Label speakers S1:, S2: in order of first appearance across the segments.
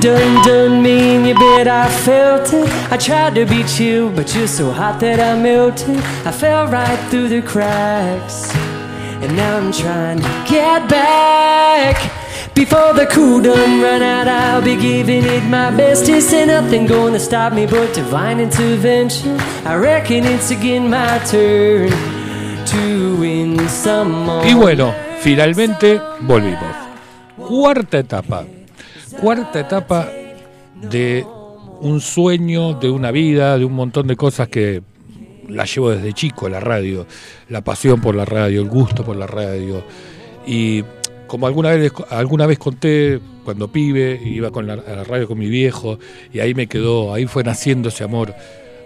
S1: Done done me and you bet I felt it. I tried to beat you, but you're so hot that I melted. I fell right through the cracks, and now I'm trying to get back. Before the cool done run out, I'll be giving it my best. Is nothing gonna stop me but divine intervention? I reckon it's again my turn to win some more.
S2: Y bueno, finalmente volvimos. Cuarta etapa cuarta etapa de un sueño, de una vida, de un montón de cosas que la llevo desde chico, la radio, la pasión por la radio, el gusto por la radio. Y como alguna vez, alguna vez conté, cuando pibe, iba con la, a la radio con mi viejo, y ahí me quedó, ahí fue naciendo ese amor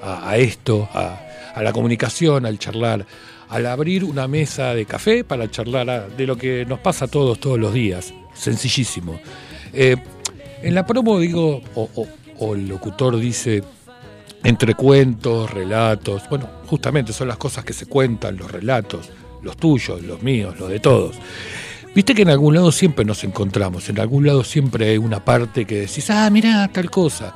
S2: a, esto, a, la comunicación, al charlar, al abrir una mesa de café para charlar de lo que nos pasa a todos, todos los días. Sencillísimo. Eh, en la promo digo, o, el locutor dice, entre cuentos, relatos, bueno, justamente son las cosas que se cuentan, los relatos, los tuyos, los míos, los de todos. Viste que en algún lado siempre nos encontramos, en algún lado siempre hay una parte que decís, ah, mira, tal cosa.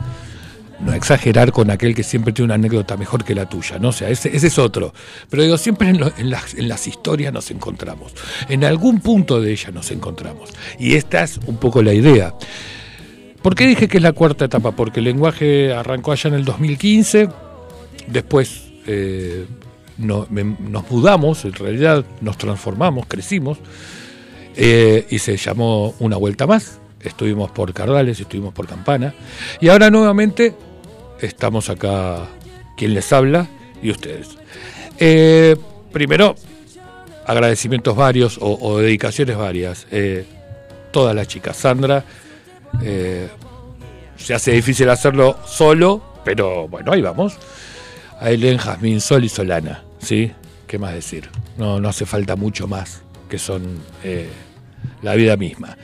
S2: No exagerar con aquel que siempre tiene una anécdota mejor que la tuya, ¿no? O sea, ese, es otro. Pero digo, siempre en, las, en las historias nos encontramos. En algún punto de ella nos encontramos. Y esta es un poco la idea. ¿Por qué dije que es la cuarta etapa? Porque el lenguaje arrancó allá en el 2015, después eh, nos mudamos, en realidad nos transformamos, crecimos, eh, y se llamó Una Vuelta Más. Estuvimos por Cardales, estuvimos por Campana, y ahora nuevamente estamos acá, quien les habla y ustedes. Eh, primero, agradecimientos varios o, dedicaciones varias. todas las chicas, Sandra, eh, se hace difícil hacerlo solo, pero bueno, ahí vamos. Aileen, Jazmín, Sol y Solana, ¿sí? ¿Qué más decir? No, no hace falta mucho más, que son eh, la vida misma.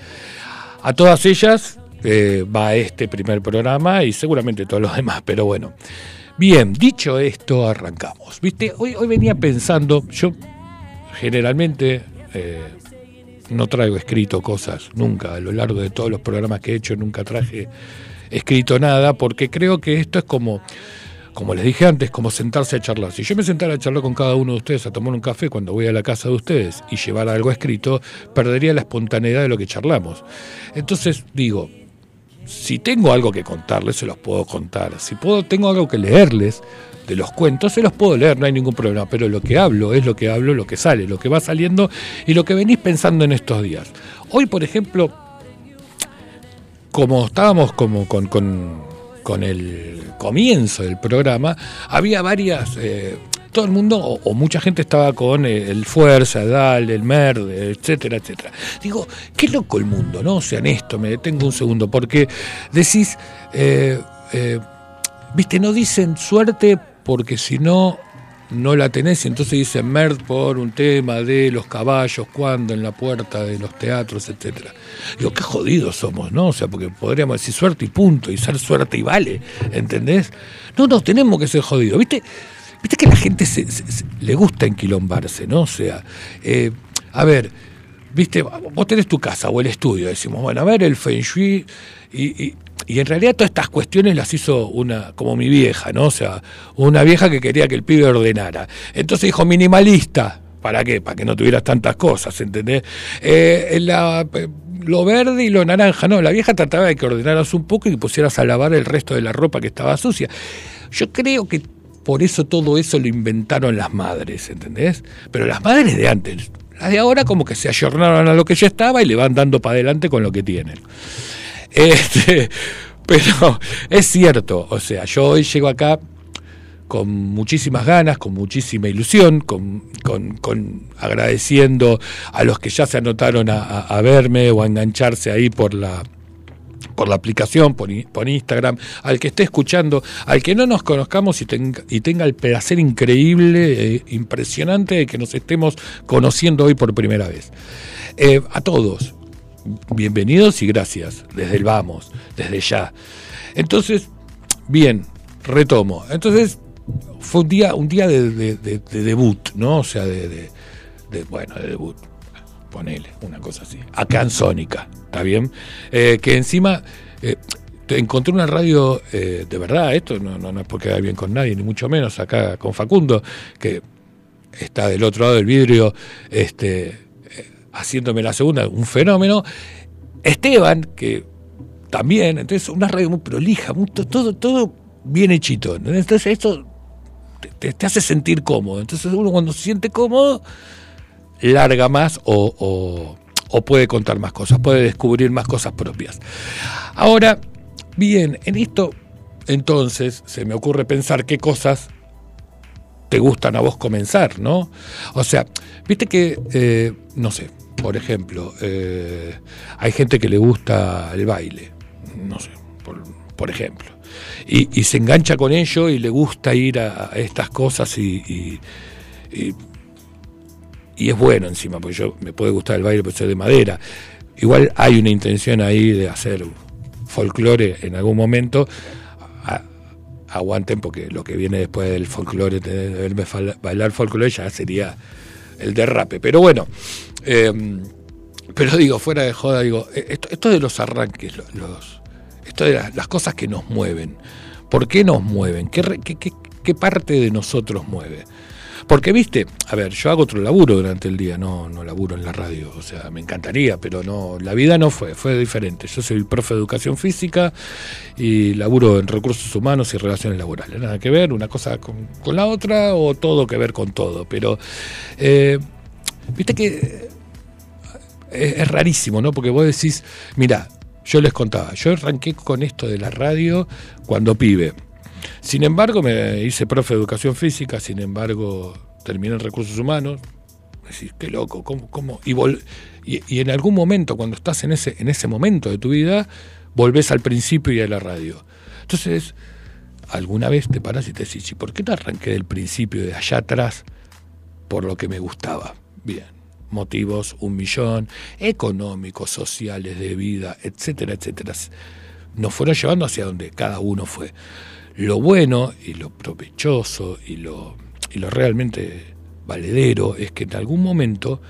S2: A todas ellas eh, va este primer programa y seguramente todos los demás, pero bueno. Bien, dicho esto, arrancamos. Viste, hoy, hoy venía pensando, yo generalmente no traigo escrito cosas, nunca, a lo largo de todos los programas que he hecho, nunca traje escrito nada, porque creo que esto es como, como les dije antes, como sentarse a charlar. Si yo me sentara a charlar con cada uno de ustedes, a tomar un café cuando voy a la casa de ustedes y llevar algo escrito, perdería la espontaneidad de lo que charlamos. Entonces digo, si tengo algo que contarles, se los puedo contar. Si puedo, tengo algo que leerles, los cuentos, se los puedo leer, no hay ningún problema, pero lo que hablo es lo que hablo, lo que sale, lo que va saliendo y lo que venís pensando en estos días. Hoy, por ejemplo, como estábamos como con, con, el comienzo del programa, había varias... Eh, todo el mundo o, mucha gente estaba con eh, el Fuerza, DAL, el MERD, etcétera, etcétera. Digo, qué loco el mundo, ¿no? O sea, en esto, me detengo un segundo, porque decís, eh, viste, no dicen suerte porque si no, no la tenés. Y entonces dice Merd por un tema de los caballos, cuando en la puerta de los teatros, etcétera. Digo, qué jodidos somos, ¿no? O sea, porque podríamos decir suerte y punto, y ser suerte y vale, ¿entendés? No, no, tenemos que ser jodidos. ¿Viste? Viste que la gente se, le gusta enquilombarse, ¿no? O sea, eh, a ver, viste, vos tenés tu casa o el estudio, decimos, bueno, a ver, el Feng Shui, y, y en realidad todas estas cuestiones las hizo una, como mi vieja, ¿no? O sea, una vieja que quería que el pibe ordenara. Entonces dijo minimalista. ¿Para qué? Para que no tuvieras tantas cosas, ¿entendés? Eh, la, lo verde y lo naranja, no, la vieja trataba de que ordenaras un poco y que pusieras a lavar el resto de la ropa que estaba sucia. Yo creo que por eso todo eso lo inventaron las madres, ¿entendés? Pero las madres de antes, de ahora como que se ayornaron a lo que ya estaba y le van dando para adelante con lo que tienen. Este, pero es cierto, o sea, yo hoy llego acá con muchísimas ganas, con muchísima ilusión, con, con, agradeciendo a los que ya se anotaron a, verme o a engancharse ahí por la por la aplicación, por, Instagram, al que esté escuchando, al que no nos conozcamos y tenga, y tenga el placer increíble, eh, impresionante de que nos estemos conociendo hoy por primera vez. Eh, a todos, bienvenidos y gracias, desde el vamos, desde ya. Entonces, bien, retomo. Entonces, fue un día, un día de, debut, ¿no? O sea, de, bueno, de debut. Ponele, una cosa así. Acá en Sónica, ¿está bien? Eh, que encima eh, encontré una radio eh, de verdad, esto no, no, es porque bien con nadie, ni mucho menos acá con Facundo, que está del otro lado del vidrio, este, haciéndome la segunda, un fenómeno. Esteban, que también, entonces una radio muy prolija, todo, todo bien hechito. Entonces esto te, hace sentir cómodo. Entonces uno cuando se siente cómodo, larga más o, puede contar más cosas, puede descubrir más cosas propias. Ahora, bien, en esto entonces se me ocurre pensar qué cosas te gustan a vos comenzar, ¿no? O sea, viste que, eh, no sé, por ejemplo, eh, hay gente que le gusta el baile, no sé, por ejemplo y, se engancha con ello y le gusta ir a, estas cosas y, y, es bueno encima, porque yo me puede gustar el baile, pero soy de madera. Igual hay una intención ahí de hacer folclore en algún momento. aguanten porque lo que viene después del folclore, de bailar folclore ya sería el derrape. Pero bueno, em, pero digo, fuera de joda, digo, esto, esto de los arranques, los esto de las, cosas que nos mueven. ¿Por qué nos mueven? ¿Qué, qué, parte de nosotros mueve? Porque, viste, a ver, yo hago otro laburo durante el día, no, no laburo en la radio, o sea, me encantaría, pero no, la vida no fue, fue diferente. Yo soy profe de educación física y laburo en recursos humanos y relaciones laborales. Nada que ver una cosa con, la otra o todo que ver con todo, pero, eh, viste que es, es rarísimo, ¿no? Porque vos decís, mira, yo les contaba, yo arranqué con esto de la radio cuando pibe. Sin embargo, me hice profe de educación física, sin embargo, terminé en recursos humanos. Decís, qué loco, ¿cómo? cómo? Y, y, en algún momento, cuando estás en ese, en ese momento de tu vida, volvés al principio y a la radio. Entonces, alguna vez te paras y te decís, ¿y por qué no arranqué del principio, de allá atrás, por lo que me gustaba? Bien motivos un millón, económicos, sociales, de vida, etcétera, etcétera. Nos fueron llevando hacia donde cada uno fue. Lo bueno y lo provechoso y lo, y lo realmente valedero es que en algún momento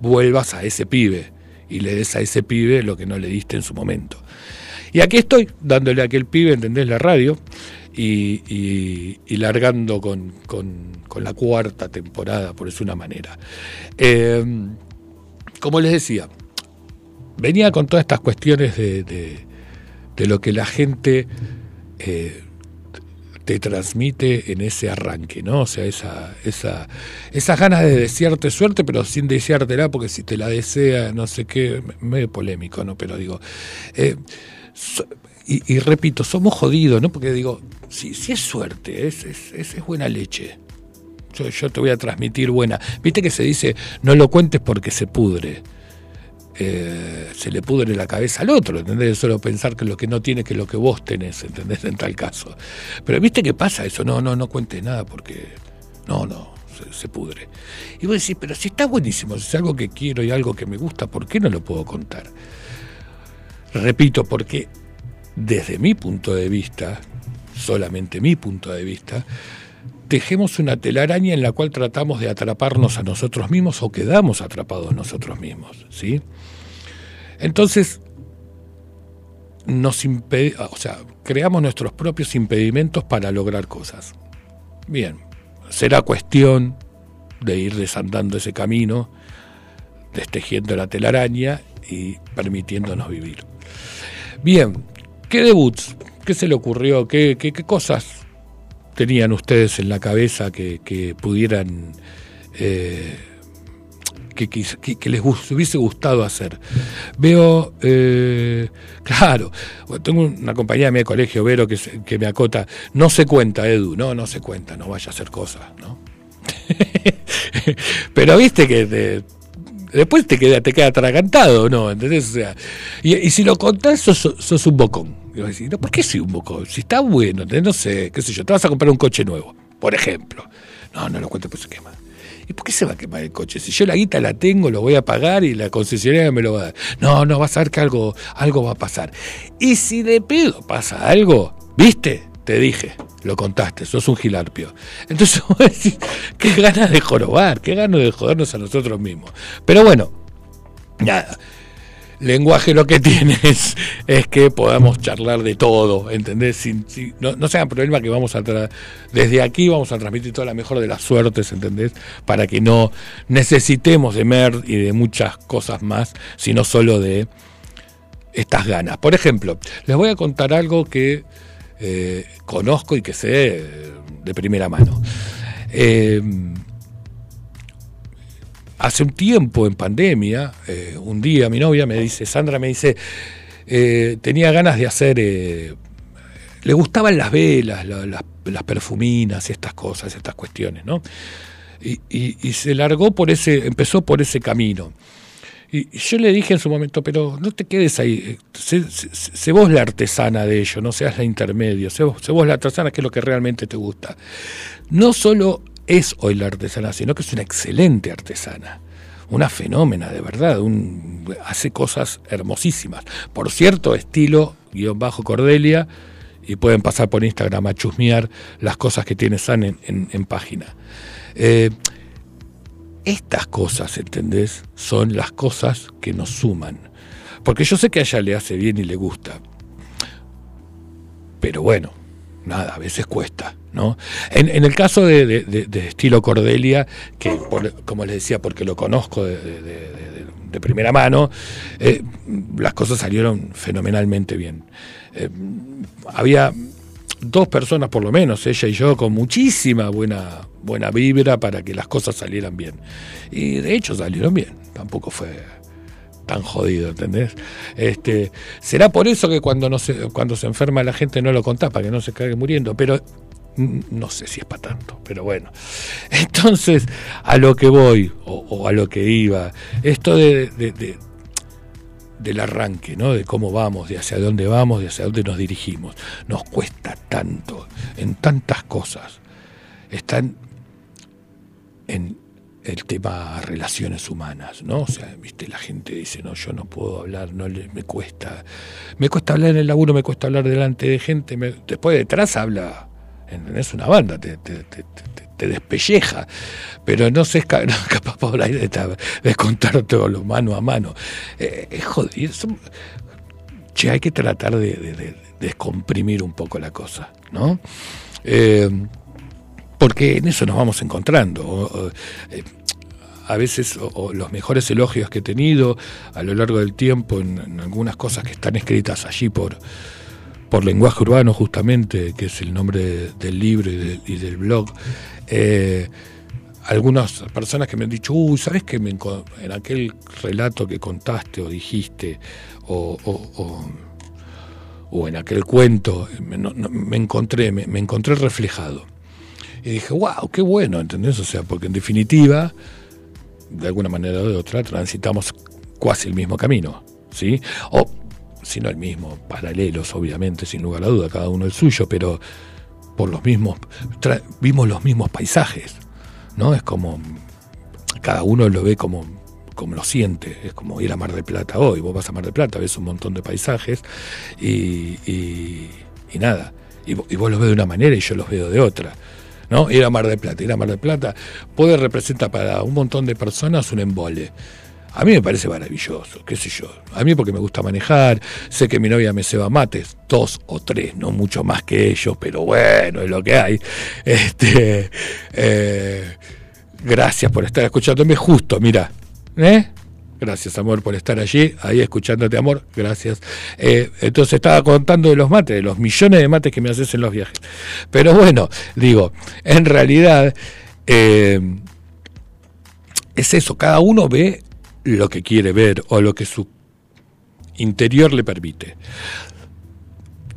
S2: vuelvas a ese pibe y le des a ese pibe lo que no le diste en su momento. Y aquí estoy, dándole a aquel pibe, ¿entendés? La radio, y, largando con, la cuarta temporada, por eso una manera. Eh, como les decía, venía con todas estas cuestiones de, lo que la gente eh, te transmite en ese arranque, ¿no? O sea, esa, esa, esas ganas de desearte suerte, pero sin deseártela, porque si te la desea, no sé qué, medio polémico, ¿no? Pero digo, eh, y, repito, somos jodidos, ¿no? Porque digo, si, si es suerte, es, es, es, buena leche. Yo, yo, te voy a transmitir buena. Viste que se dice, no lo cuentes porque se pudre. Eh, se le pudre la cabeza al otro, ¿entendés? Solo pensar que lo que no tiene que lo que vos tenés, ¿entendés? En tal caso. Pero viste qué pasa eso, no, no, no cuentes nada porque. No, no, se, se, pudre. Y vos decís, pero si está buenísimo, si es algo que quiero y algo que me gusta, ¿por qué no lo puedo contar? Repito, porque desde mi punto de vista, solamente mi punto de vista, tejemos una telaraña en la cual tratamos de atraparnos a nosotros mismos o quedamos atrapados nosotros mismos, ¿sí? Entonces, nos o sea, creamos nuestros propios impedimentos para lograr cosas. Bien, será cuestión de ir desandando ese camino, destejiendo la telaraña y permitiéndonos vivir. Bien, ¿Qué debuts? ¿Qué se le ocurrió? ¿Qué, qué, cosas tenían ustedes en la cabeza que, pudieran... Eh, que, les hubiese gustado hacer. Veo, eh, claro, tengo una compañía de colegio, Vero, que, que me acota, no se cuenta, Edu, no, no se cuenta, no vaya a hacer cosas, ¿no? Pero viste que Después te queda, te queda atragantado, ¿no? ¿Entendés? O sea, y, si lo contás, sos, un bocón. Y vas a decir, no, ¿por qué soy un bocón? Si está bueno, no sé, qué sé yo, te vas a comprar un coche nuevo, por ejemplo. No, no lo cuento, pues se quema. ¿Y por qué se va a quemar el coche? Si yo la guita la tengo, lo voy a pagar y la concesionaria me lo va a dar. No, no, vas a ver que algo, algo va a pasar. Y si de pedo pasa algo, ¿viste? Te dije, lo contaste, sos un gilarpio. Entonces, qué ganas de jorobar, qué ganas de jodernos a nosotros mismos. Pero bueno, nada lenguaje lo que tiene es, que podamos charlar de todo, ¿entendés? Sin, no, no, sea un problema que vamos a desde aquí vamos a transmitir toda la mejor de las suertes, ¿entendés? Para que no necesitemos de Mer y de muchas cosas más, sino solo de estas ganas. Por ejemplo, les voy a contar algo que eh, conozco y que sé de primera mano. Eh, Hace un tiempo en pandemia, eh, un día mi novia me dice, Sandra me dice, eh, tenía ganas de hacer, eh, le gustaban las velas, las perfuminas, estas cosas, estas cuestiones, ¿no? Y, se largó por ese, empezó por ese camino. Y, yo le dije en su momento, pero no te quedes ahí, sé, vos la artesana de ello, no seas la intermedio, sé, sé, vos la artesana que es lo que realmente te gusta. No solo es hoy la artesana, sino que es una excelente artesana, una fenómena de verdad, hace cosas hermosísimas. Por cierto, estilo guion bajo Cordelia, y pueden pasar por Instagram a chusmear las cosas que tiene San en, página. Eh, estas cosas, ¿entendés? Son las cosas que nos suman. Porque yo sé que a ella le hace bien y le gusta. Pero bueno, nada, a veces cuesta. ¿no? En, el caso de, estilo Cordelia, que como les decía, porque lo conozco de, primera mano, eh, las cosas salieron fenomenalmente bien. Eh, había dos personas por lo menos, ella y yo, con muchísima buena, buena vibra para que las cosas salieran bien. Y de hecho salieron bien, tampoco fue tan jodido, ¿entendés? Este, será por eso que cuando, no se, cuando se enferma la gente no lo contás, para que no se caiga muriendo, pero no sé si es para tanto, pero bueno. Entonces, a lo que voy, o, a lo que iba, esto de, del arranque, ¿no? De cómo vamos, de hacia dónde vamos, de hacia dónde nos dirigimos. Nos cuesta tanto, en tantas cosas. Están en el tema relaciones humanas, ¿no? O sea, viste, la gente dice, no, yo no puedo hablar, no le, me cuesta, me cuesta hablar en el laburo, me cuesta hablar delante de gente, después detrás habla, es una banda, te, te, despelleja, pero no sé, no, capaz por ahí de, de contar todo lo mano a mano. Eh, es jodido, che, hay que tratar de, descomprimir un poco la cosa, ¿no? Eh, porque en eso nos vamos encontrando. Eh, a veces los mejores elogios que he tenido a lo largo del tiempo en, algunas cosas que están escritas allí por, por lenguaje urbano justamente, que es el nombre del libro y, del blog, eh, algunas personas que me han dicho, uy, ¿sabes que en aquel relato que contaste o dijiste, o, en aquel cuento, me, encontré, me encontré reflejado? Y dije, wow, qué bueno, ¿entendés? O sea, porque en definitiva, de alguna manera o de otra, transitamos casi el mismo camino, ¿sí? O, si no el mismo, paralelos, obviamente, sin lugar a duda, cada uno el suyo, pero por los mismos, vimos los mismos paisajes, ¿no? Es como, cada uno lo ve como, como lo siente, es como ir a Mar de Plata hoy, vos vas a Mar de Plata, ves un montón de paisajes y, y, nada, y, y vos los ves de una manera y yo los veo de otra. ¿No? Ir a Mar del Plata, ir a Mar del Plata puede representar para un montón de personas un embole. A mí me parece maravilloso, qué sé yo. A mí porque me gusta manejar, sé que mi novia me ceba mates, dos o tres, no mucho más que ellos, pero bueno, es lo que hay. Este, eh, gracias por estar escuchándome justo, mira. ¿eh? Gracias, amor, por estar allí, ahí escuchándote, amor. Gracias. Eh, entonces estaba contando de los mates, de los millones de mates que me haces en los viajes. Pero bueno, digo, en realidad eh, es eso, cada uno ve lo que quiere ver o lo que su interior le permite.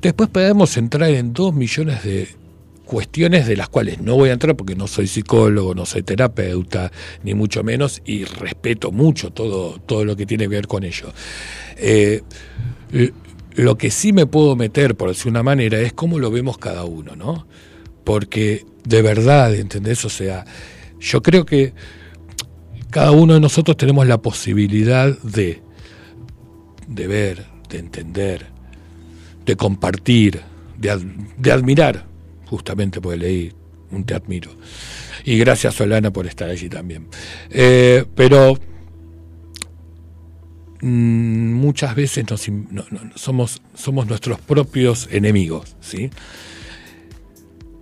S2: Después podemos entrar en dos millones de cuestiones de las cuales no voy a entrar porque no soy psicólogo, no soy terapeuta, ni mucho menos, y respeto mucho todo, todo lo que tiene que ver con ello. Eh, lo que sí me puedo meter, por decir una manera, es cómo lo vemos cada uno, ¿no? Porque de verdad, ¿entendés? O sea, yo creo que cada uno de nosotros tenemos la posibilidad de, de ver, de entender, de compartir, de, admirar, justamente porque leí un te admiro. Y gracias Solana por estar allí también. Eh, pero mm, muchas veces nos, somos, somos nuestros propios enemigos, ¿sí?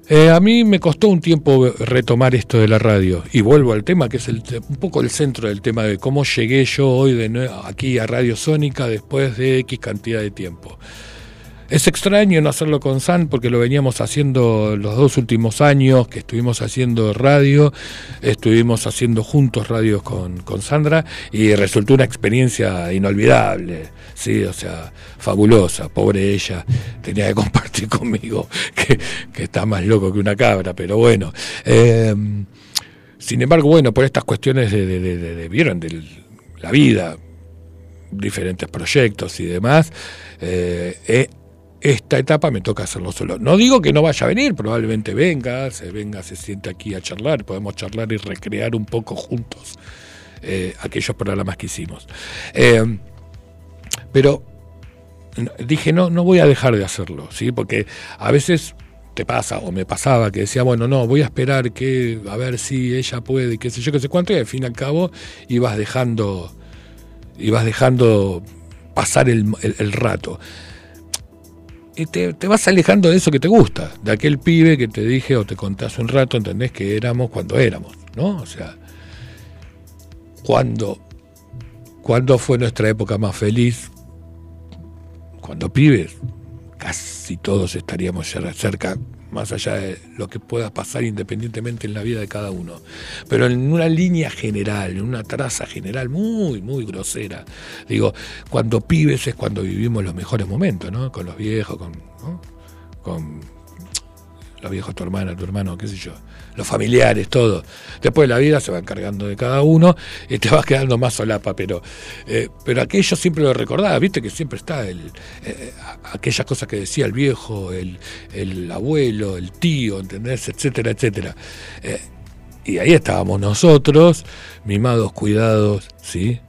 S2: Eh, a mí me costó un tiempo retomar esto de la radio y vuelvo al tema que es el, un poco el centro del tema de cómo llegué yo hoy de aquí a Radio Sónica después de X cantidad de tiempo. Es extraño no hacerlo con San porque lo veníamos haciendo los dos últimos años que estuvimos haciendo radio, estuvimos haciendo juntos radios con, con Sandra y resultó una experiencia inolvidable, sí, o sea, fabulosa, pobre ella, tenía que compartir conmigo que, está más loco que una cabra, pero bueno. Eh, sin embargo, bueno, por estas cuestiones de, de, vieron, de la vida, diferentes proyectos y demás, eh, esta etapa me toca hacerlo solo. No digo que no vaya a venir, probablemente venga, se venga, se siente aquí a charlar, podemos charlar y recrear un poco juntos eh, aquellos programas que hicimos. Eh, pero dije, no, no voy a dejar de hacerlo, ¿sí? Porque a veces te pasa, o me pasaba, que decía, bueno, no, voy a esperar que, a ver si ella puede, qué sé yo, qué sé cuánto, y al fin y al cabo ibas dejando, ibas dejando pasar el, el rato y te, vas alejando de eso que te gusta, de aquel pibe que te dije o te conté un rato, entendés que éramos cuando éramos, ¿no? O sea, cuando, cuando fue nuestra época más feliz, cuando pibes, casi todos estaríamos cerca más allá de lo que pueda pasar independientemente en la vida de cada uno. Pero en una línea general, en una traza general muy, muy grosera. Digo, cuando pibes es cuando vivimos los mejores momentos, ¿no? Con los viejos, con, con los viejos, tu hermana, tu hermano, qué sé yo los familiares, todo. Después la vida se va encargando de cada uno y te vas quedando más solapa, pero, eh, pero aquello siempre lo recordaba, viste que siempre está el, eh, aquellas cosas que decía el viejo, el, el abuelo, el tío, ¿entendés? etcétera, etcétera. Eh, y ahí estábamos nosotros, mimados, cuidados, ¿sí?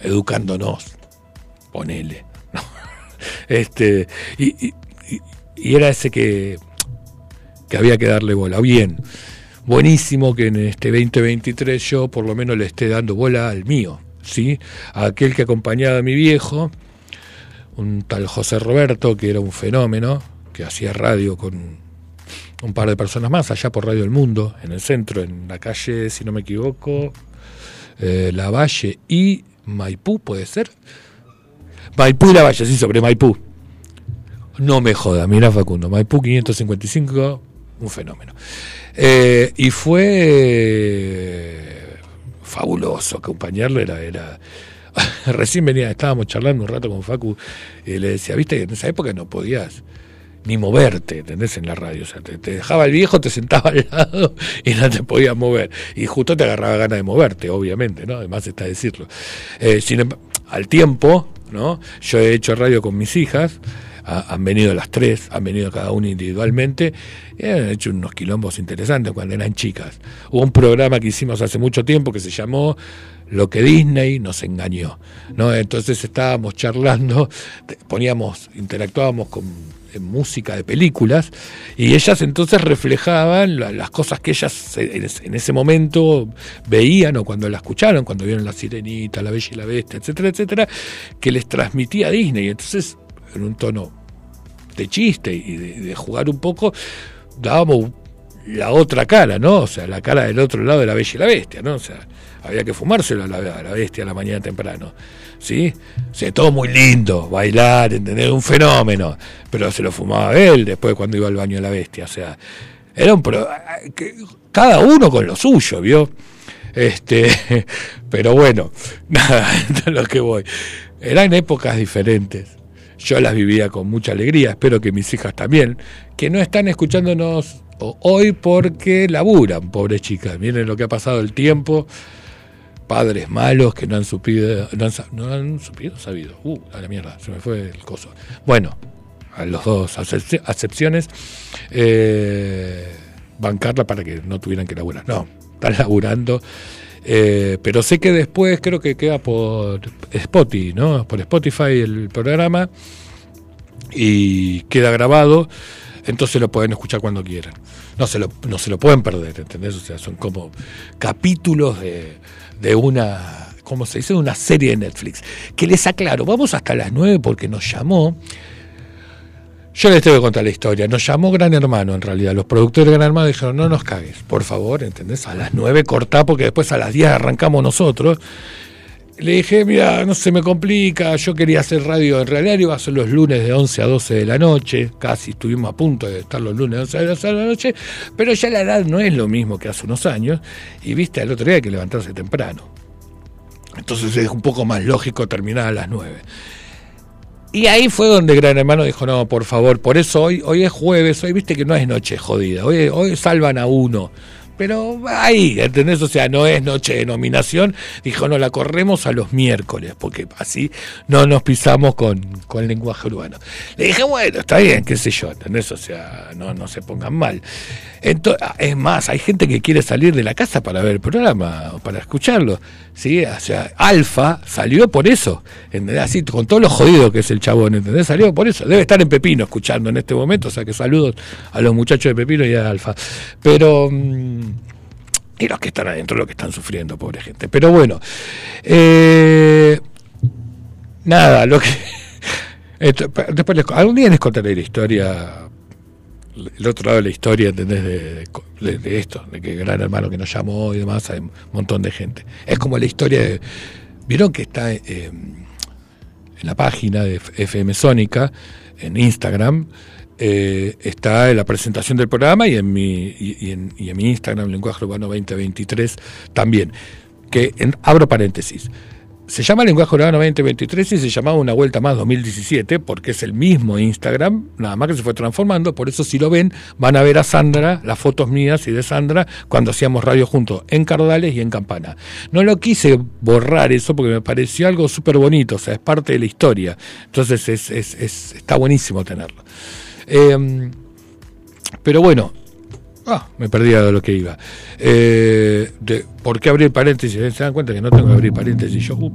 S2: educándonos, ponele. este, y, y era ese que que había que darle bola. Bien, buenísimo que en este 2023 yo por lo menos le esté dando bola al mío, ¿sí? A aquel que acompañaba a mi viejo, un tal José Roberto, que era un fenómeno, que hacía radio con un par de personas más, allá por Radio El Mundo, en el centro, en la calle, si no me equivoco, eh, La Valle y Maipú, ¿puede ser? Maipú y La Valle, sí, sobre Maipú. No me joda, mira Facundo, Maipú 555, un fenómeno. Eh, y fue fabuloso acompañarlo, era, era recién venía, estábamos charlando un rato con Facu y le decía, viste, en esa época no podías ni moverte, ¿entendés? En la radio. O sea, te, dejaba el viejo, te sentaba al lado y no te podías mover. Y justo te agarraba ganas de moverte, obviamente, ¿no? Además está decirlo. Eh, sin, al tiempo, ¿no? Yo he hecho radio con mis hijas han venido las tres, han venido cada una individualmente y han hecho unos quilombos interesantes cuando eran chicas. Hubo un programa que hicimos hace mucho tiempo que se llamó Lo que Disney nos engañó. ¿no? Entonces estábamos charlando, poníamos, interactuábamos con música de películas y ellas entonces reflejaban las cosas que ellas en ese momento veían o cuando la escucharon, cuando vieron La Sirenita, La Bella y la Bestia, etcétera, etcétera, que les transmitía Disney. Entonces en un tono de chiste y de, jugar un poco, dábamos la otra cara, ¿no? O sea, la cara del otro lado de la bella y la bestia, ¿no? O sea, había que fumárselo a la, la bestia a la mañana temprano, ¿sí? O sea, todo muy lindo, bailar, entender, un fenómeno, pero se lo fumaba él después cuando iba al baño de la bestia, o sea, era un pro, cada uno con lo suyo, ¿vio? Este, pero bueno, nada, lo que voy. Eran épocas diferentes yo las vivía con mucha alegría, espero que mis hijas también, que no están escuchándonos hoy porque laburan, pobres chicas. Miren lo que ha pasado el tiempo. Padres malos que no han supido, no han, supido, sabido. Uh, a la mierda, se me fue el coso. Bueno, a los dos acepciones, eh, bancarla para que no tuvieran que laburar. No, están laburando. Eh, pero sé que después creo que queda por Spotify, ¿no? Por Spotify el programa y queda grabado entonces lo pueden escuchar cuando quieran. No se lo, no se lo pueden perder, ¿entendés? O sea, son como capítulos de, de una, ¿cómo se dice? De una serie de Netflix. Que les aclaro, vamos hasta las 9 porque nos llamó. Yo les tengo que contar la historia. Nos llamó Gran Hermano, en realidad. Los productores de Gran Hermano dijeron, no nos cagues, por favor, ¿entendés? A las 9 cortá porque después a las 10 arrancamos nosotros. Le dije, mira, no se me complica, yo quería hacer radio, en realidad iba a ser los lunes de 11 a 12 de la noche, casi estuvimos a punto de estar los lunes de 11 a 12 de la noche, pero ya la edad no es lo mismo que hace unos años, y viste, al otro día hay que levantarse temprano. Entonces es un poco más lógico terminar a las 9. Y ahí fue donde Gran Hermano dijo, no, por favor, por eso hoy, hoy es jueves, hoy viste que no es noche jodida, hoy, hoy salvan a uno pero ahí, ¿entendés? O sea, no es noche de nominación. Dijo, no, la corremos a los miércoles, porque así no nos pisamos con, con el lenguaje urbano. Le dije, bueno, está bien, qué sé yo, ¿entendés? O sea, no, no se pongan mal. Entonces, es más, hay gente que quiere salir de la casa para ver el programa para escucharlo. ¿sí? O sea, Alfa salió por eso, ¿entendés? Con todo lo jodido que es el chabón, ¿entendés? Salió por eso. Debe estar en Pepino escuchando en este momento, o sea que saludos a los muchachos de Pepino y a Alfa. Pero... Mm, y los que están adentro, los que están sufriendo, pobre gente. Pero bueno, eh, nada, lo que... después algún día les contaré la historia el otro lado de la historia, ¿entendés? De, esto, de que Gran Hermano que nos llamó y demás, hay un montón de gente. Es como la historia de. ¿Vieron que está eh, en la página de FM Sónica, en Instagram? Eh, está en la presentación del programa y en mi, y, en, y en mi Instagram, Lenguaje Urbano 2023, también. Que abro paréntesis se llama Lenguaje Urbano 2023 y se llamaba Una Vuelta Más 2017 porque es el mismo Instagram, nada más que se fue transformando. Por eso, si lo ven, van a ver a Sandra, las fotos mías y de Sandra, cuando hacíamos radio juntos en Cardales y en Campana. No lo quise borrar eso porque me pareció algo súper bonito, o sea, es parte de la historia. Entonces, es, es, está buenísimo tenerlo. Em, pero bueno, Ah, me perdía de lo que iba. Eh, ¿Por qué abrir paréntesis? Se dan cuenta que no tengo que abrir paréntesis. Yo uh,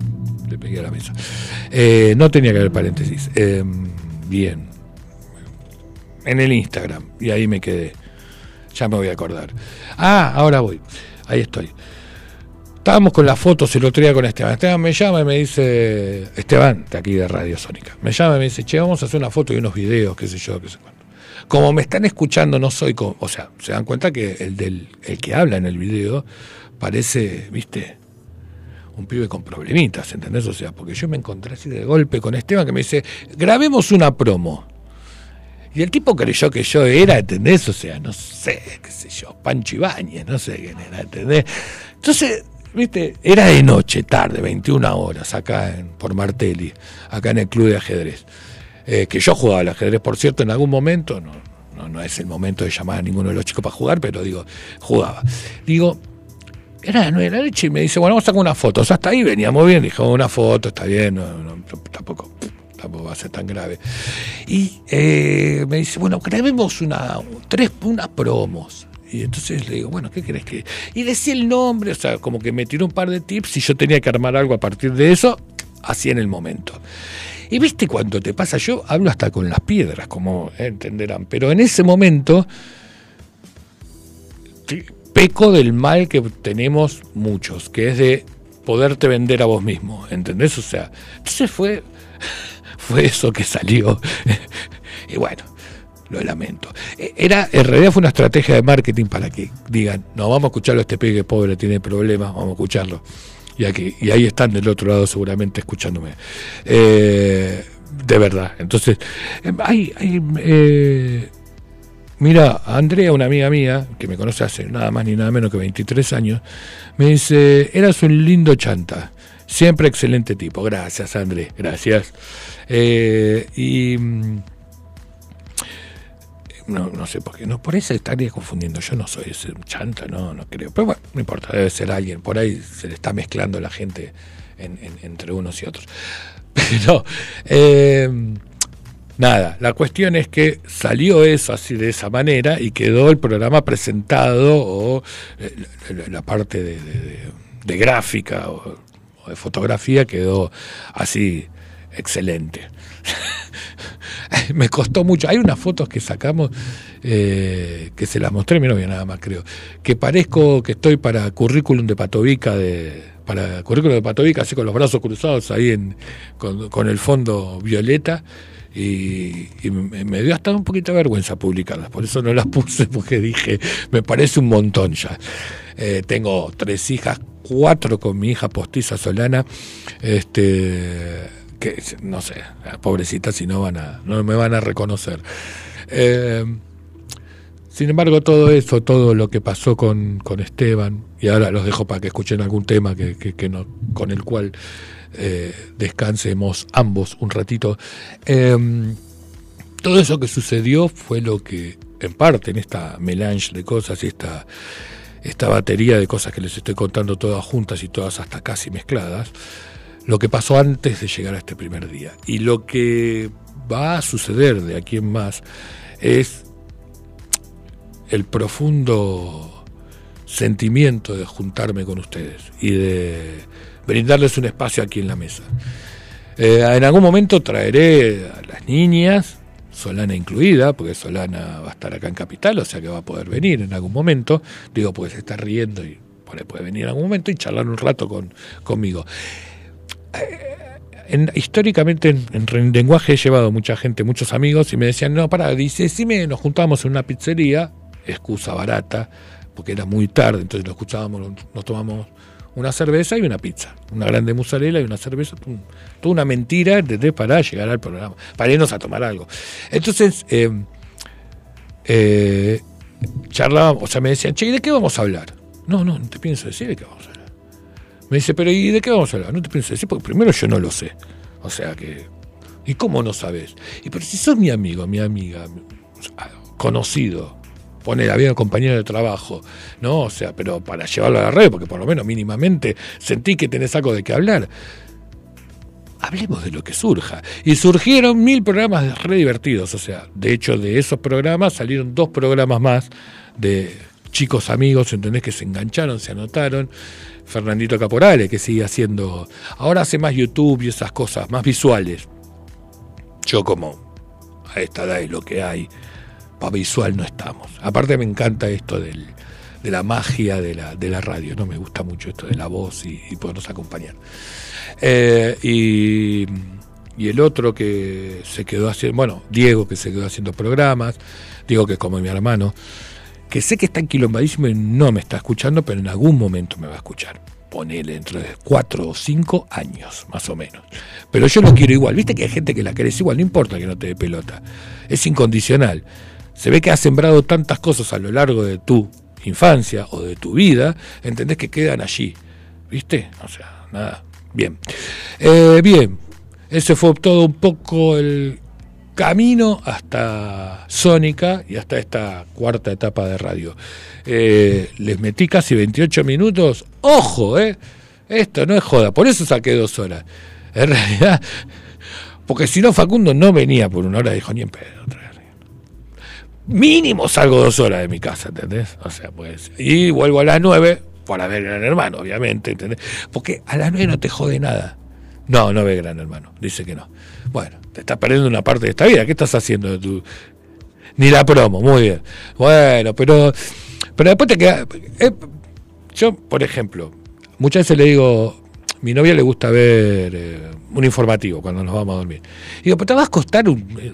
S2: le pegué a la mesa. Eh, no tenía que abrir paréntesis. Em, bien. En el Instagram. Y ahí me quedé. Ya me voy a acordar. Ah, ahora voy. Ahí estoy. Estábamos con las fotos el otro día con Esteban. Esteban me llama y me dice, Esteban, de aquí de Radio Sónica, me llama y me dice, che, vamos a hacer una foto y unos videos, qué sé yo, qué sé cuánto. Como me están escuchando, no soy como, o sea, se dan cuenta que el del el que habla en el video parece, viste, un pibe con problemitas, ¿entendés? O sea, porque yo me encontré así de golpe con Esteban que me dice, grabemos una promo. Y el tipo creyó que yo era, ¿entendés? O sea, no sé, qué sé yo, Pancho Ibáñez, no sé quién era, ¿entendés? Entonces, viste, era de noche, tarde, 21 horas, acá en, por Martelli, acá en el club de ajedrez. Eh, que yo jugaba al ajedrez, por cierto, en algún momento, no, no, no, es el momento de llamar a ninguno de los chicos para jugar, pero digo, jugaba. Digo, era de la noche y me dice, bueno, vamos a sacar una foto. O sea, hasta ahí veníamos bien, dijo, una foto, está bien, tampoco, tampoco va a ser tan grave. Y eh, me dice, bueno, grabemos una, tres, unas promos. Y entonces le digo, bueno, ¿qué crees que...? Y decía el nombre, o sea, como que me tiró un par de tips y yo tenía que armar algo a partir de eso, así en el momento. Y viste cuando te pasa, yo hablo hasta con las piedras, como entenderán, pero en ese momento peco del mal que tenemos muchos, que es de poderte vender a vos mismo, ¿entendés? O sea, entonces fue, fue eso que salió. y bueno, lo lamento. E, era, en realidad fue una estrategia de marketing para que digan, no, vamos a escucharlo a este pegue pobre, tiene problemas, vamos a escucharlo y, ahí están del otro lado seguramente escuchándome. Eh, de verdad. Entonces, em, hay, hay eh, mira, Andrea, una amiga mía, que me conoce hace nada más ni nada menos que 23 años, me dice, eras un lindo chanta. Siempre excelente tipo. Gracias, Andrés. Gracias. Eh, y. No, no sé por qué. No, por eso estaría confundiendo. Yo no soy ese chanta, no, no creo. Pero bueno, no importa, debe ser alguien. Por ahí se le está mezclando la gente en- en- entre unos y otros. Pero. eh, Nada, la cuestión es que salió eso así de esa manera y quedó el programa presentado o eh, la- la parte de, de- de- de gráfica o, o de fotografía quedó así excelente. Me costó mucho. Hay unas fotos que sacamos eh, que se las mostré a mi novia nada más creo. Que parezco que estoy para currículum de Patovica de para currículum de Patovica así con los brazos cruzados ahí en, con, el fondo violeta y, me dio hasta un poquito de vergüenza publicarlas, por eso no las puse porque dije, me parece un montón ya. Eh, tengo tres hijas, cuatro con mi hija postiza Solana, este que no sé, pobrecitas si no van a, no me van a reconocer. Eh, sin embargo, todo eso, todo lo que pasó con, con Esteban, y ahora los dejo para que escuchen algún tema que, que- que no, con el cual eh, descansemos ambos un ratito. Eh, todo eso que sucedió fue lo que, en parte, en esta melange de cosas y esta, esta batería de cosas que les estoy contando todas juntas y todas hasta casi mezcladas, lo que pasó antes de llegar a este primer día. Y lo que va a suceder de aquí en más es el profundo sentimiento de juntarme con ustedes y de brindarles un espacio aquí en la mesa. Eh, en algún momento traeré a las niñas, Solana incluida, porque Solana va a estar acá en Capital, o sea que va a poder venir en algún momento. Digo, pues está riendo y puede venir en algún momento y charlar un rato con, conmigo. En- históricamente en, en lenguaje he llevado mucha gente, muchos amigos, y me decían, no, pará, dice, si me nos juntábamos en una pizzería, excusa barata, porque era muy tarde, entonces nos escuchábamos, nos tomamos una cerveza y una pizza, una grande mozzarella y una cerveza, toda una mentira, ¿entendés? Para llegar al programa, para irnos a tomar algo. Entonces, eh, eh, charlábamos, o sea, me decían, che, ¿y de qué vamos a hablar? No, no, no te pienso decir de qué vamos a hablar. Me dice, pero ¿y de qué vamos a hablar? No te pienso decir, porque primero yo no lo sé. O sea que, ¿y cómo no sabes? Y pero si sos mi amigo, mi amiga, mi- conocido, poner había compañero de trabajo, ¿no? O sea, pero para llevarlo a la red, porque por lo menos mínimamente sentí que tenés algo de qué hablar. Hablemos de lo que surja. Y surgieron mil programas re divertidos. O sea, de hecho, de esos programas salieron dos programas más de chicos amigos, ¿entendés? Que se engancharon, se anotaron. Fernandito Caporale, que sigue haciendo. Ahora hace más YouTube y esas cosas, más visuales. Yo, como a esta edad es lo que hay, para visual no estamos. Aparte, me encanta esto del, de la magia de la, de la radio, ¿no? Me gusta mucho esto de la voz y, y podernos acompañar. Eh, y, y el otro que se quedó haciendo, bueno, Diego que se quedó haciendo programas, Diego que es como mi hermano, que sé que está enquilombadísimo y no me está escuchando, pero en algún momento me va a escuchar. Ponele dentro de cuatro o cinco años, más o menos. Pero yo lo quiero igual. Viste que hay gente que la querés igual, no importa que no te dé pelota. Es incondicional. Se ve que has sembrado tantas cosas a lo largo de tu infancia o de tu vida, entendés que quedan allí. ¿Viste? O sea, nada. Bien. Eh, bien. Ese fue todo un poco el camino hasta Sónica y hasta esta cuarta etapa de radio. Eh, les metí casi 28 minutos. ¡Ojo, eh! Esto no es joda. Por eso saqué dos horas. En realidad, porque si no, Facundo no venía por una hora. Dijo, ni en pedo. Mínimo salgo dos horas de mi casa, ¿entendés? O sea, pues. Y vuelvo a las nueve para ver Gran Hermano, obviamente, ¿entendés? Porque a las nueve no te jode nada. No, no ve Gran Hermano. Dice que no. Bueno, te estás perdiendo una parte de esta vida. ¿Qué estás haciendo de tu.? Ni la promo, muy bien. Bueno, pero. Pero después te queda. eh, yo, por ejemplo, muchas veces le digo. Mi novia le gusta ver eh, un informativo cuando nos vamos a dormir. Y digo, pero te vas a costar un. eh,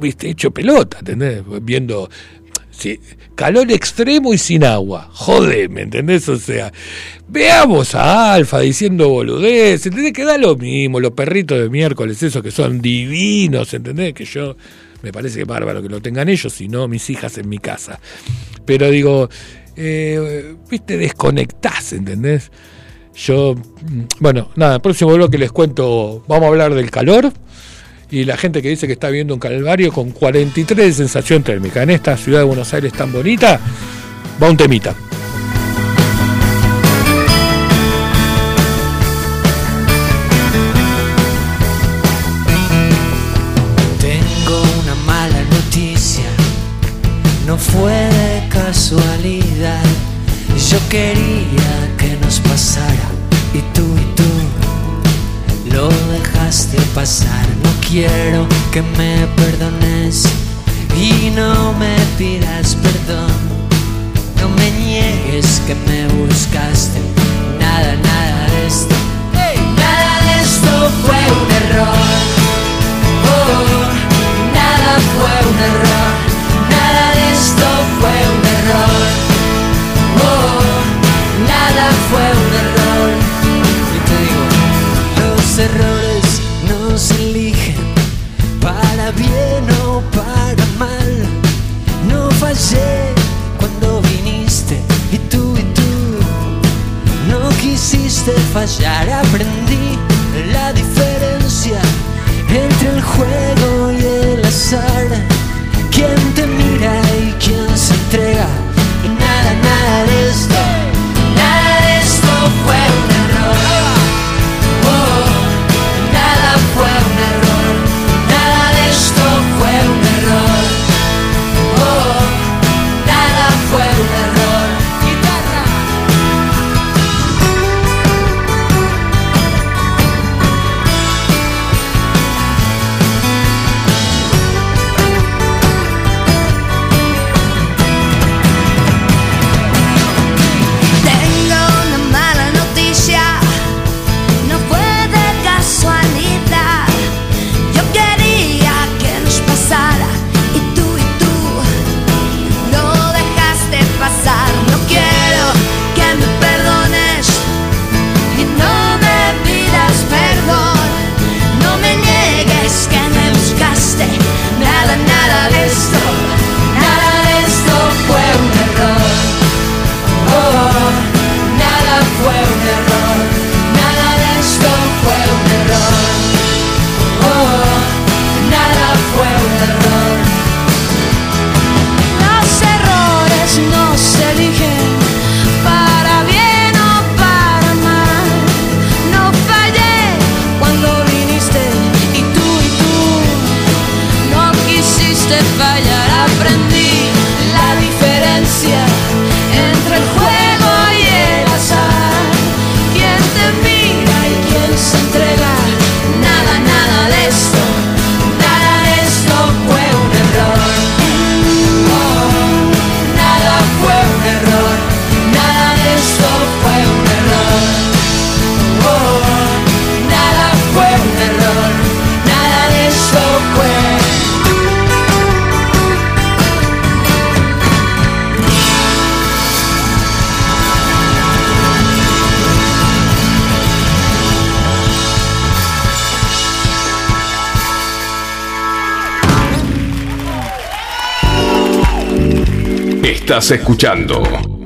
S2: viste, hecho pelota, ¿entendés? Viendo calor extremo y sin agua. Joder, ¿me entendés? O sea, veamos a Alfa diciendo boludez, ¿entendés? Que da lo mismo, los perritos de miércoles, esos que son divinos, ¿entendés? Que yo me parece bárbaro que lo tengan ellos y no mis hijas en mi casa. Pero digo, eh, viste, desconectás, ¿entendés? Yo, mm, bueno, nada, el próximo bloque les cuento, vamos a hablar del calor y la gente que dice que está viendo un calvario con 43 de sensación térmica. En esta ciudad de Buenos Aires tan bonita, va un temita.
S3: Tengo una mala noticia, no fue de casualidad. Yo quería que nos pasara y tú y tú lo dejaste pasar. No quiero que me perdones y no me pidas perdón. No me niegues que me buscaste. Nada, nada de esto. Nada de esto fue un error. Oh, nada fue un error. Nada de esto fue un error. Quisiste fallar. Aprendí la diferencia entre el juego y el azar.
S4: Estás escuchando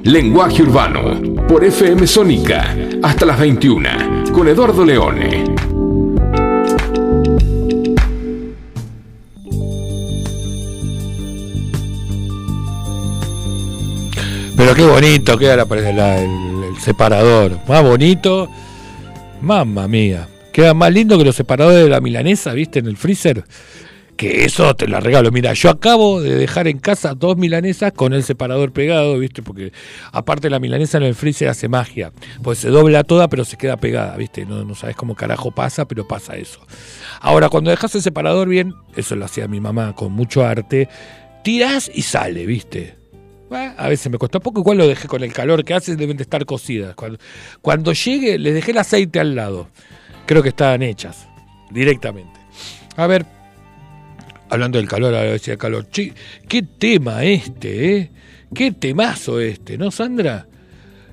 S4: Lenguaje Urbano por FM Sónica hasta las 21 con Eduardo Leone.
S2: Pero qué bonito queda la, la- el, el separador. Más bonito. Mamma mía. Queda más lindo que los separadores de la milanesa, ¿viste? En el freezer. Que eso te la regalo. Mira, yo acabo de dejar en casa dos milanesas con el separador pegado, ¿viste? Porque aparte la milanesa en el freezer hace magia. Pues se dobla toda, pero se queda pegada, ¿viste? No, no sabes cómo carajo pasa, pero pasa eso. Ahora, cuando dejas el separador bien, eso lo hacía mi mamá con mucho arte, tirás y sale, ¿viste? A veces me costó poco, igual lo dejé con el calor que hace, deben de estar cocidas. Cuando, cuando llegue, les dejé el aceite al lado. Creo que estaban hechas, directamente. A ver, hablando del calor, ahora decía calor. Che, qué tema este, ¿eh? Qué temazo este, ¿no, Sandra?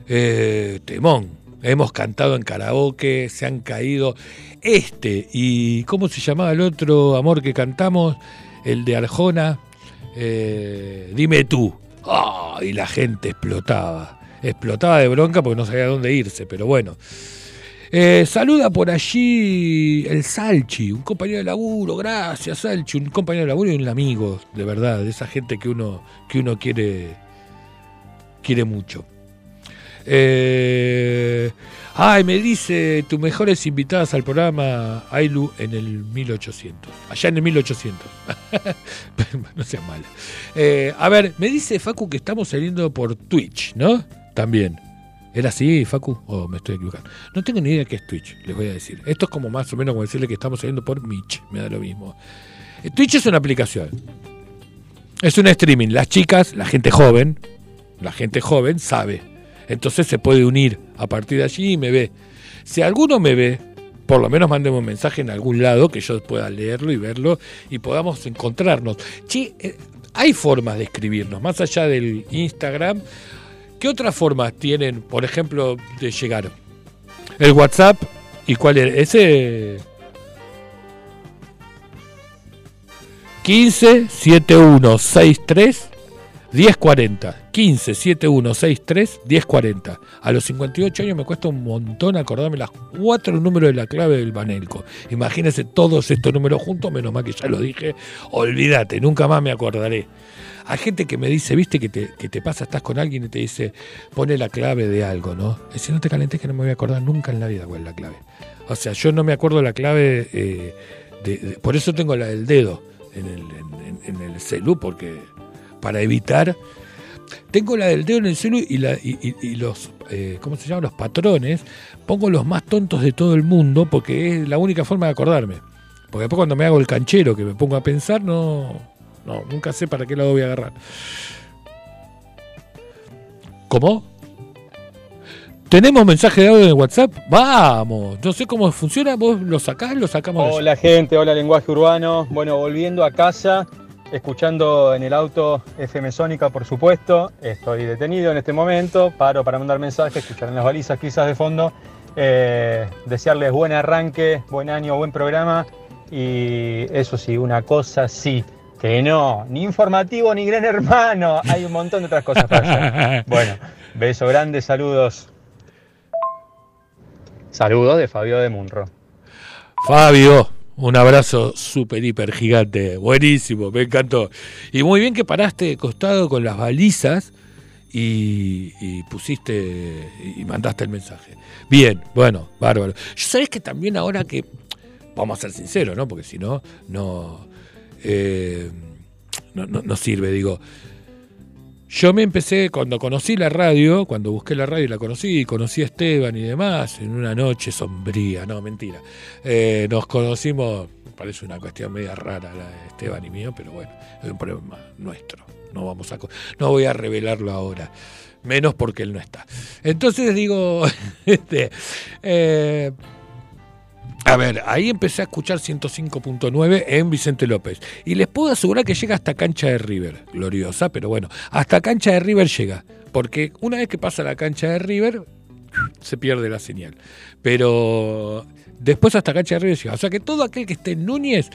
S2: Eh, temón. Hemos cantado en karaoke, se han caído. Este, y ¿cómo se llamaba el otro amor que cantamos? El de Arjona. Eh, dime tú. ¡Ah! y la gente explotaba. explotaba de bronca porque no sabía dónde irse, pero bueno. Eh, saluda por allí el Salchi, un compañero de laburo, gracias Salchi, un compañero de laburo y un amigo, de verdad, de esa gente que uno, que uno quiere, quiere mucho. Eh, ay, me dice tus mejores invitadas al programa Ailu en el 1800. Allá en el 1800. no seas mala. Eh, a ver, me dice Facu que estamos saliendo por Twitch, ¿no? También. ¿Era así, Facu? ¿O me estoy equivocando? No tengo ni idea qué es Twitch, les voy a decir. Esto es como más o menos como decirle que estamos saliendo por Mitch, me da lo mismo. Eh, Twitch es una aplicación. Es un streaming. Las chicas, la gente joven, la gente joven sabe. Entonces se puede unir a partir de allí y me ve. Si alguno me ve, por lo menos mándeme un mensaje en algún lado que yo pueda leerlo y verlo y podamos encontrarnos. Che, eh, hay formas de escribirnos, más allá del Instagram. ¿Qué otras formas tienen, por ejemplo, de llegar? El WhatsApp y cuál es ese 15 7163 1040. 15 7163 1040. A los 58 años me cuesta un montón acordarme las cuatro números de la clave del Banelco. Imagínense todos estos números juntos, menos mal que ya lo dije. Olvídate, nunca más me acordaré. Hay gente que me dice, viste, que te, que te pasa, estás con alguien y te dice, pone la clave de algo, ¿no? Si no te calentes que no me voy a acordar nunca en la vida cuál es la clave. O sea, yo no me acuerdo la clave, eh, de, por eso tengo la del dedo en el, en, el celu, porque para evitar... Tengo la del dedo en el celu y, la, y, y- y los, eh, ¿cómo se llaman? Los patrones. Pongo los más tontos de todo el mundo porque es la única forma de acordarme. Porque después cuando me hago el canchero, que me pongo a pensar, no, no nunca sé para qué lado voy a agarrar. ¿Cómo? ¿Tenemos mensaje de audio en WhatsApp? Vamos, no sé cómo funciona, vos lo sacás, lo sacamos.
S5: Hola gente, hola lenguaje urbano. Bueno, volviendo a casa, escuchando en el auto FM Sónica, por supuesto. Estoy detenido en este momento, paro para mandar mensajes, escucharán las balizas quizás de fondo. Eh, desearles buen arranque, buen año, buen programa. Y eso sí, una cosa sí, que no, ni informativo ni gran hermano. Hay un montón de otras cosas para hacer. Bueno, beso grande, saludos. Saludos de Fabio de Munro.
S2: Fabio, un abrazo súper, hiper gigante. Buenísimo, me encantó. Y muy bien que paraste de costado con las balizas y, y pusiste y mandaste el mensaje. Bien, bueno, bárbaro. Yo sabés que también ahora que, vamos a ser sinceros, ¿no? Porque si no, no, eh, no, sirve, digo. Yo me empecé, cuando conocí la radio, cuando busqué la radio y la conocí, conocí a Esteban y demás, en una noche sombría, no, mentira. Eh, nos conocimos, parece una cuestión media rara la de Esteban y mío, pero bueno, es un problema nuestro. No, vamos a, no voy a revelarlo ahora, menos porque él no está. Entonces digo, este, eh, a ver, ahí empecé a escuchar 105.9 en Vicente López. Y les puedo asegurar que llega hasta cancha de River. Gloriosa, pero bueno, hasta cancha de River llega. Porque una vez que pasa la cancha de River, se pierde la señal. Pero después hasta cancha de River llega. O sea que todo aquel que esté en Núñez,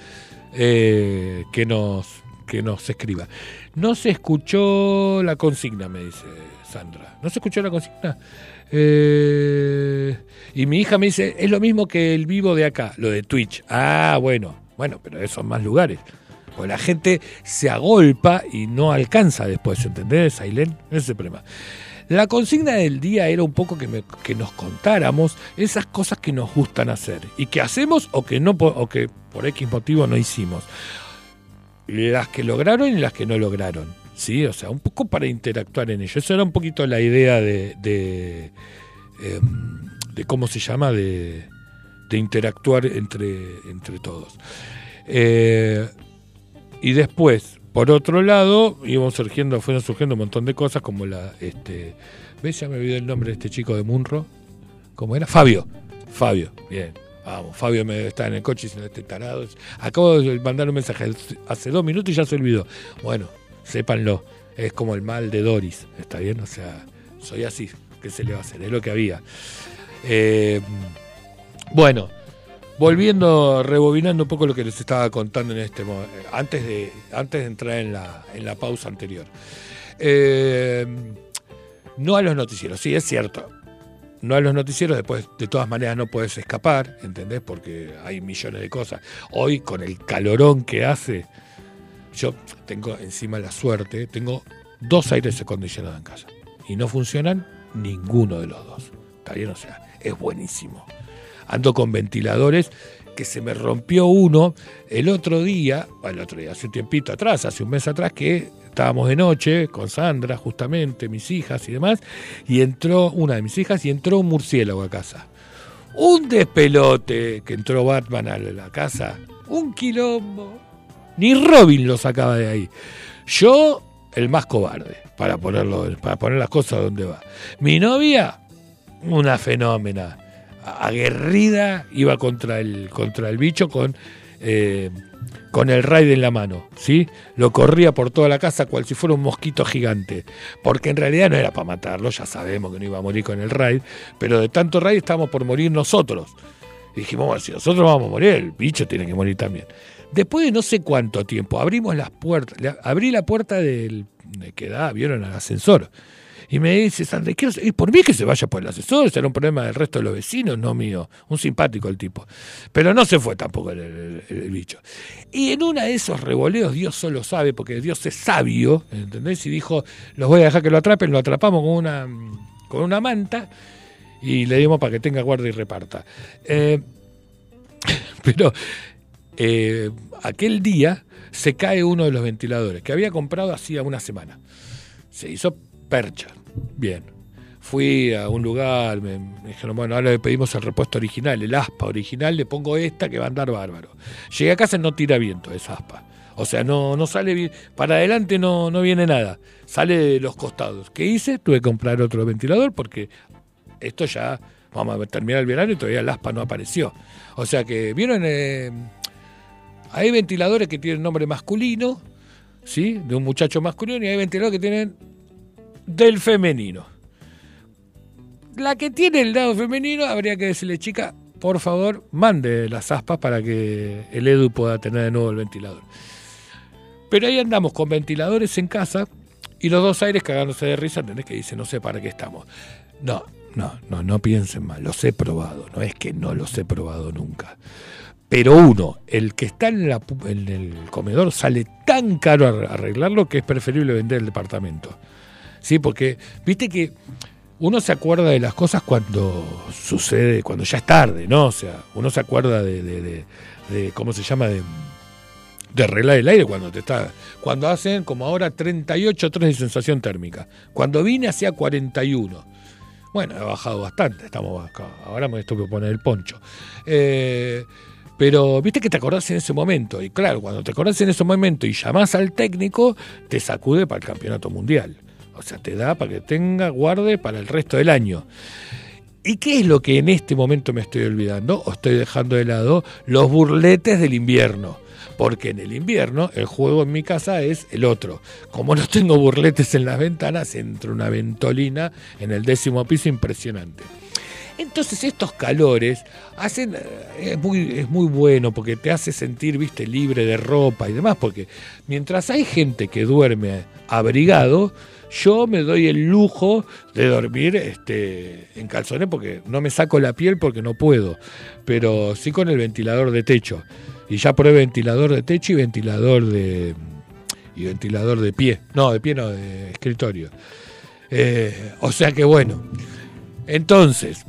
S2: eh, que, nos, que nos escriba. No se escuchó la consigna, me dice Sandra. ¿No se escuchó la consigna? Eh, y mi hija me dice, es lo mismo que el vivo de acá, lo de Twitch. Ah, bueno, bueno, pero esos son más lugares. Pues la gente se agolpa y no alcanza después, ¿entendés, Ailén? Ese es el problema. La consigna del día era un poco que, me- que nos contáramos esas cosas que nos gustan hacer y que hacemos o que no o que por X motivo no hicimos. Las que lograron y las que no lograron. Sí, o sea, un poco para interactuar en ello. Eso era un poquito la idea de, de, em, cómo se llama, de, de interactuar entre, entre todos. Eh, y después, por otro lado, íbamos surgiendo, fueron surgiendo un montón de cosas como la, este, ¿ves? Ya me olvidé el nombre de este chico de Munro. ¿Cómo era? Fabio. Fabio, bien. Vamos, Fabio me está en el coche se este tarado. Acabo de mandar un mensaje hace dos minutos y ya se olvidó. Bueno, sépanlo. Es como el mal de Doris, ¿está bien? O sea, soy así. ¿Qué se le va a hacer? Es lo que había. Eh, bueno, volviendo, rebobinando un poco lo que les estaba contando en este antes de antes de entrar en la, en la pausa anterior. Eh, No a los noticieros, sí, es cierto. No a los noticieros, después de todas maneras no puedes escapar, ¿entendés? Porque hay millones de cosas. Hoy, con el calorón que hace, yo tengo encima la suerte, tengo dos aires acondicionados en casa. Y no funcionan ninguno de los dos. ¿Está bien? O sea, es buenísimo. Ando con ventiladores que se me rompió uno el otro día, el otro día, hace un tiempito atrás, hace un mes atrás, que estábamos de noche con Sandra, justamente, mis hijas y demás, y entró una de mis hijas y entró un murciélago a casa. Un despelote que entró Batman a la casa, un quilombo. Ni Robin lo sacaba de ahí. Yo, el más cobarde, para ponerlo, para poner las cosas donde va. Mi novia, una fenómena aguerrida, iba contra el, contra el bicho con, eh, con el raid en la mano, ¿sí? Lo corría por toda la casa cual si fuera un mosquito gigante, porque en realidad no era para matarlo, ya sabemos que no iba a morir con el raid, pero de tanto raid estábamos por morir nosotros. Dijimos, bueno, si nosotros vamos a morir, el bicho tiene que morir también. Después de no sé cuánto tiempo, abrimos las puertas, abrí la puerta del que da, vieron, al ascensor. Y me dice, Sandra, quiero, y por mí que se vaya por el ascensor, será un problema del resto de los vecinos, no mío. Un simpático el tipo. Pero no se fue tampoco el, bicho. Y en una de esos revoleos, Dios solo sabe, porque Dios es sabio, ¿entendés? Y dijo, los voy a dejar que lo atrapen, lo atrapamos con una, con una manta y le dimos para que tenga guardia y reparta. Eh, pero eh, aquel día se cae uno de los ventiladores que había comprado hacía una semana. Se hizo percha. Bien. Fui a un lugar, me, me dijeron, bueno, ahora le pedimos el repuesto original, el aspa original, le pongo esta que va a andar bárbaro. Llegué a casa y no tira viento esa aspa. O sea, no, no sale bien. Para adelante no, no viene nada. Sale de los costados. ¿Qué hice? Tuve que comprar otro ventilador porque esto ya, vamos a terminar el verano y todavía el aspa no apareció. O sea que, ¿vieron? Eh, hay ventiladores que tienen nombre masculino, ¿sí? De un muchacho masculino, y hay ventiladores que tienen del femenino. La que tiene el lado femenino, habría que decirle, chica, por favor, mande las aspas para que el Edu pueda tener de nuevo el ventilador. Pero ahí andamos con ventiladores en casa y los dos aires cagándose de risa, ¿entendés? Que dice, no sé para qué estamos. No, no, no, no piensen mal, los he probado, no es que no los he probado nunca. Pero uno, el que está en, el comedor sale tan caro arreglarlo que es preferible vender el departamento. Sí, porque viste que uno se acuerda de las cosas cuando sucede, cuando ya es tarde, ¿no? O sea, uno se acuerda de, ¿cómo se llama? De, de arreglar el aire cuando te está. Cuando hacen como ahora 38 3 de sensación térmica. Cuando vine hacía 41. Bueno, ha bajado bastante. Estamos acá. Ahora me estoy por poner el poncho. Eh, pero viste que te acordás en ese momento. Y claro, cuando te acordás en ese momento y llamás al técnico, te sacude para el campeonato mundial. O sea, te da para que tenga, guarde para el resto del año. ¿Y qué es lo que en este momento me estoy olvidando? O estoy dejando de lado los burletes del invierno. Porque en el invierno el juego en mi casa es el otro. Como no tengo burletes en las ventanas, entra una ventolina en el décimo piso impresionante. Entonces estos calores hacen eh, es muy es muy bueno porque te hace sentir, viste, libre de ropa y demás, porque mientras hay gente que duerme abrigado, yo me doy el lujo de dormir este en calzones porque no me saco la piel porque no puedo, pero sí con el ventilador de techo. Y ya probé ventilador de techo y ventilador de y ventilador de pie. No, de pie no, de escritorio. Eh, o sea que bueno. Entonces,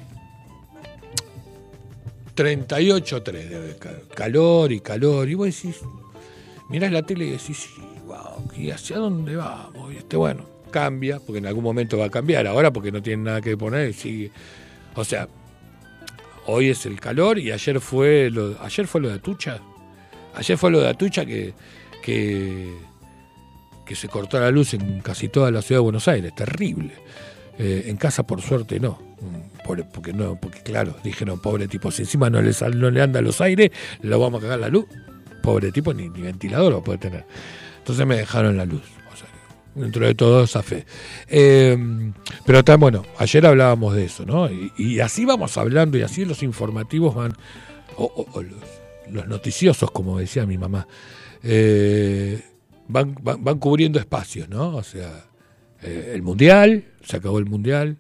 S2: 38.3 de ca- calor y calor. Y vos decís, mirás la tele y decís, wow, ¿y hacia dónde vamos? Y este, bueno, cambia, porque en algún momento va a cambiar. Ahora porque no tiene nada que poner y sigue. O sea, hoy es el calor y ayer fue lo, ayer fue lo de Atucha. Ayer fue lo de Atucha que, que, que se cortó la luz en casi toda la ciudad de Buenos Aires. Terrible. Eh, en casa, por suerte, no. Mm, Pobre- porque no, porque claro, dijeron, pobre tipo, si encima no le, sal- no le anda los aires, lo vamos a cagar la luz. Pobre tipo, ni, ni ventilador lo puede tener. Entonces me dejaron la luz. Dentro de todo, esa fe. Eh, pero tan bueno, ayer hablábamos de eso, ¿no? Y, y así vamos hablando, y así los informativos van, o, o- o los, los noticiosos, como decía mi mamá, eh, van, van, van cubriendo espacios, ¿no? O sea, eh, el Mundial, se acabó el Mundial,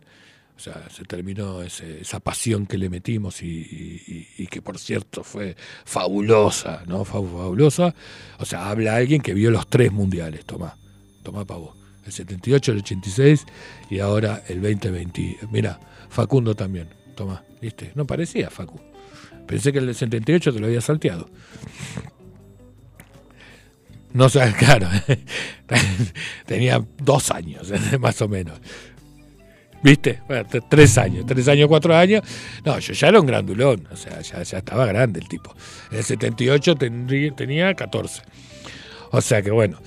S2: o sea, se terminó ese- esa pasión que le metimos y, que por cierto fue fabulosa, ¿no? Fa- Fabulosa. O sea, habla alguien que vio los tres mundiales, tomá, tomá para vos. El 78, el 86 y ahora el 2020. Mira, Facundo también, tomá, ¿viste? No parecía Facu. Pensé que el del 78 te lo había salteado. No sé, claro. Tenía dos años, más o menos. ¿Viste? Bueno, tres años, tres años, cuatro años. No, yo ya era un grandulón, o sea, ya, estaba grande el tipo. En el 78 tendrí- tenía 14. O sea que bueno.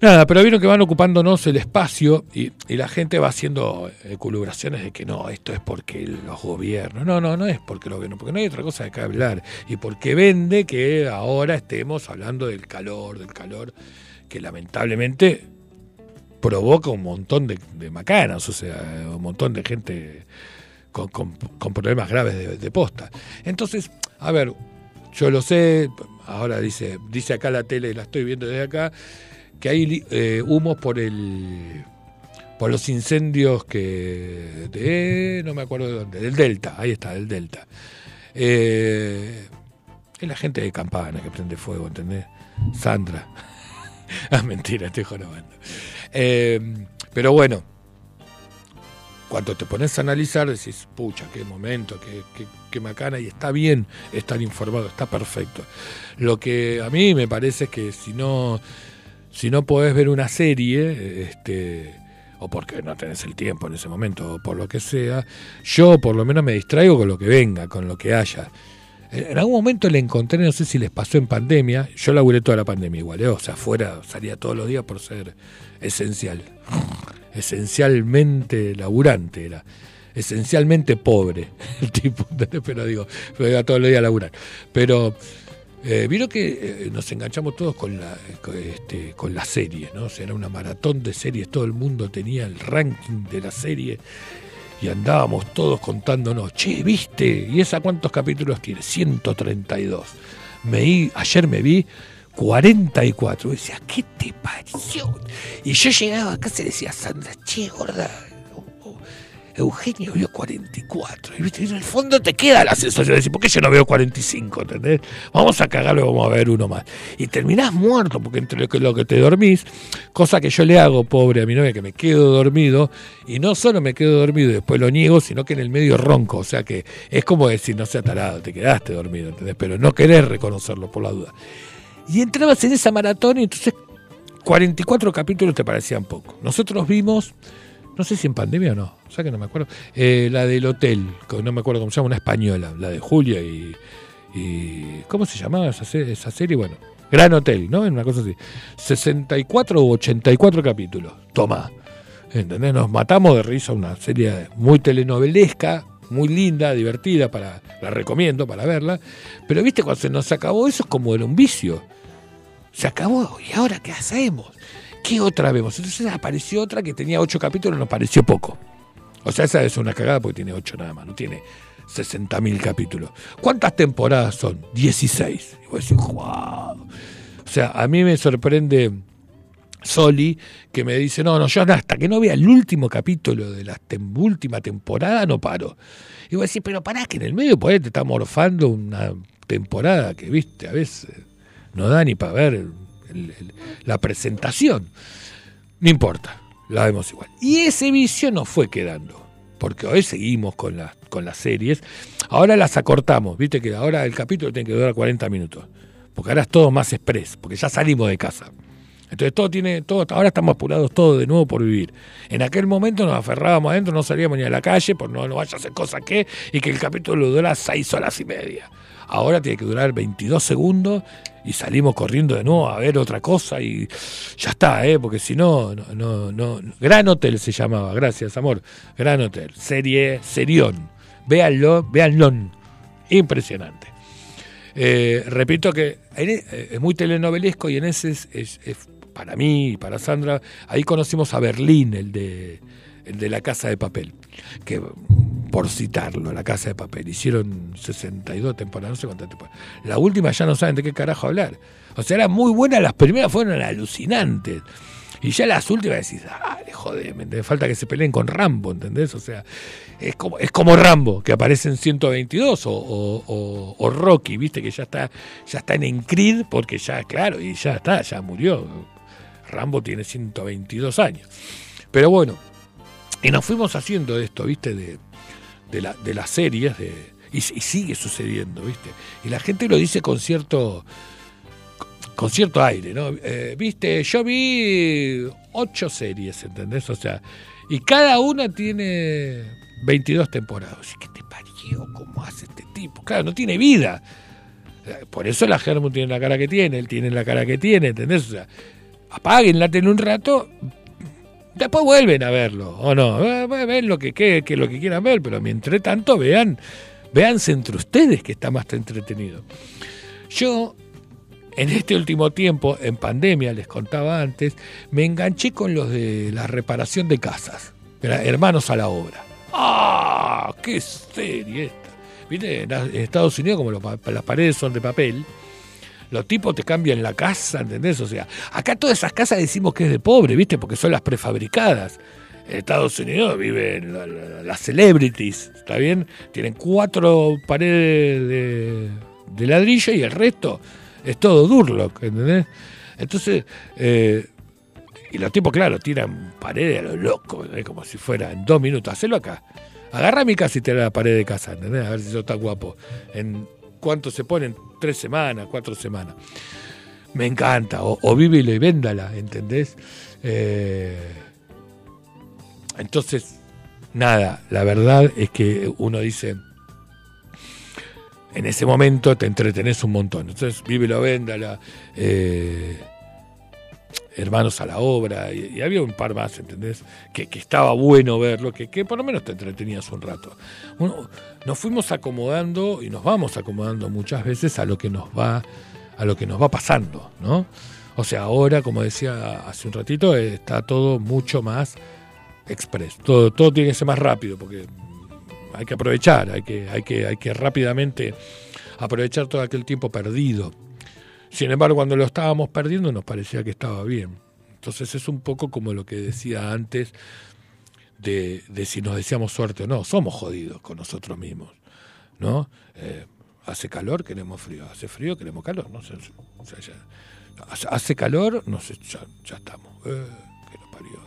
S2: Nada, pero vieron que van ocupándonos el espacio y, y la gente va haciendo eh, colubraciones de que no, esto es porque los gobiernos. No, no, no es porque los gobiernos, porque no hay otra cosa de que hablar. Y porque vende que ahora estemos hablando del calor, del calor, que lamentablemente provoca un montón de, de macanas, o sea, un montón de gente con, con- con problemas graves de, de posta. Entonces, a ver, yo lo sé, ahora dice, dice acá la tele, la estoy viendo desde acá, que hay eh, humos por el por los incendios que de no me acuerdo de dónde, del Delta, ahí está, del Delta. Eh, es la gente de Campana que prende fuego, ¿entendés? Sandra. ah, mentira, estoy jorobando. Eh, pero bueno, cuando te pones a analizar, decís, pucha, qué momento, qué, qué, qué macana, y está bien estar informado, está perfecto. Lo que a mí me parece es que si no, si no podés ver una serie, este, o porque no tenés el tiempo en ese momento, o por lo que sea, yo por lo menos me distraigo con lo que venga, con lo que haya. En algún momento le encontré, no sé si les pasó en pandemia, yo laburé toda la pandemia igual, ¿eh? o sea, afuera salía todos los días por ser esencial. Esencialmente laburante era. Esencialmente pobre el tipo, pero digo, pero iba todos los días a laburar. Pero eh, vieron que eh, nos enganchamos todos con la, con, este, con la serie, ¿no? O sea, era una maratón de series, todo el mundo tenía el ranking de la serie y andábamos todos contándonos, che, ¿viste? ¿Y esa cuántos capítulos tiene? 132. Me ayer me vi 44. Y decía, ¿qué te pareció? Y yo llegaba a casa y decía Sandra, che, gorda, Eugenio vio 44. Y en el fondo te queda la sensación de decir, ¿por qué yo no veo 45? ¿Entendés? Vamos a cagarlo y vamos a ver uno más. Y terminás muerto, porque entre lo que, lo que te dormís, cosa que yo le hago, pobre a mi novia, que me quedo dormido, y no solo me quedo dormido y después lo niego, sino que en el medio ronco. O sea que es como decir, no sea tarado, te quedaste dormido, ¿entendés? Pero no querés reconocerlo por la duda. Y entrabas en esa maratón y entonces 44 capítulos te parecían poco. Nosotros vimos, no sé si en pandemia o no, o sea que no me acuerdo, eh, la del hotel, no me acuerdo cómo se llama, una española, la de Julia y... ¿Cómo se llamaba esa, se- esa serie? Bueno, Gran Hotel, ¿no? Una cosa así. 64 u 84 capítulos. Toma. ¿Entendés? Nos matamos de risa, una serie muy telenovelesca, muy linda, divertida, para, la recomiendo para verla. Pero viste, cuando se nos acabó eso es como era un vicio. Se acabó, ¿y ahora qué hacemos? ¿Qué otra vemos? Entonces apareció otra que tenía ocho capítulos nos pareció poco. O sea, esa es una cagada porque tiene ocho nada más, no tiene 60.000 capítulos. ¿Cuántas temporadas son? 16. Y vos decís, wow. O sea, a mí me sorprende Soli que me dice, no, no, yo hasta que no vea el último capítulo de la tem- última temporada no paro. Y vos decís, pero pará que en el medio ahí te está morfando una temporada que, viste, a veces no da ni para ver la presentación. No importa, la vemos igual. Y ese vicio nos fue quedando, porque hoy seguimos con, las con las series. Ahora las acortamos, viste que ahora el capítulo tiene que durar 40 minutos, porque ahora es todo más express, porque ya salimos de casa. Entonces todo tiene, todo, ahora estamos apurados todos de nuevo por vivir. En aquel momento nos aferrábamos adentro, no salíamos ni a la calle, por no, no vaya a hacer cosa que, y que el capítulo dura seis horas y media. Ahora tiene que durar 22 segundos y salimos corriendo de nuevo a ver otra cosa y ya está, ¿eh? porque si no, no, no. Gran Hotel se llamaba, gracias amor. Gran Hotel, serie, serión. Véanlo, véanlo. Impresionante. Eh, repito que e- eh, es muy telenovelesco y en ese es, es- es para mí y para Sandra, ahí conocimos a Berlín, el de, el de la Casa de Papel, que por citarlo, la Casa de Papel, hicieron 62 temporadas, no sé cuántas temporadas. La última ya no saben de qué carajo hablar. O sea, eran muy buenas, las primeras fueron alucinantes. Y ya las últimas decís, dale, joder, me falta que se peleen con Rambo, ¿entendés? O sea, es como, es como Rambo, que aparece en 122, o, Rocky, viste, que ya está, ya está en Creed, porque ya, claro, y ya está, ya murió. Rambo tiene 122 años. Pero bueno, y nos fuimos haciendo esto, viste, de, de, la- de las series, de, y, sigue sucediendo, viste. Y la gente lo dice con cierto con cierto aire, ¿no? Eh, Viste, yo vi ocho series, ¿entendés? O sea, y cada una tiene 22 temporadas. ¿Qué te parió? ¿Cómo hace este tipo? Claro, no tiene vida. Por eso la Germu tiene la cara que tiene, él tiene la cara que tiene, ¿entendés? O sea, apáguenla en un rato, después vuelven a verlo, o no, Eh, ven lo que, que, que lo que quieran ver, pero mientras tanto vean, véanse entre ustedes que está más entretenido. Yo en este último tiempo, en pandemia, les contaba antes, me enganché con los de la reparación de casas. Hermanos a la obra. ¡Ah! ¡Qué serie esta! ¿Viste? En Estados Unidos, como las paredes son de papel, los tipos te cambian la casa, ¿entendés? O sea, acá todas esas casas decimos que es de pobre, ¿viste? Porque son las prefabricadas. En Estados Unidos viven la- la- las celebrities, ¿está bien? Tienen cuatro paredes de, ladrillo y el resto es todo Durlock, ¿entendés? Entonces, eh, y los tipos, claro, tiran paredes a lo loco, ¿entendés? como si fuera en dos minutos. Hacelo acá. Agarra mi casa y tira la pared de casa, ¿entendés? A ver si sos tan guapo. ¿En cuánto se ponen? Tres semanas, cuatro semanas. Me encanta. O, o vívelo y véndala, ¿entendés? Eh, entonces, nada, la verdad es que uno dice, en ese momento te entretenés un montón. Entonces, vívelo, véndala, eh, hermanos a la obra, y, había un par más, ¿entendés? Que, que estaba bueno verlo, que, que por lo menos te entretenías un rato. Nos fuimos acomodando y nos vamos acomodando muchas veces a lo que nos va, a lo que nos va pasando, ¿no? O sea, ahora, como decía hace un ratito, está todo mucho más express. Todo, todo tiene que ser más rápido, porque hay que aprovechar, hay que, hay que, hay que rápidamente aprovechar todo aquel tiempo perdido. Sin embargo, cuando lo estábamos perdiendo nos parecía que estaba bien. Entonces es un poco como lo que decía antes de, de si nos deseamos suerte o no. Somos jodidos con nosotros mismos, ¿no? Eh, hace calor, queremos frío. Hace frío, queremos calor. No o sea, ya- hace, calor, no sé, ya, estamos. Eh.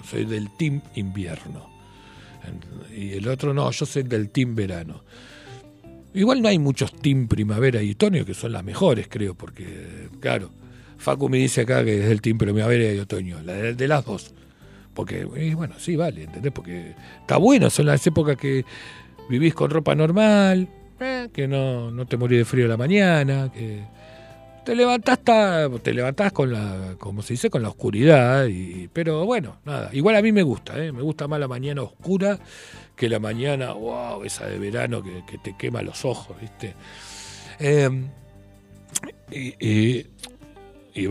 S2: Soy del team invierno. Y el otro no, yo soy del team verano. Igual no hay muchos team primavera y otoño que son las mejores, creo, porque, claro, Facu me dice acá que es el team primavera y otoño, la de, las dos. Porque, bueno, sí, vale, ¿entendés? Porque está bueno, son las épocas que vivís con ropa normal, eh, que no, no te morís de frío a la mañana, que te levantás, te levantás con la, como se dice, con la oscuridad, pero bueno, nada, igual a mí me gusta, ¿eh? me gusta más la mañana oscura que la mañana, wow, esa de verano que, te quema los ojos, ¿viste? Eh, y,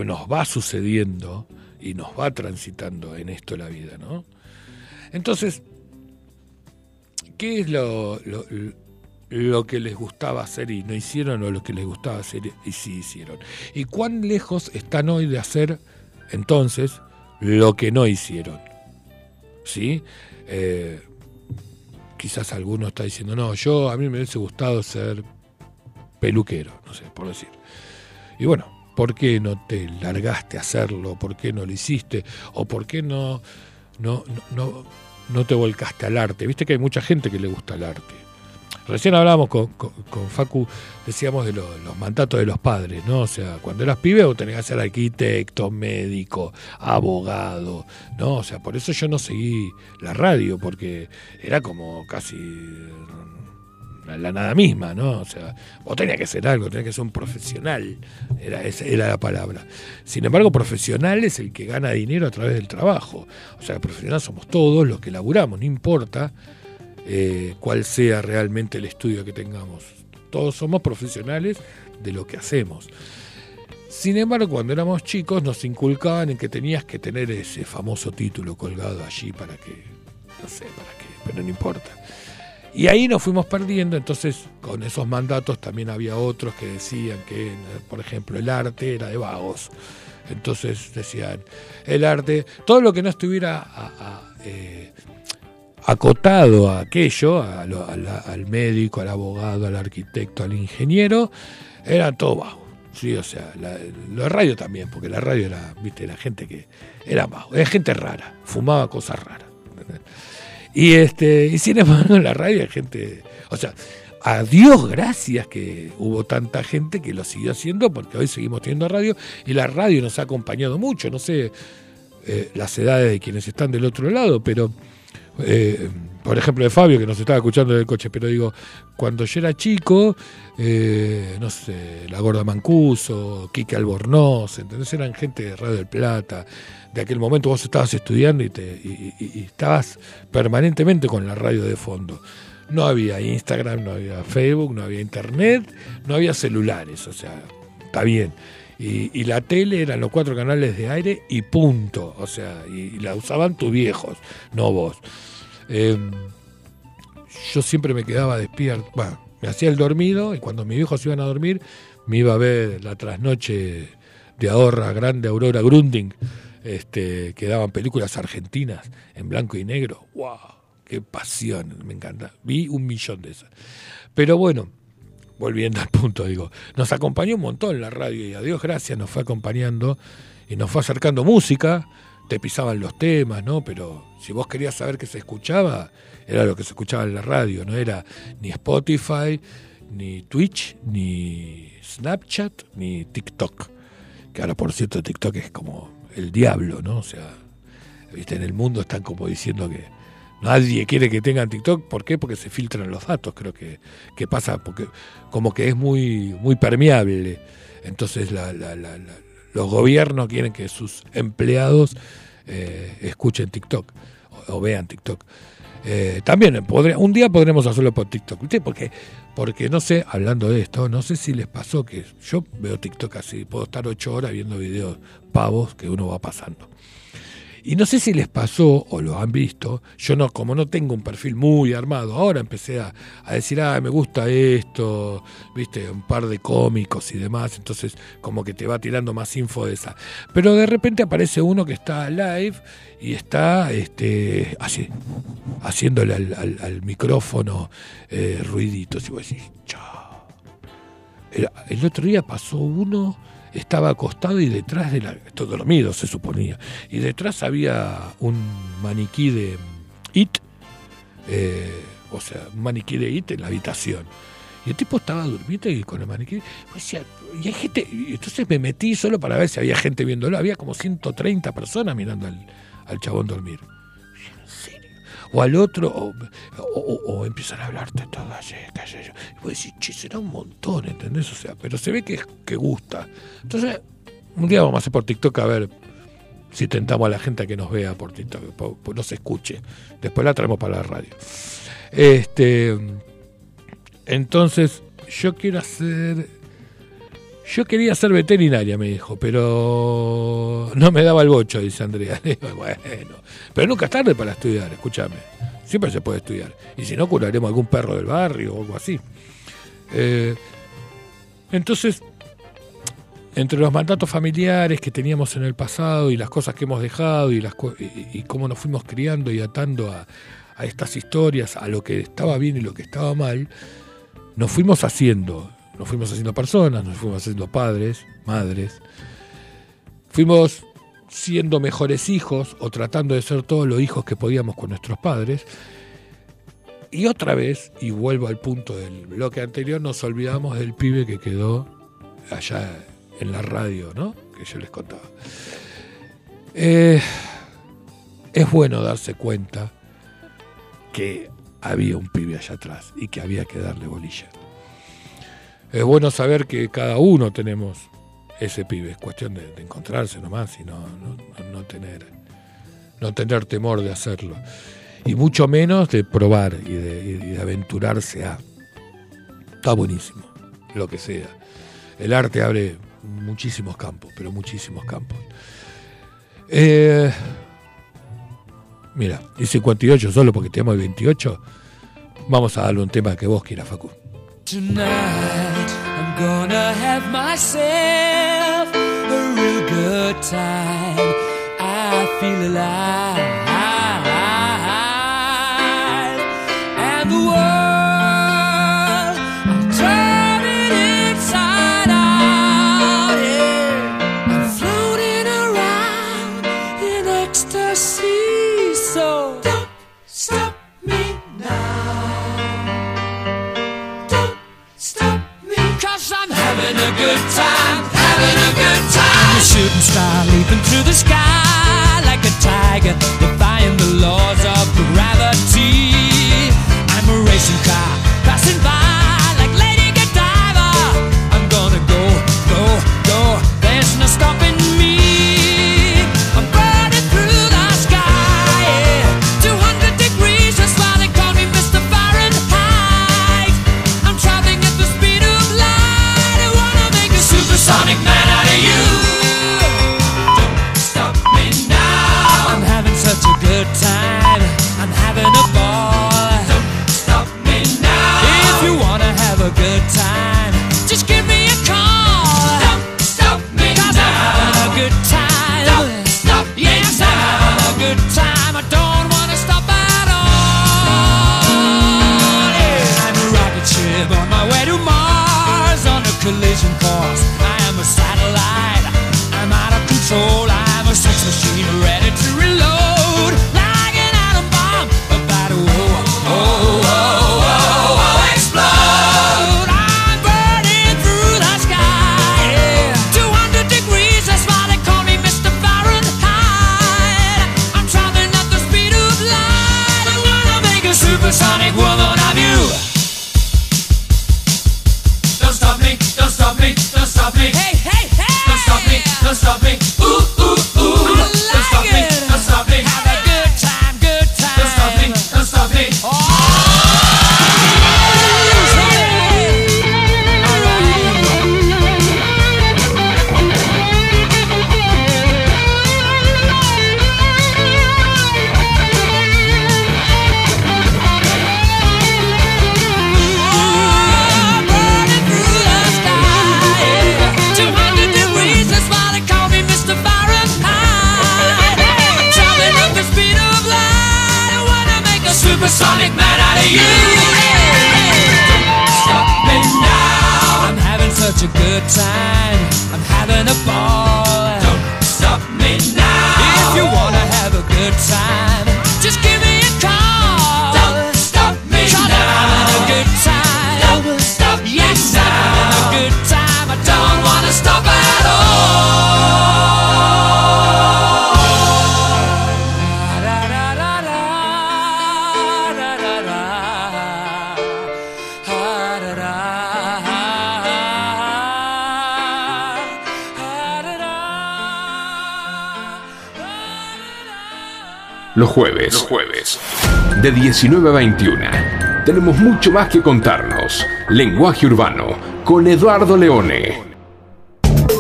S2: nos va sucediendo y nos va transitando en esto la vida, ¿no? Entonces, ¿qué es lo que les gustaba hacer y no hicieron o lo que les gustaba hacer y sí hicieron? ¿Y cuán lejos están hoy de hacer entonces lo que no hicieron? ¿Sí? Eh, quizás alguno está diciendo, no, yo a mí me hubiese gustado ser peluquero, no sé, por decir. Y bueno, ¿por qué no te largaste a hacerlo? ¿Por qué no lo hiciste? ¿O por qué no, no, no, no, no te volcaste al arte? Viste que hay mucha gente que le gusta el arte. Recién hablábamos con, con- Facu, decíamos de lo- los mandatos de los padres, ¿no? O sea, cuando eras pibe vos tenías que ser arquitecto, médico, abogado, ¿no? O sea, por eso yo no seguí la radio, porque era como casi la, la nada misma, ¿no? O sea, vos tenías que ser algo, tenías que ser un profesional, era, esa era la palabra. Sin embargo, profesional es el que gana dinero a través del trabajo. O sea, profesional somos todos los que laburamos, no importa eh, cuál sea realmente el estudio que tengamos. Todos somos profesionales de lo que hacemos. Sin embargo, cuando éramos chicos nos inculcaban en que tenías que tener ese famoso título colgado allí para que, no sé, para qué, pero no importa. Y ahí nos fuimos perdiendo, entonces con esos mandatos también había otros que decían que, por ejemplo, el arte era de vagos. Entonces decían, el arte, todo lo que no estuviera a- eh, acotado a aquello, al médico, al abogado, al arquitecto, al ingeniero, era todo bajo. Sí, o sea, la, radio también, porque la radio era, viste, la gente que era bajo, era gente rara, fumaba cosas raras. Y este, y sin embargo en la radio hay gente, o sea, a Dios gracias que hubo tanta gente que lo siguió haciendo, porque hoy seguimos teniendo radio y la radio nos ha acompañado mucho, no sé eh, las edades de quienes están del otro lado, pero eh, por ejemplo de Fabio que nos estaba escuchando en el coche, pero digo, cuando yo era chico, eh, no sé, la Gorda Mancuso, Quique Albornoz, ¿entendés? Eran gente de Radio del Plata, de aquel momento vos estabas estudiando y, te, y- y- y estabas permanentemente con la radio de fondo. No había Instagram, no había Facebook, no había Internet, no había celulares, o sea, está bien. Y, y la tele eran los cuatro canales de aire y punto, o sea, y, la usaban tus viejos, no vos. Eh, yo siempre me quedaba despierto, bueno, me hacía el dormido y cuando mis viejos iban a dormir me iba a ver la trasnoche de ahorra grande Aurora Grunding, este, que daban películas argentinas en blanco y negro. ¡Wow! ¡Qué pasión! Me encanta. Vi un millón de esas. Pero bueno, volviendo al punto, digo, nos acompañó un montón la radio y a Dios gracias nos fue acompañando y nos fue acercando música, te pisaban los temas, ¿no? Pero si vos querías saber qué se escuchaba, era lo que se escuchaba en la radio, no era ni Spotify, ni Twitch, ni Snapchat, ni TikTok. Que ahora, por cierto, TikTok es como el diablo, ¿no? O sea, viste, en el mundo están como diciendo que nadie quiere que tengan TikTok. ¿Por qué? Porque se filtran los datos, creo que, que pasa, porque como que es muy, muy permeable. Entonces la- la- la- los gobiernos quieren que sus empleados eh, escuchen TikTok o, vean TikTok. Eh, también un día podremos hacerlo por TikTok. ¿Viste? Porque, porque no sé, hablando de esto, no sé si les pasó que yo veo TikTok así, puedo estar ocho horas viendo videos pavos que uno va pasando. Y no sé si les pasó o lo han visto, yo no, como no tengo un perfil muy armado, ahora empecé a, a decir, ah, me gusta esto, viste, un par de cómicos y demás, entonces como que te va tirando más info de esa. Pero de repente aparece uno que está live y está este, así, haciéndole al, micrófono eh, ruiditos. Y vos decís, chao. El otro día pasó uno, estaba acostado y detrás de la. Esto dormido se suponía. Y detrás había un maniquí de It, eh, o sea, un maniquí de It en la habitación. Y el tipo estaba durmiendo y con el maniquí. pues y hay gente. y entonces me metí solo para ver si había gente viéndolo. Había como 130 personas mirando al, al chabón dormir. ¿En serio? O al otro, o, empiezan a hablarte todo así, qué yo. Y vos decís, che, será un montón, ¿entendés? O sea, pero se ve que, que gusta. Entonces, un día vamos a hacer por TikTok a ver si tentamos a la gente a que nos vea por TikTok, po- nos escuche. Después la traemos para la radio. Este, entonces, yo quiero hacer. Yo quería ser veterinaria, me dijo, pero no me daba el bocho, dice Andrea. Bueno, pero nunca es tarde para estudiar, escúchame. Siempre se puede estudiar. Y si no, curaremos algún perro del barrio o algo así. Eh, entonces, entre los mandatos familiares que teníamos en el pasado y las cosas que hemos dejado y, las, y, y cómo nos fuimos criando y atando a estas historias, a lo que estaba bien y lo que estaba mal, nos fuimos haciendo, nos fuimos haciendo personas, nos fuimos haciendo padres, madres, fuimos siendo mejores hijos o tratando de ser todos los hijos que podíamos con nuestros padres. Y otra vez, y vuelvo al punto del bloque anterior, nos olvidamos del pibe que quedó allá en la radio, ¿no? Que yo les contaba. Eh, es bueno darse cuenta que había un pibe allá atrás y que había que darle bolilla. Es bueno saber que cada uno tenemos ese pibe, es cuestión de, encontrarse nomás y no, no, tener, no tener temor de hacerlo. Y mucho menos de probar y de, y de aventurarse a. Está buenísimo, lo que sea. El arte abre muchísimos campos, pero muchísimos campos. Eh, mira, y 58 solo porque tenemos el 28. Vamos a darle un tema que vos quieras, Facu.
S1: Tonight I'm gonna have myself a real good
S6: time. I feel alive. And the world, good time, having a good time. A shooting star leaping through the sky like a tiger, defying the laws of gravity. I'm a racing car passing by like Lady Godiva. I'm gonna go, go, go. There's no stopping
S4: 19 a 21. Tenemos mucho más que contarnos. Lenguaje urbano. Con Eduardo Leone.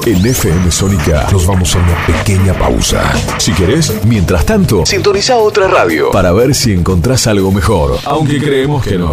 S7: En FM Sónica nos vamos a una pequeña pausa. Si querés, mientras tanto, sintoniza otra radio para ver si encontrás algo mejor. Aunque creemos que no.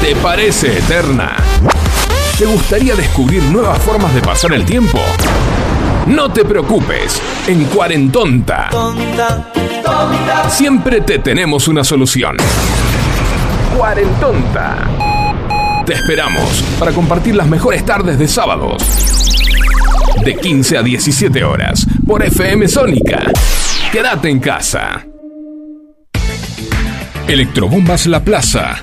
S4: ¿Te parece eterna? ¿Te gustaría descubrir nuevas formas de pasar el tiempo? No te preocupes, en Cuarentonta. Siempre te tenemos una solución. Cuarentonta. Te esperamos para compartir las mejores tardes de sábados. De 15 a 17 horas por FM Sónica. Quédate en casa. Electrobombas La Plaza.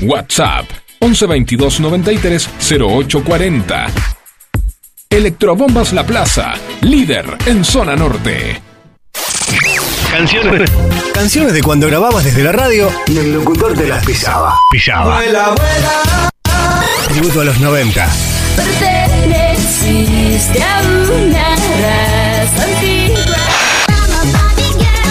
S4: WhatsApp 1122 93 0840. Electrobombas La Plaza, líder en zona norte.
S8: Canciones. Canciones de cuando grababas desde la radio y el locutor te las pisaba. Pisaba. Tributo a los 90.
S9: Perteneciste a una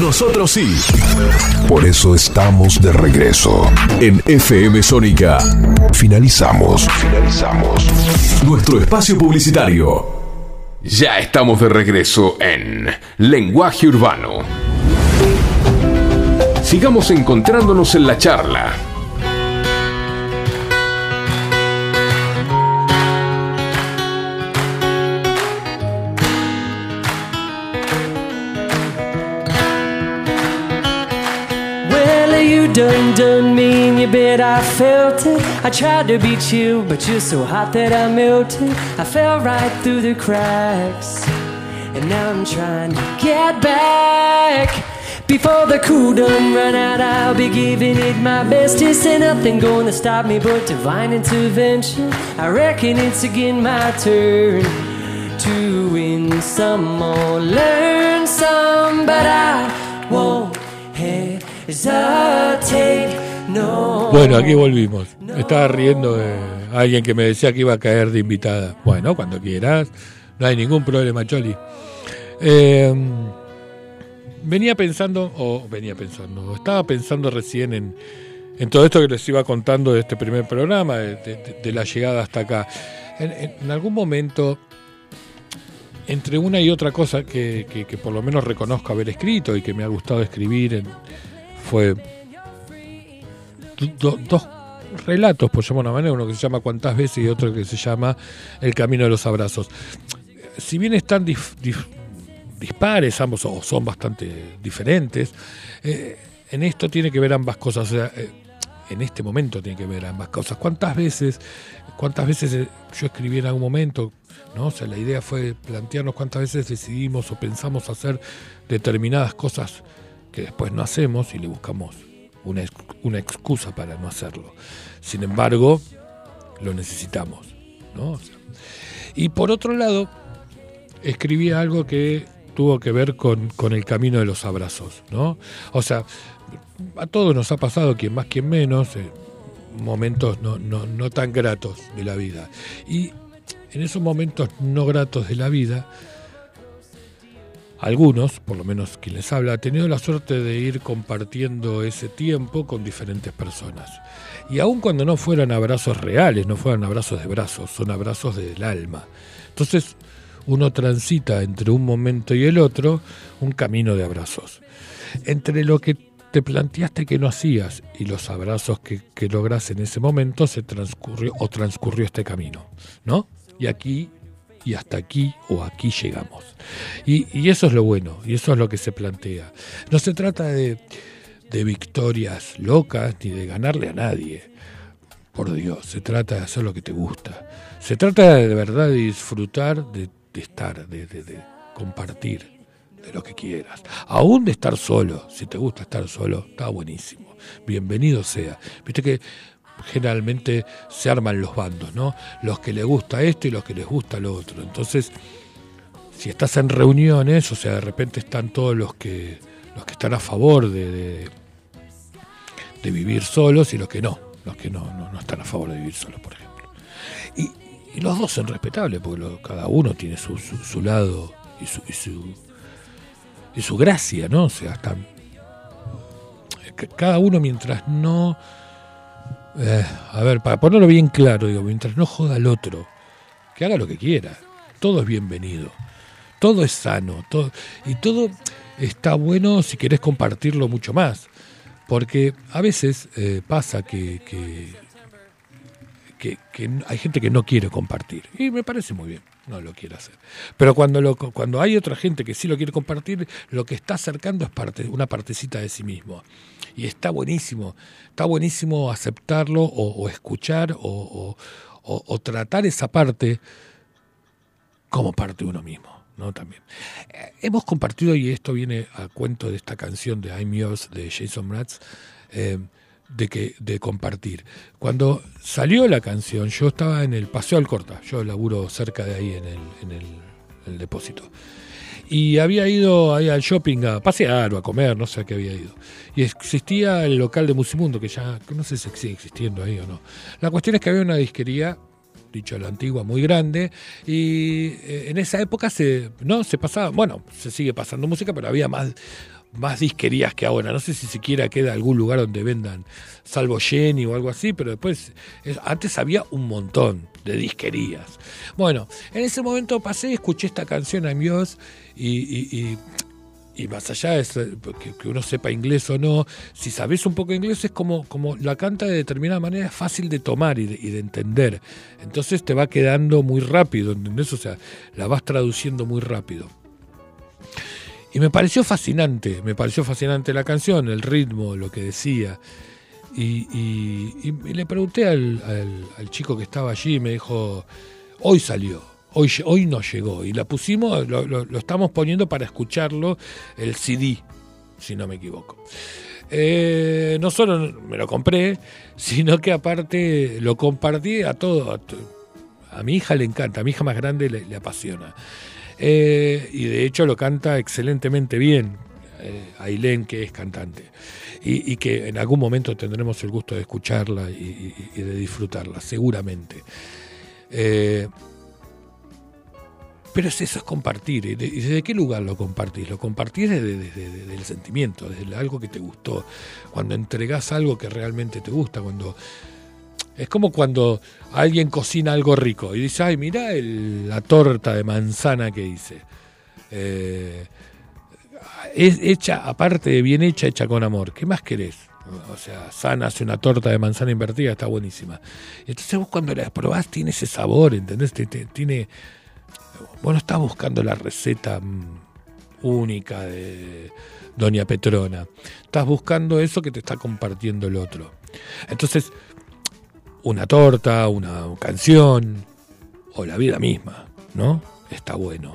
S7: Nosotros sí. Por eso estamos de regreso. En FM Sónica. Finalizamos. Finalizamos. Nuestro espacio publicitario.
S4: Ya estamos de regreso en Lenguaje Urbano. Sigamos encontrándonos en la charla.
S1: Done done me in your I felt it. I tried to beat you, but you're so hot that I melted. I fell right through the cracks, and now I'm trying to get back. Before the cool done run out, I'll be giving it my best. Is there nothing gonna stop me but divine intervention? I reckon it's again my turn to win some or learn some, but I won't hesitate.
S2: Bueno, aquí volvimos. Estaba riendo alguien que me decía que iba a caer de invitada. Bueno, cuando quieras, no hay ningún problema, Choli. Eh, venía pensando, o venía pensando, estaba pensando recién en, en todo esto que les iba contando de este primer programa, de, la llegada hasta acá. En, algún momento, entre una y otra cosa que, que- que por lo menos reconozco haber escrito y que me ha gustado escribir, en- fue do- dos relatos, por llamar una manera, uno que se llama Cuántas veces y otro que se llama El camino de los abrazos. Si bien están dispares ambos o son bastante diferentes, eh, en esto tiene que ver ambas cosas. o sea, eh, en este momento tiene que ver ambas cosas. ¿Cuántas veces, cuántas veces eh, yo escribí en algún momento? ¿no? O sea, la idea fue plantearnos cuántas veces decidimos o pensamos hacer determinadas cosas que después no hacemos y le buscamos una, una excusa para no hacerlo. Sin embargo, lo necesitamos. ¿no? Y por otro lado, escribí algo que tuvo que ver con, con el camino de los abrazos. ¿no? O sea, a todos nos ha pasado, quien más, quien menos, eh, momentos no, no, no tan gratos de la vida. Y en esos momentos no gratos de la vida, algunos, por lo menos quien les habla, ha tenido la suerte de ir compartiendo ese tiempo con diferentes personas. Y aun cuando no fueran abrazos reales, no fueran abrazos de brazos, son abrazos del alma. Entonces uno transita entre un momento y el otro un camino de abrazos. Entre lo que te planteaste que no hacías y los abrazos que, que logras en ese momento se transcurrió o transcurrió este camino, ¿no? Y aquí y hasta aquí o aquí llegamos. Y, eso es lo bueno, y eso es lo que se plantea. No se trata de, de victorias locas ni de ganarle a nadie. Por Dios, se trata de hacer lo que te gusta. Se trata de, de verdad de disfrutar de, estar, de, de- de compartir, de lo que quieras. Aún de estar solo, si te gusta estar solo, está buenísimo. Bienvenido sea. Viste que generalmente se arman los bandos, ¿no? Los que les gusta esto y los que les gusta lo otro. Entonces, si estás en reuniones, o sea, de repente están todos los que los que están a favor de, de, vivir solos y los que no, los que no, no, no están a favor de vivir solos, por ejemplo. Y, los dos son respetables, porque cada uno tiene su, su, lado y su, y su gracia, ¿no? O sea, están ca- cada uno mientras no eh, a ver, para ponerlo bien claro, digo, mientras no joda al otro, que haga lo que quiera, todo es bienvenido, todo es sano, todo, y todo está bueno si querés compartirlo mucho más, porque a veces eh, pasa que, que, que- que hay gente que no quiere compartir, y me parece muy bien, no lo quiere hacer. Pero cuando, lo, cuando hay otra gente que sí lo quiere compartir, lo que está acercando es parte, una partecita de sí mismo. Y está buenísimo, está buenísimo aceptarlo o, escuchar o, tratar esa parte como parte de uno mismo. ¿no? También. Eh, hemos compartido, y esto viene a cuento de esta canción de I'm Yours de Jason Mraz, eh, de, que, de compartir. Cuando salió la canción, yo estaba en el Paseo Alcorta, yo laburo cerca de ahí en el, en el depósito. Y había ido ahí al shopping a pasear o a comer, no sé a qué había ido. Y existía el local de Musimundo, que ya no sé si sigue existiendo ahí o no. La cuestión es que había una disquería, dicho la antigua, muy grande, y eh, en esa época se, no, se pasaba, bueno, se sigue pasando música, pero había más, más disquerías que ahora. No sé si siquiera queda algún lugar donde vendan, salvo Jenny o algo así, pero después, es- antes había un montón de disquerías. Bueno, en ese momento pasé, escuché esta canción a Dios y, y- y- y más allá de ser- que, uno sepa inglés o no, si sabes un poco inglés es como, como la canta de determinada manera, es fácil de tomar y de, y de entender. Entonces te va quedando muy rápido, ¿entendés? O sea, la vas traduciendo muy rápido. Y me pareció fascinante, me pareció fascinante la canción, el ritmo, lo que decía. Y, y- y- le pregunté al, chico que estaba allí y me dijo, hoy salió, hoy, hoy no llegó. Y la pusimos, lo, estamos poniendo para escucharlo, el CD, si no me equivoco. Eh, no solo me lo compré, sino que aparte lo compartí a todo. A, mi hija le encanta, a mi hija más grande le, le apasiona. Eh, y de hecho lo canta excelentemente bien, eh, Ailén, que es cantante. Y, que en algún momento tendremos el gusto de escucharla y, de disfrutarla, seguramente. Eh, pero es eso, es compartir. ¿Y y desde qué lugar lo compartís? Lo compartís desde, desde- desde el sentimiento, desde algo que te gustó. Cuando entregás algo que realmente te gusta, cuando... Es como cuando alguien cocina algo rico y dice, ay, mira la torta de manzana que hice. Eh, es hecha, aparte de bien hecha, hecha con amor. ¿Qué más querés? O sea, Sana hace una torta de manzana invertida, está buenísima. Entonces vos cuando la probás tiene ese sabor, ¿entendés? Te- te- tiene... Vos no estás buscando la receta mm, única de Doña Petrona. Estás buscando eso que te está compartiendo el otro. Entonces, una torta, una canción, o la vida misma, ¿no? Está bueno.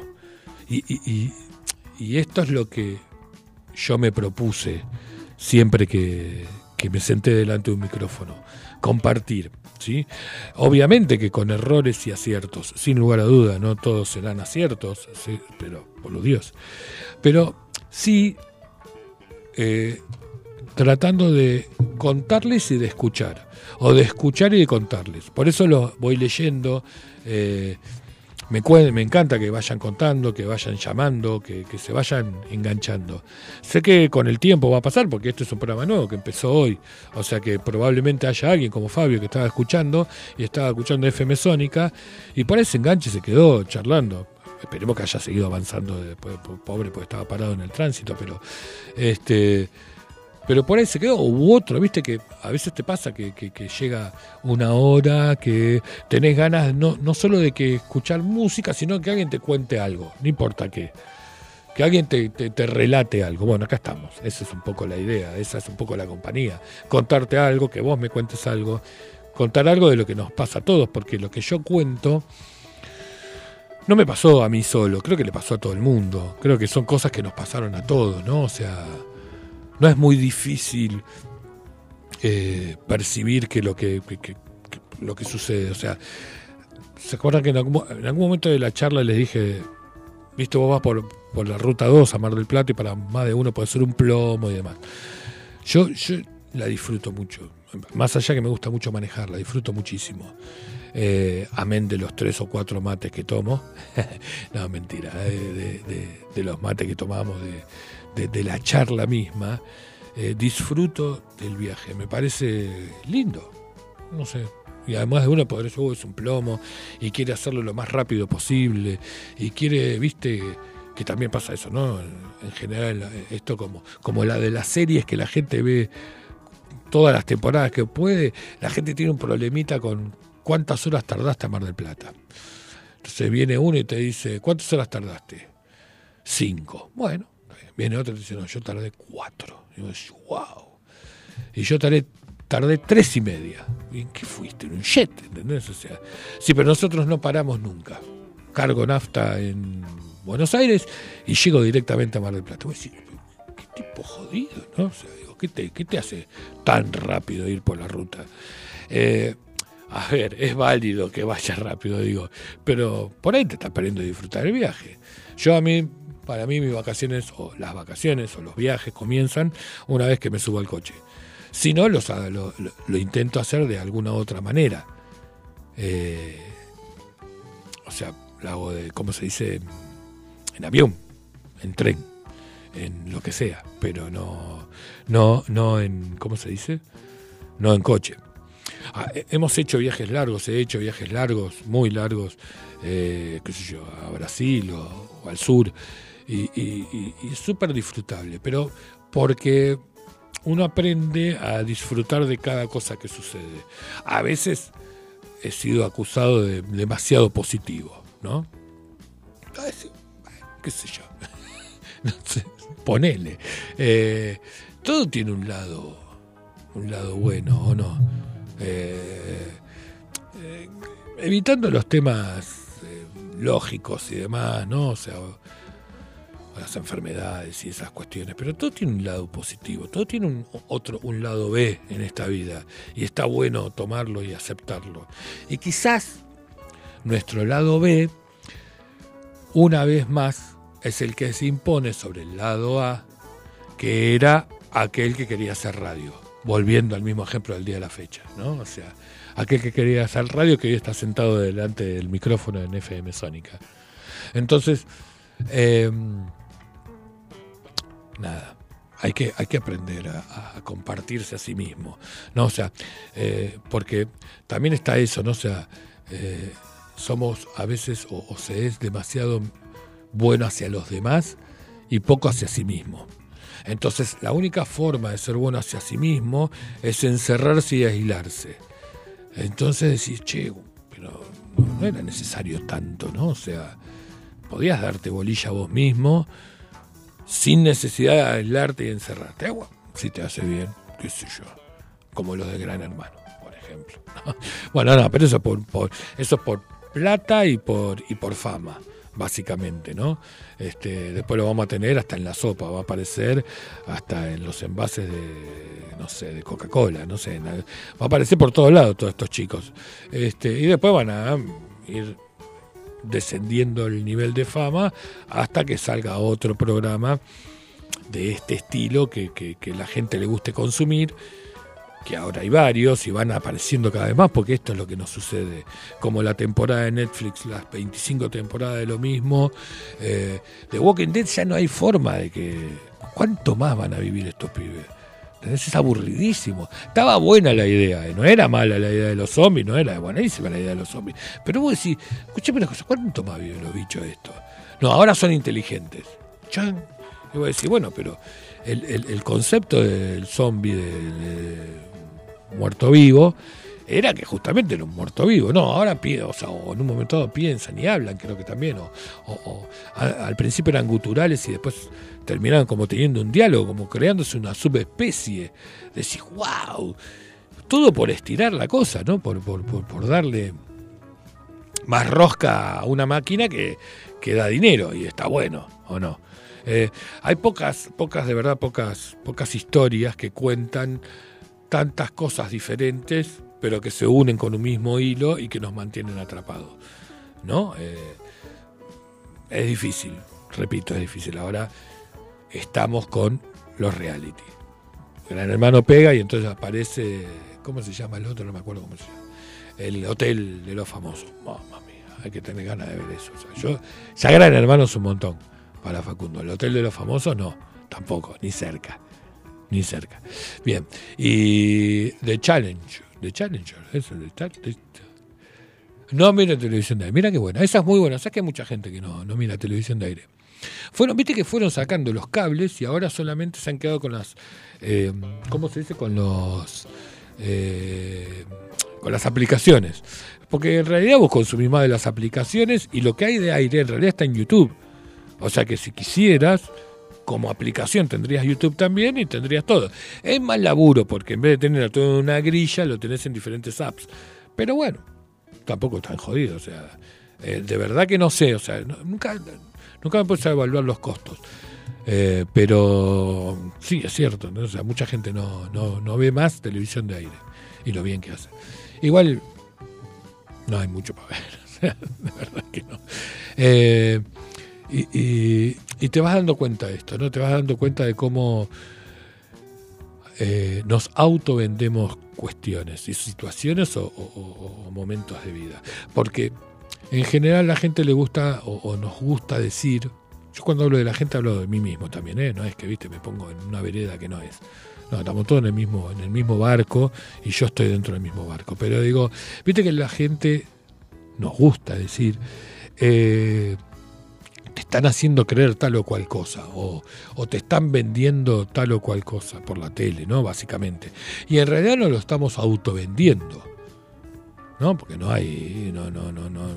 S2: Y- y esto es lo que yo me propuse siempre que, que me senté delante de un micrófono. Compartir, ¿sí? Obviamente que con errores y aciertos, sin lugar a duda, no todos serán aciertos, sí, pero por los Dios. Pero sí eh, tratando de contarles y de escuchar, o de escuchar y de contarles. Por eso lo voy leyendo. eh, me, me encanta que vayan contando, que vayan llamando, que, que se vayan enganchando. Sé que con el tiempo va a pasar, porque este es un programa nuevo que empezó hoy. O sea que probablemente haya alguien como Fabio que estaba escuchando y estaba escuchando FM Sónica y por ese enganche se quedó charlando. Esperemos que haya seguido avanzando después, po- pobre, porque estaba parado en el tránsito, pero este pero por ahí se quedó, u otro, viste que a veces te pasa que, llega una hora que tenés ganas no, no solo de que escuchar música, sino que alguien te cuente algo, no importa qué. Que alguien te- te relate algo. Bueno, acá estamos. Esa es un poco la idea, esa es un poco la compañía. Contarte algo, que vos me cuentes algo, contar algo de lo que nos pasa a todos, porque lo que yo cuento no me pasó a mí solo, creo que le pasó a todo el mundo. Creo que son cosas que nos pasaron a todos, ¿no? O sea, no es muy difícil eh, percibir que lo que, lo que sucede. O sea, ¿se acuerdan que en algún, en algún momento de la charla les dije, viste, vos vas por, por la ruta 2 a Mar del Plata y para más de uno puede ser un plomo y demás. Yo, yo la disfruto mucho. Más allá que me gusta mucho manejar, la disfruto muchísimo. Eh, amén de los tres o cuatro mates que tomo. no, mentira. eh, de, de- los mates que tomamos, de- la charla misma. eh, disfruto del viaje. Me parece lindo. No sé. Y además de uno poder decir, "Oh, es un plomo y quiere hacerlo lo más rápido posible y quiere, viste, que también pasa eso, ¿no? En general, esto como, como la de las series que la gente ve todas las temporadas que puede, la gente tiene un problemita con cuántas horas tardaste a Mar del Plata. Entonces viene uno y te dice, ¿cuántas horas tardaste? Cinco. Bueno, viene otro y dice, no, yo tardé cuatro. Y vos wow. Y yo tardé, tardé tres y media. ¿Y en qué fuiste? En un jet, ¿entendés? O sea, sí, pero nosotros no paramos nunca. Cargo nafta en Buenos Aires y llego directamente a Mar del Plata. Vos decís, qué tipo jodido, ¿no? O sea, digo, ¿qué te, qué te hace tan rápido ir por la ruta? Eh, a ver, es válido que vayas rápido, digo, pero por ahí te estás perdiendo disfrutar el viaje. Yo a mí, para mí mis vacaciones, o las vacaciones, o los viajes comienzan una vez que me subo al coche. Si no, los, lo, lo- intento hacer de alguna otra manera. Eh, o sea, lo hago de, ¿cómo se dice? En avión, en tren, en lo que sea, pero no, no, no en, ¿cómo se dice? No en coche. Ah, he- hemos hecho viajes largos, he hecho viajes largos, muy largos, eh, qué sé yo, a Brasil o al sur, y, y- y- y súper disfrutable, pero porque uno aprende a disfrutar de cada cosa que sucede. A veces he sido acusado de demasiado positivo, ¿no? A veces, qué sé yo, no sé, ponele. Eh, todo tiene un lado, un lado bueno, ¿o no? Eh, eh, evitando los temas eh, lógicos y demás, ¿no? O sea, las enfermedades y esas cuestiones, pero todo tiene un lado positivo, todo tiene un otro un lado B en esta vida y está bueno tomarlo y aceptarlo. Y quizás nuestro lado B una vez más es el que se impone sobre el lado A, que era aquel que quería hacer radio, volviendo al mismo ejemplo del día de la fecha, ¿no? O sea, aquel que quería hacer radio que hoy está sentado delante del micrófono en FM Sónica. Entonces, eh, nada, hay que, hay que aprender a, compartirse a sí mismo, ¿no? O sea, eh, porque también está eso, ¿no? O sea, eh, somos a veces o, o se es demasiado bueno hacia los demás y poco hacia sí mismo. Entonces, la única forma de ser bueno hacia sí mismo es encerrarse y aislarse. Entonces decís, che, pero no, no era necesario tanto, ¿no? O sea, podías darte bolilla a vos mismo sin necesidad de aislarte y encerrarte. Agua, si te hace bien, qué sé yo. Como los de Gran Hermano, por ejemplo. bueno, no, pero eso por, por eso es por plata y por y por fama, básicamente, ¿no? Este, después lo vamos a tener hasta en la sopa, va a aparecer hasta en los envases de no sé, de Coca-Cola, no sé, va a aparecer por todos lados todos estos chicos. Este, y después van a ir descendiendo el nivel de fama hasta que salga otro programa de este estilo que, que, la gente le guste consumir, que ahora hay varios y van apareciendo cada vez más, porque esto es lo que nos sucede, como la temporada de Netflix, las 25 temporadas de lo mismo, eh, de Walking Dead ya no hay forma de que... ¿Cuánto más van a vivir estos pibes? ¿Entendés? Es aburridísimo. Estaba buena la idea, eh, no era mala la idea de los zombies, no era buenísima la idea de los zombies. Pero vos decís, escúchame una cosa, ¿cuánto más viven los bichos estos? No, ahora son inteligentes. Chan, Y voy a decir, bueno, pero el, el- concepto del zombie, del de muerto vivo, era que justamente era un muerto vivo. No, ahora o, sea, o en un momento dado piensan y hablan, creo que también. O, al principio eran guturales y después terminaban como teniendo un diálogo, como creándose una subespecie. Decís, wow. Todo por estirar la cosa, ¿no? Por darle más rosca a una máquina que, que da dinero y está bueno, ¿o no? Eh, hay pocas, pocas, de verdad, pocas, pocas historias que cuentan tantas cosas diferentes, pero que se unen con un mismo hilo y que nos mantienen atrapados, ¿no? Eh, es difícil, repito, es difícil. Ahora estamos con los reality. Gran Hermano pega y entonces aparece, ¿cómo se llama el otro? No me acuerdo cómo se llama. El hotel de los famosos. Mamma mía, hay que tener ganas de ver eso. O sea, yo, ya Gran Hermano es un montón para Facundo. El hotel de los famosos no, tampoco, ni cerca. Ni cerca. Bien, y The Challenge. The Challenger, eso, Cha- The- no mira televisión de aire. Mira qué buena. Esa es muy buena. Sabes que hay mucha gente que no, no mira televisión de aire. Fueron, viste que fueron sacando los cables y ahora solamente se han quedado con las, eh, ¿cómo se dice? Con los, eh, con las aplicaciones. Porque en realidad vos consumís más de las aplicaciones y lo que hay de aire en realidad está en YouTube. O sea que si quisieras, como aplicación tendrías YouTube también y tendrías todo. Es más laburo porque en vez de tener toda una grilla lo tenés en diferentes apps. Pero bueno, tampoco es tan jodido. O sea, eh, de verdad que no sé. O sea, nunca, nunca me puse a evaluar los costos. Eh, pero sí, es cierto. ¿no? O sea, mucha gente no, no, no ve más televisión de aire y lo bien que hace. Igual no hay mucho para ver. De verdad que no. Eh, y, y- y te vas dando cuenta de esto, ¿no? Te vas dando cuenta de cómo eh, nos autovendemos cuestiones y situaciones o, momentos de vida. Porque en general la gente le gusta o, o nos gusta decir, yo cuando hablo de la gente hablo de mí mismo también, ¿eh? No es que, viste, me pongo en una vereda que no es. No, estamos todos en el mismo, en el mismo barco y yo estoy dentro del mismo barco. Pero digo, viste que la gente nos gusta decir, eh, están haciendo creer tal o cual cosa, o, te están vendiendo tal o cual cosa por la tele, ¿no? Básicamente. Y en realidad no lo estamos autovendiendo, ¿no? Porque no hay, no, no, no, no, no,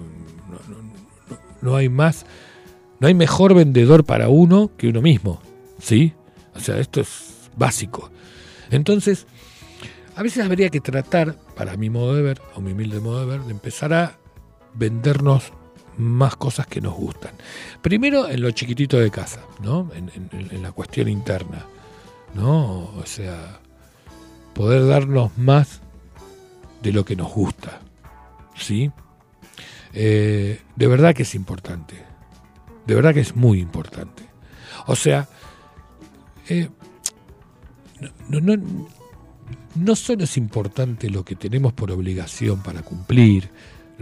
S2: no- no hay más, no hay mejor vendedor para uno que uno mismo, ¿sí? O sea, esto es básico. Entonces, a veces habría que tratar, para mi modo de ver, o mi humilde modo de ver, de empezar a vendernos más cosas que nos gustan. Primero en lo chiquitito de casa, ¿no? En, la cuestión interna, ¿no? O sea, poder darnos más de lo que nos gusta, ¿sí? Eh, de verdad que es importante, de verdad que es muy importante. O sea, eh, no, no- no solo es importante lo que tenemos por obligación para cumplir,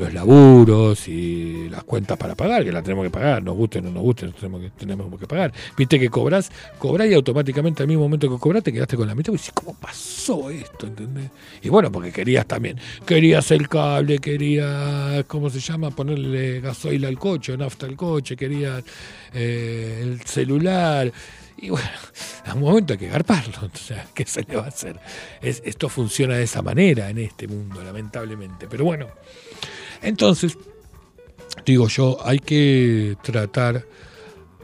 S2: los laburos y las cuentas para pagar, que las tenemos que pagar, nos guste o no nos guste, nos tenemos que, tenemos que pagar. Viste que cobras, cobrás y automáticamente al mismo momento que cobras te quedaste con la mitad y decís, ¿cómo pasó esto? ¿Entendés? Y bueno, porque querías también, querías el cable, querías, ¿cómo se llama? Ponerle gasoil al coche, nafta al coche, querías eh, el celular. Y bueno, a un momento hay que garparlo, o sea, ¿qué se le va a hacer? Es, esto funciona de esa manera en este mundo, lamentablemente. Pero bueno, entonces, digo yo, hay que tratar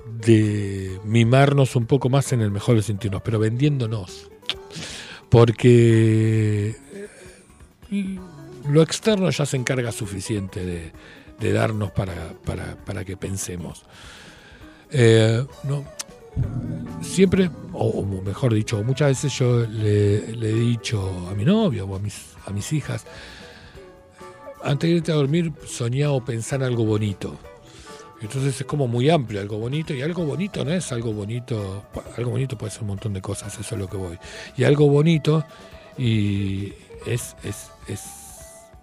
S2: de mimarnos un poco más en el mejor de los sentidos, pero vendiéndonos. Porque eh, lo externo ya se encarga suficiente de, darnos para, para, para que pensemos. Eh, no, siempre, o, o mejor dicho, muchas veces yo le, le he dicho a mi novio o a mis, a mis hijas, antes de irte a dormir, soñá o pensá en algo bonito. Entonces es como muy amplio, algo bonito, y algo bonito no es algo bonito, algo bonito puede ser un montón de cosas, eso es lo que voy. Y algo bonito y es, es, es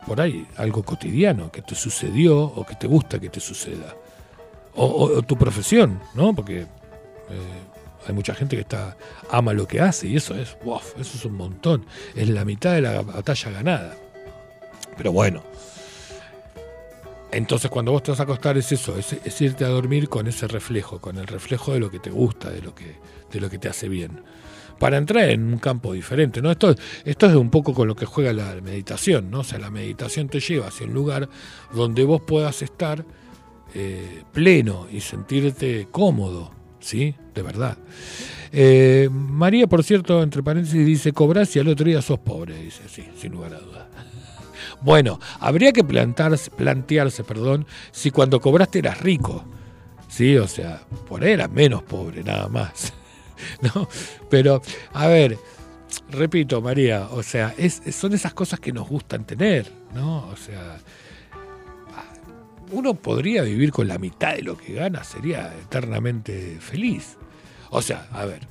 S2: por ahí algo cotidiano que te sucedió o que te gusta que te suceda. O, o- tu profesión, ¿no? Porque eh, hay mucha gente que está ama lo que hace y eso es, wow, eso es un montón. Es la mitad de la batalla ganada. Pero bueno, Entonces cuando vos te vas a acostar es eso, es, irte a dormir con ese reflejo, con el reflejo de lo que te gusta, de lo que, de lo que te hace bien. Para entrar en un campo diferente, ¿no? Esto, esto es un poco con lo que juega la meditación, ¿no? O sea, la meditación te lleva hacia un lugar donde vos puedas estar eh, pleno y sentirte cómodo, ¿sí? De verdad. Eh, María, por cierto, entre paréntesis, dice, cobras y al otro día sos pobre, dice, sí, sin lugar a dudas. Bueno, habría que plantarse, plantearse, perdón, si cuando cobraste eras rico. Sí, o sea, por ahí eras menos pobre, nada más. ¿No? Pero, a ver, repito, María, o sea, es, son esas cosas que nos gustan tener, ¿no? O sea, uno podría vivir con la mitad de lo que gana, sería eternamente feliz. O sea, a ver,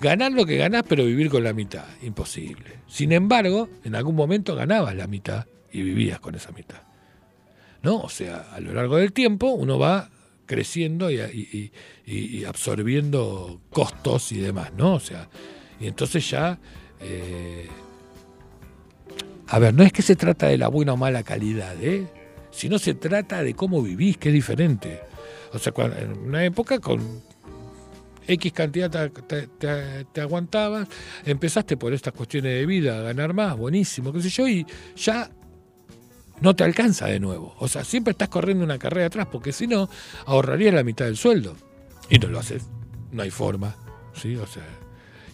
S2: ganar lo que ganás, pero vivir con la mitad, imposible. Sin embargo, en algún momento ganabas la mitad y vivías con esa mitad. ¿No? O sea, a lo largo del tiempo uno va creciendo y, y- y- y absorbiendo costos y demás, ¿no? O sea, y entonces ya... eh, a ver, no es que se trata de la buena o mala calidad, ¿eh? Sino se trata de cómo vivís, que es diferente. O sea, en una época con X cantidad te, aguantabas, empezaste por estas cuestiones de vida a ganar más, buenísimo, qué sé yo, y ya no te alcanza de nuevo. O sea, siempre estás corriendo una carrera atrás, porque si no, ahorrarías la mitad del sueldo. Y no lo haces. No hay forma. ¿sí? O sea,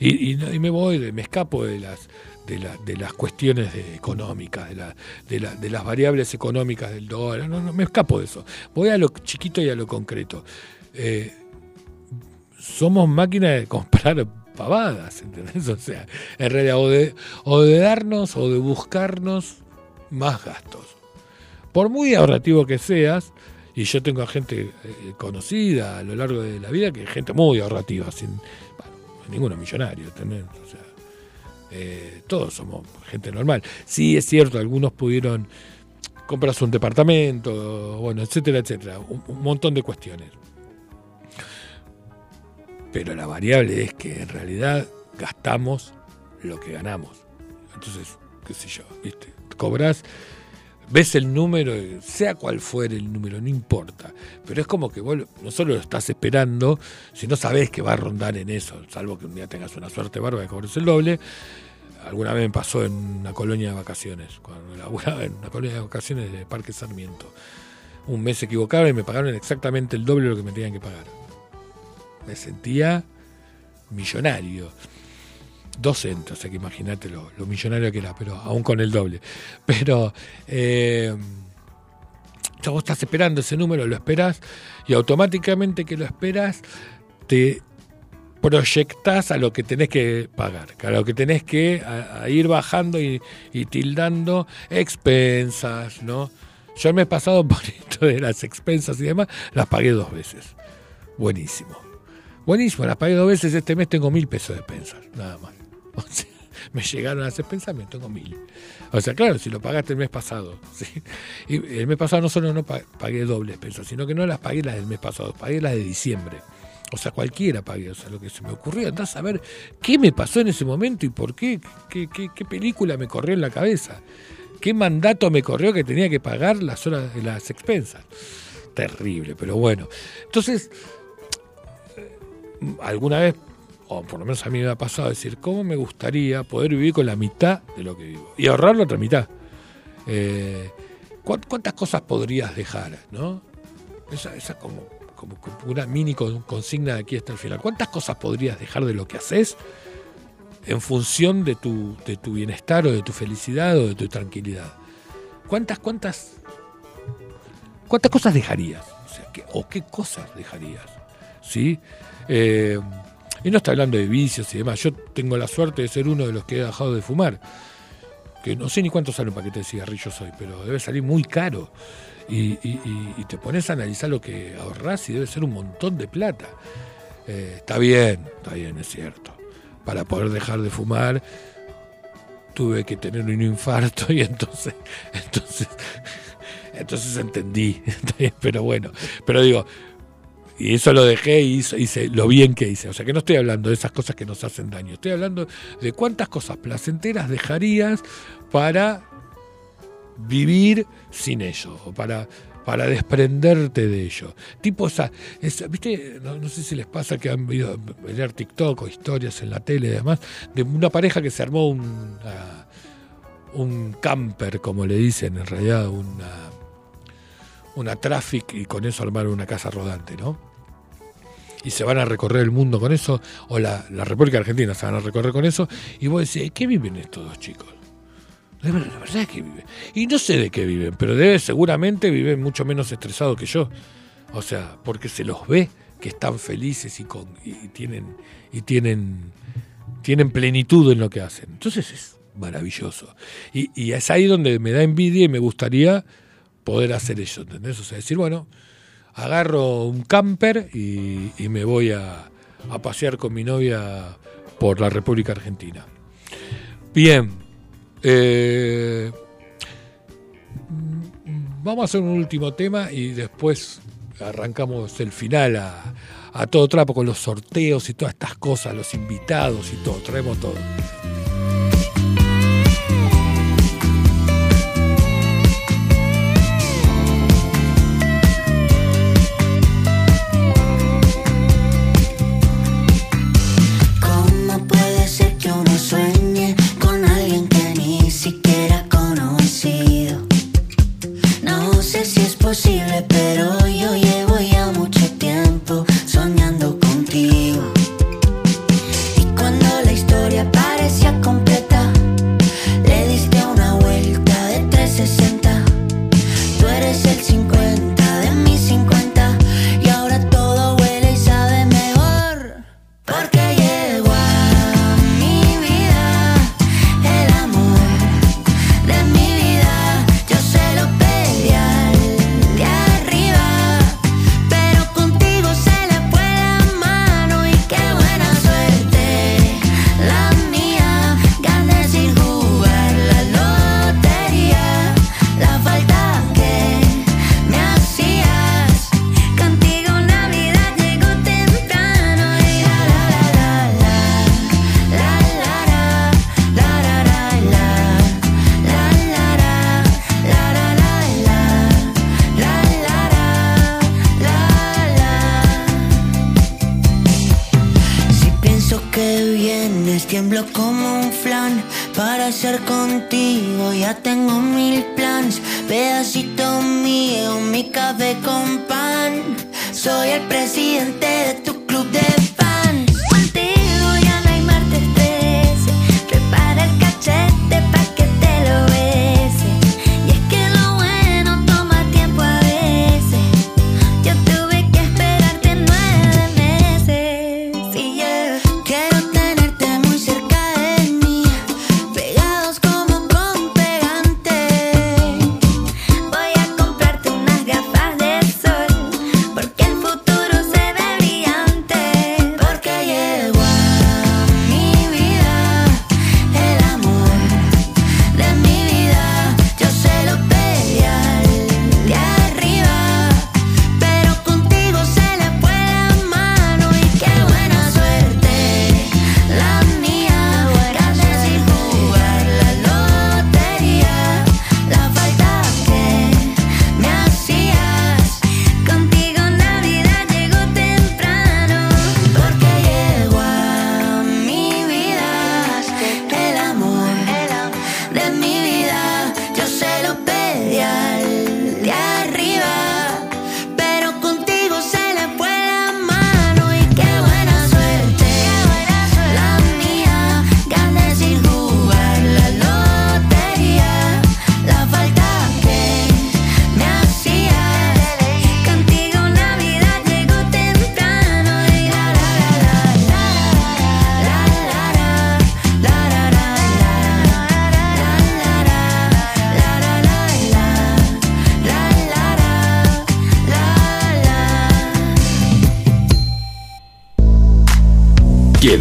S2: y, me voy, me escapo de las de, la- de las cuestiones económicas, de, la- de, de las variables económicas del dólar, no, no, me escapo de eso. Voy a lo chiquito y a lo concreto. Eh, somos máquinas de comprar pavadas, ¿entendés? O sea, en realidad, o de, o de darnos o de buscarnos más gastos. Por muy ahorrativo que seas, y yo tengo a gente eh, conocida a lo largo de la vida, que es gente muy ahorrativa, sin bueno, ninguno millonario, ¿entendés? O sea, eh, todos somos gente normal. Sí, es cierto, algunos pudieron comprarse un departamento, bueno, etcétera, etcétera, un, un montón de cuestiones. Pero la variable es que en realidad gastamos lo que ganamos. Entonces, qué sé yo, ¿viste? Cobras, ves el número, sea cual fuere el número, no importa. Pero es como que vos no solo lo estás esperando, sino sabés que va a rondar en eso, salvo que un día tengas una suerte bárbara y cobres el doble. Alguna vez me pasó en una colonia de vacaciones, cuando laburaba en una colonia de vacaciones de Parque Sarmiento. Un mes se equivocaron y me pagaron exactamente el doble de lo que me tenían que pagar. Me sentía millonario. Docente, o sea que imagínate lo, lo millonario que era, pero aún con el doble. Pero eh, vos estás esperando ese número, lo esperás y automáticamente que lo esperás te proyectás a lo que tenés que pagar, a lo que tenés que ir bajando y, y tildando expensas, ¿no? Yo el mes pasado por esto de las expensas y demás, las pagué dos veces. Buenísimo. Buenísimo, las pagué dos veces, este mes tengo mil pesos de expensas, nada más. Me llegaron las expensas, me tengo mil. O sea, claro, si lo pagaste el mes pasado. ¿sí? El mes pasado no solo no pa- pagué doble expensas, sino que no las pagué las del mes pasado, pagué las de diciembre. O sea, cualquiera pagué, o sea, lo que se me ocurrió, andás a ver qué me pasó en ese momento y por qué, qué, qué, qué película me corrió en la cabeza, qué mandato me corrió que tenía que pagar las horas de las expensas. Terrible, pero bueno. Entonces, alguna vez, o por lo menos a mí me ha pasado decir, ¿cómo me gustaría poder vivir con la mitad de lo que vivo? Y ahorrar la otra mitad. Eh, ¿cuán- ¿Cuántas cosas podrías dejar? ¿no? Esa, esa como, como, una mini con- consigna de aquí hasta el final. ¿Cuántas cosas podrías dejar de lo que haces en función de tu, de tu bienestar o de tu felicidad o de tu tranquilidad? ¿Cuántas, cuántas, cuántas cosas dejarías? O, ¿qué, o qué cosas dejarías? ¿Sí? Eh, y no está hablando de vicios y demás. Yo tengo la suerte de ser uno de los que he dejado de fumar. Que no sé ni cuánto sale un paquete de cigarrillos hoy, pero debe salir muy caro. Y, te pones a analizar lo que ahorrás y debe ser un montón de plata. Eh, está bien, está bien, es cierto. Para poder dejar de fumar tuve que tener un infarto y entonces, entonces, entonces entendí. Pero bueno, pero digo, y eso lo dejé y hice, lo bien que hice. O sea que no estoy hablando de esas cosas que nos hacen daño. Estoy hablando de cuántas cosas placenteras dejarías para vivir sin ello. O para
S9: para desprenderte de ello. Tipo esa, ¿viste? No, sé si les pasa que han visto ver TikTok o historias en la tele y demás, de una pareja que se armó un, ah, un camper, como le dicen, en realidad una, una traffic y con eso armaron una casa rodante, ¿no? Y se van a recorrer el mundo con eso, o la, la República Argentina se van a recorrer con eso, y vos decís, ¿qué viven estos dos chicos? La verdad, es que viven. Y no sé de qué viven, pero debe, seguramente viven mucho menos estresados que yo. O sea, porque se los ve que están felices y, con, y tienen, y tienen, tienen plenitud en lo que hacen. Entonces es maravilloso. Y es ahí donde me da envidia y me gustaría poder hacer eso, ¿entendés? O sea, decir, bueno, agarro un camper y, me voy a, pasear con mi novia por la República Argentina. Bien, eh, vamos a hacer un último tema y después arrancamos el final a, a todo trapo con los sorteos y todas estas cosas, los invitados y todo, traemos todo.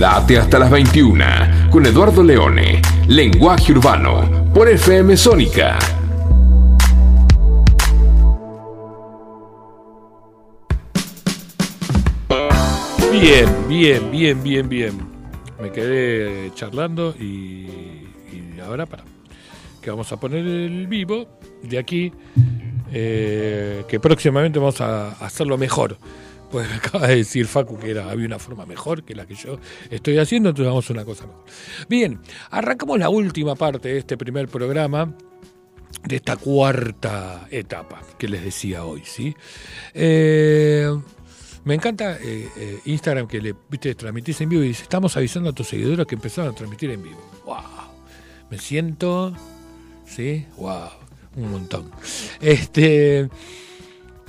S4: Quédate hasta las 21 con Eduardo Leone, Lenguaje Urbano, por FM Sónica.
S9: Bien, bien, bien, bien, bien. Me quedé charlando y, y ahora para que vamos a poner el vivo de aquí
S2: eh, que próximamente vamos a hacerlo mejor. Pues me acaba de decir Facu que había una forma mejor que la que yo estoy haciendo, entonces vamos a una cosa mejor. Bien, arrancamos la última parte de este primer programa, de esta cuarta etapa que les decía hoy, ¿sí? Eh, me encanta eh, eh, Instagram que le viste, transmitís en vivo y dice, estamos avisando a tus seguidores que empezaron a transmitir en vivo. ¡Wow! Me siento, ¿sí? ¡Wow! Un montón. Este,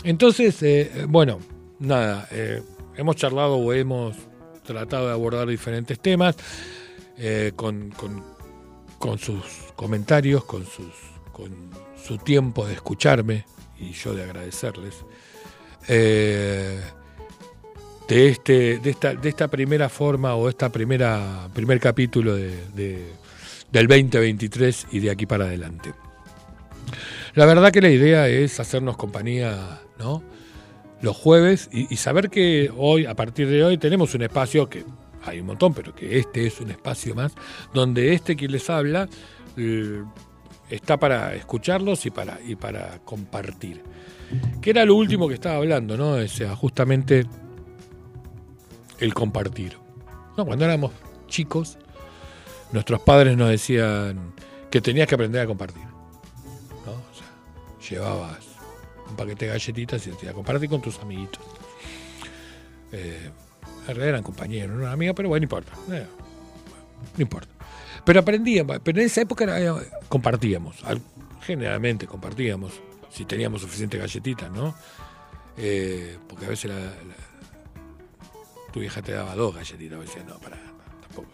S2: entonces, bueno, nada, eh, hemos charlado o hemos tratado de abordar diferentes temas eh, con, con- sus comentarios, con, sus, con su tiempo de escucharme y yo de agradecerles. Eh, de este de esta de esta primera forma o esta primera primer capítulo de, de- del 2023 y de aquí para adelante. La verdad que la idea es hacernos compañía, ¿no? Los jueves y, saber que hoy, a partir de hoy, tenemos un espacio que hay un montón, pero que este es un espacio más, donde este quien les habla eh, está para escucharlos y para, y para compartir. Que era lo último que estaba hablando, ¿no? O sea, justamente el compartir. Cuando éramos chicos, nuestros padres nos decían que tenías que aprender a compartir. ¿no? O sea, llevabas un paquete de galletitas y decías, compartir con tus amiguitos. Eh, en realidad eran compañeros, no eran amigos, pero bueno, no importa. Eh, no importa. Pero aprendíamos, pero en esa época era- compartíamos, al- generalmente compartíamos, si teníamos suficientes galletitas, ¿no? Eh, porque a veces la, la- tu vieja te daba dos galletitas, vos decías, no, para, tampoco.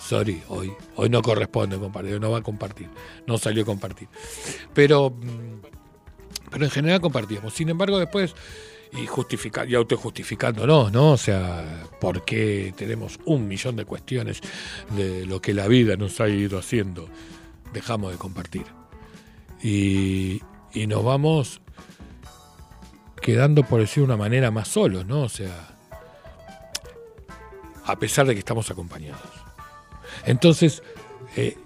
S2: Sorry, hoy, hoy no corresponde compartir, no va a compartir, no salió a compartir. Pero, mm, pero en general compartíamos. Sin embargo, después, y justifica, y autojustificándonos, ¿no? O sea, ¿por qué tenemos un millón de cuestiones de lo que la vida nos ha ido haciendo? Dejamos de compartir. Y, y nos vamos quedando, por decir de una manera, más solos, ¿no? O sea, a pesar de que estamos acompañados. Entonces, eh,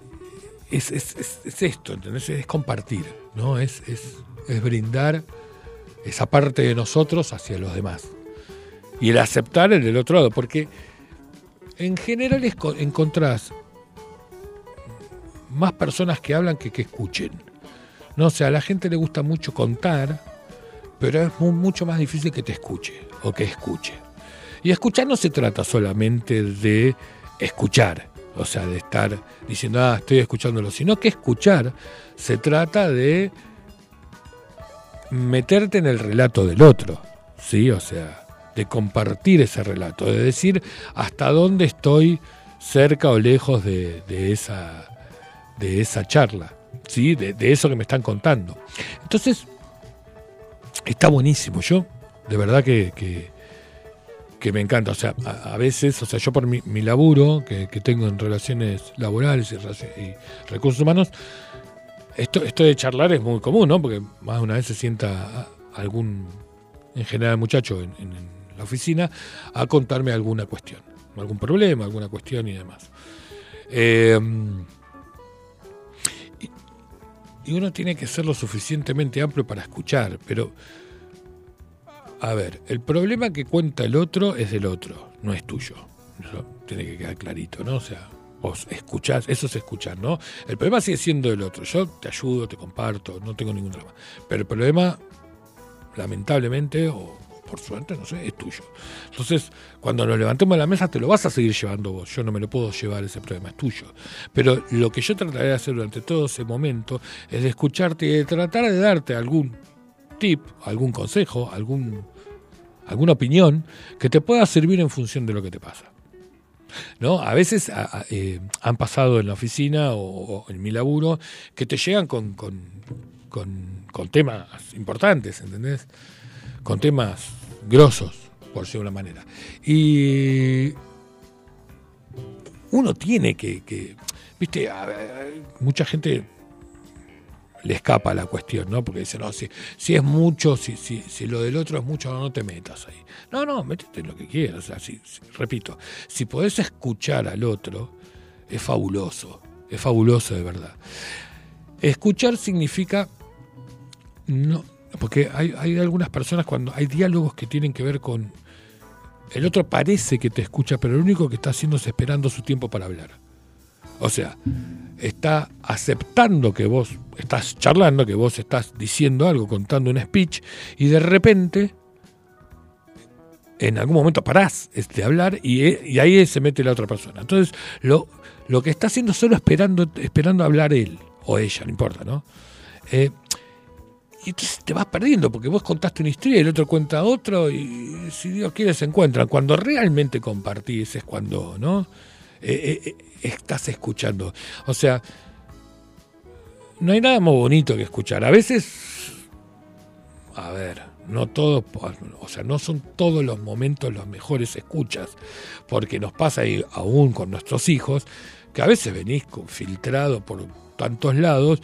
S2: es, es- es- es esto, ¿entendés? Es compartir, ¿no? Es, es brindar esa parte de nosotros hacia los demás. Y el aceptar el del otro lado, porque en general es co- encontrás más personas que hablan que que escuchen. No, o sea, a la gente le gusta mucho contar, pero es mu- mucho más difícil que te escuche o que escuche. Y escuchar no se trata solamente de escuchar, o sea, de estar diciendo, ah, estoy escuchándolo, sino que escuchar se trata de meterte en el relato del otro, ¿sí? O sea, de compartir ese relato, de decir hasta dónde estoy cerca o lejos de, esa, de esa charla, ¿sí? De, eso que me están contando. Entonces, está buenísimo. Yo, de verdad que, que, que me encanta. O sea, a, veces, o sea, yo por mi, mi laburo que, que tengo en relaciones laborales y recursos humanos, esto, esto de charlar es muy común, ¿no? Porque más de una vez se sienta algún, en general, muchacho en, la oficina a contarme alguna cuestión, algún problema, alguna cuestión y demás. Y, y uno tiene que ser lo suficientemente amplio para escuchar, pero a ver, el problema que cuenta el otro es del otro, no es tuyo. Eso tiene que quedar clarito, ¿no? O sea, vos escuchás, eso es escuchar, ¿no? El problema sigue siendo del otro. Yo te ayudo, te comparto, no tengo ningún drama. Pero el problema, lamentablemente, o por suerte, no sé, es tuyo. Entonces, cuando nos levantemos de la mesa, te lo vas a seguir llevando vos. Yo no me lo puedo llevar, ese problema es tuyo. Pero lo que yo trataré de hacer durante todo ese momento es de escucharte y de tratar de darte algún tip, algún consejo, algún, alguna opinión que te pueda servir en función de lo que te pasa. ¿No? A veces eh, han pasado en la oficina o, en mi laburo que te llegan con, con, con- temas importantes, ¿entendés? Con temas grosos, por decirlo de una manera. Y uno tiene que, viste, a mucha gente le escapa la cuestión, ¿no? Porque dice, no, si, si es mucho, si, si, si lo del otro es mucho, no te metas ahí. No, no, métete lo que quieras. O sea, si- si- repito, si podés escuchar al otro, es fabuloso, es fabuloso de verdad. Escuchar significa no, porque hay, hay algunas personas cuando hay diálogos que tienen que ver con el otro parece que te escucha, pero lo único que está haciendo es esperando su tiempo para hablar. O sea, está aceptando que vos estás charlando, que vos estás diciendo algo, contando un speech, y de repente, en algún momento parás de hablar y, y ahí se mete la otra persona. Entonces, lo, lo que está haciendo es solo esperando, esperando hablar él o ella, no importa, ¿no? Eh, y entonces te vas perdiendo, porque vos contaste una historia y el otro cuenta otro, y si Dios quiere se encuentran. Cuando realmente compartís es cuando, ¿no? Eh, eh, estás escuchando. O sea, no hay nada más bonito que escuchar. A veces, a ver, no todo, o sea, no son todos los momentos los mejores escuchas, porque nos pasa ahí, aún con nuestros hijos, que a veces venís filtrado por tantos lados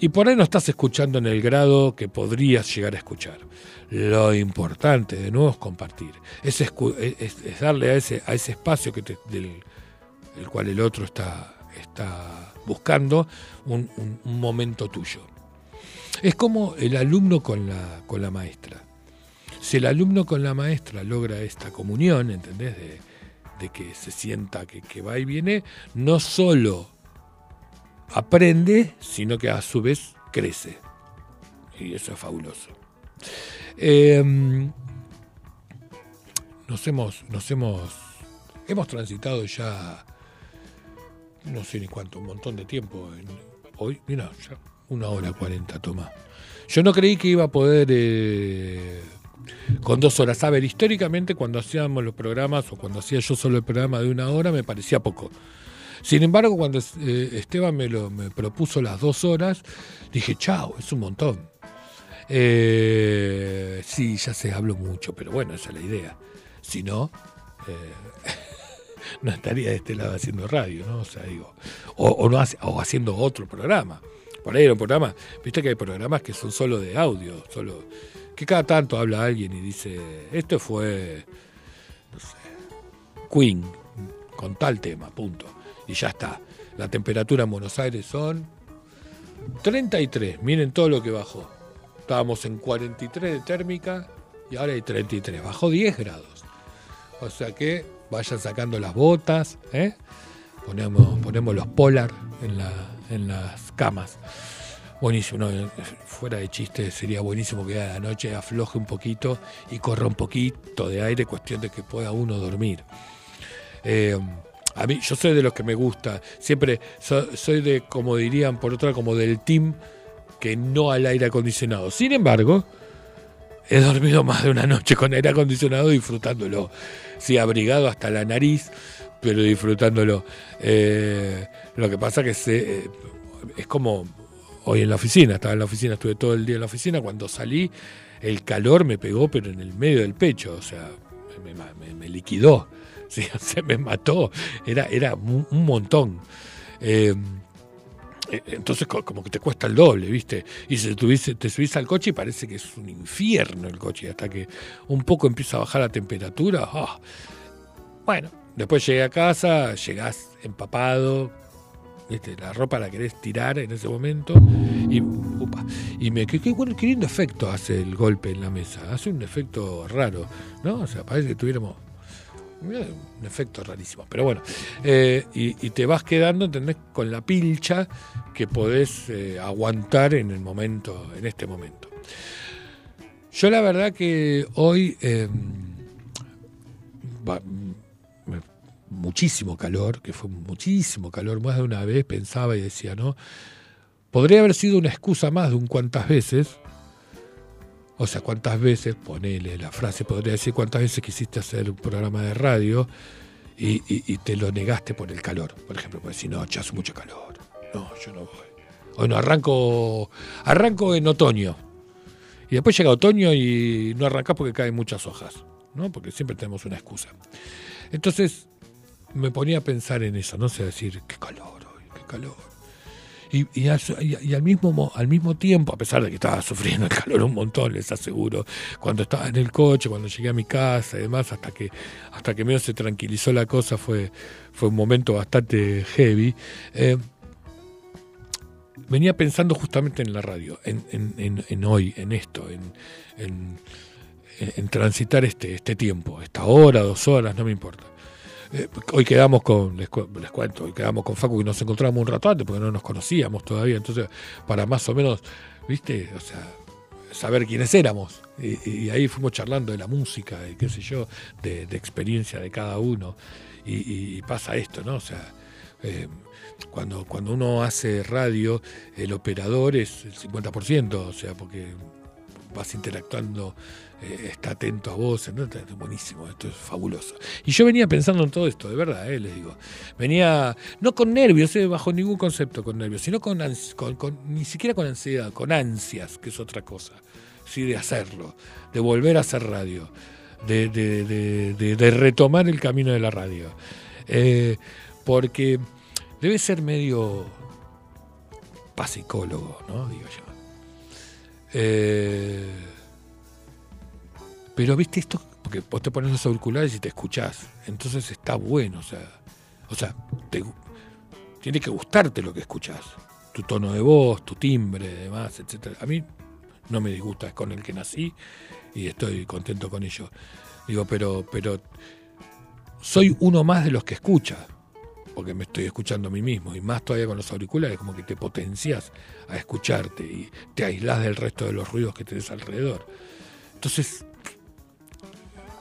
S2: y por ahí no estás escuchando en el grado que podrías llegar a escuchar. Lo importante, de nuevo, es compartir. Es, darle a ese, a ese espacio que del el cual el otro está, está buscando un, un, momento tuyo. Es como el alumno con la, con la maestra. Si el alumno con la maestra logra esta comunión, ¿entendés? De, de que se sienta que, que va y viene, no solo aprende, sino que a su vez crece. Y eso es fabuloso. Em, nos hemos, nos hemos, hemos transitado ya, no sé ni cuánto, un montón de tiempo. hoy, mira, ya una hora cuarenta toma. Yo no creí que iba a poder eh, con dos horas. A ver, históricamente cuando hacíamos los programas o cuando hacía yo solo el programa de una hora me parecía poco. Sin embargo, cuando eh, Esteban me, lo, me propuso las dos horas, dije, chao, es un montón. Eh, sí, ya sé, hablo mucho, pero bueno, esa es la idea. Si no, eh, no estaría de este lado haciendo radio, ¿no? O sea, digo, o, no o haciendo otro programa. Por ahí era un programa, viste que hay programas que son solo de audio, solo que cada tanto habla alguien y dice, esto fue, no sé, Queen, con tal tema, punto y ya está. La temperatura en Buenos Aires son 33, miren todo lo que bajó. Estábamos en 43 de térmica y ahora hay 33, bajó 10 grados. O sea que vayan sacando las botas, ¿eh? ponemos, ponemos los polar en, la, en las camas. Buenísimo, fuera de chiste, sería buenísimo que a la noche afloje un poquito y corra un poquito de aire, cuestión de que pueda uno dormir. Eh, a mí, yo soy de los que me gusta. Siempre soy de, como dirían por otra, como del team que no al aire acondicionado. Sin embargo, he dormido más de una noche con aire acondicionado disfrutándolo. Sí, abrigado hasta la nariz, pero disfrutándolo. Eh, lo que pasa que se, eh, es como hoy en la oficina. Estaba en la oficina, estuve todo el día en la oficina. Cuando salí, el calor me pegó, pero en el medio del pecho. O sea, me liquidó. Se me mató. Era, era un, montón. Eh, entonces como que te cuesta el doble, ¿viste? Y si te, te subís al coche y parece que es un infierno el coche, hasta que un poco empieza a bajar la temperatura. ¡ah! Bueno, después llegué a casa, llegás empapado, la ropa la querés tirar en ese momento y, y me, qué, qué, qué lindo efecto hace el golpe en la mesa, hace un efecto raro, ¿no? O sea, parece que tuviéramos un efecto rarísimo. Pero bueno, eh, y, te vas quedando, ¿entendés? Con la pilcha que podés eh, aguantar en el momento, en este momento. Yo la verdad que hoy em, muchísimo calor, que fue muchísimo calor, más de una vez pensaba y decía, ¿no? Podría haber sido una excusa más de un cuantas veces, o sea, cuántas veces, ponele la frase, podría decir cuántas veces quisiste hacer un programa de radio y, te lo negaste por el calor. Por ejemplo, pues si no, ya hace mucho calor. No, yo no voy. Bueno, arranco, arranco en otoño. Y después llega otoño y no arrancás porque caen muchas hojas, ¿no? Porque siempre tenemos una excusa. Entonces me ponía a pensar en eso, no sé, decir, qué calor hoy, qué calor. Y, al, mismo, al mismo tiempo, a pesar de que estaba sufriendo el calor un montón, les aseguro, cuando estaba en el coche, cuando llegué a mi casa y demás, hasta que, hasta que medio se tranquilizó la cosa, fue, fue un momento bastante heavy. Eh, venía pensando justamente en la radio, en, en- en- en hoy, en esto, en transitar este, este tiempo, esta hora, dos horas, no me importa. Eh, hoy quedamos con, les, les cuento, hoy quedamos con Facu y nos encontramos un rato antes porque no nos conocíamos todavía, entonces para más o menos, viste, o sea, saber quiénes éramos. Y, ahí fuimos charlando de la música, y qué sé yo, de, de experiencia de cada uno. Y, y- y pasa esto, ¿no? O sea, eh, cuando, cuando uno hace radio, el operador es el 50%, o sea, porque vas interactuando, eh, está atento a vos, ¿no? Buenísimo, esto es fabuloso. Y yo venía pensando en todo esto, de verdad, eh, les digo. Venía, no con nervios, eh, bajo ningún concepto con nervios, sino con, ni siquiera con ansiedad, con ansias, que es otra cosa, sí, de hacerlo, de volver a hacer radio, de- de retomar el camino de la radio. Eh, porque debe ser medio pasicólogo, ¿no? Digo yo. Eh, pero viste esto, porque vos te pones los auriculares y te escuchás, entonces está bueno, o sea, o sea, te tiene que gustarte lo que escuchás, tu tono de voz, tu timbre, demás, etcétera. A mí no me disgusta, es con el que nací y estoy contento con ello. Digo, pero, pero soy uno más de los que escucha, porque me estoy escuchando a mí mismo, y más todavía con los auriculares, como que te potencias a escucharte y te aislás del resto de los ruidos que tenés alrededor. Entonces,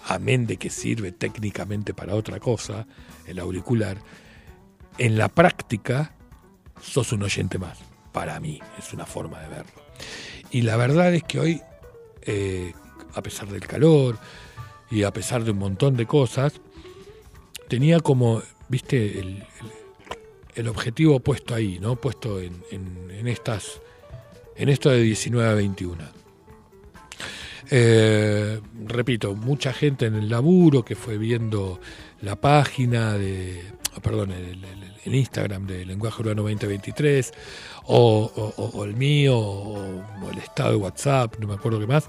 S2: amén de que sirve técnicamente para otra cosa, el auricular, en la práctica sos un oyente más. Para mí, es una forma de verlo. Y la verdad es que hoy, eh, a pesar del calor y a pesar de un montón de cosas, tenía como, viste, el, el- objetivo puesto ahí, ¿no? Puesto en, en- en estas, en esto de 19 a 21. Eh, repito, mucha gente en el laburo que fue viendo la página de, oh, perdón, el, Instagram de Lenguaje Urbano 2023, o, o- el mío, o, o el estado de WhatsApp, no me acuerdo qué más,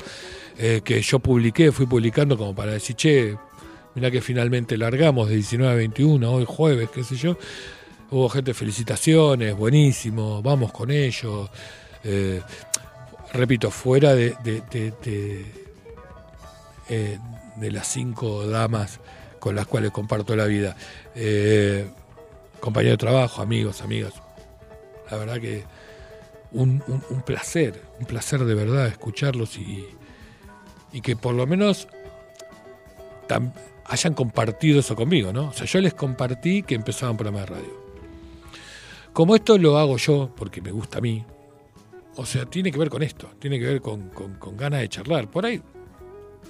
S2: eh, que yo publiqué, fui publicando como para decir, che, mirá que finalmente largamos de 19 a 21, hoy jueves, qué sé yo. Hubo gente, felicitaciones, buenísimo, vamos con ellos. Eh, repito, fuera de, de, eh, de las cinco damas con las cuales comparto la vida, eh, compañeros de trabajo, amigos, amigas, la verdad que un, un- placer, un placer de verdad escucharlos y, y que por lo menos hayan compartido eso conmigo, ¿no? O sea, yo les compartí que empezaba un de radio. Como esto lo hago yo, porque me gusta a mí, o sea, tiene que ver con esto, tiene que ver con, con- ganas de charlar. Por ahí,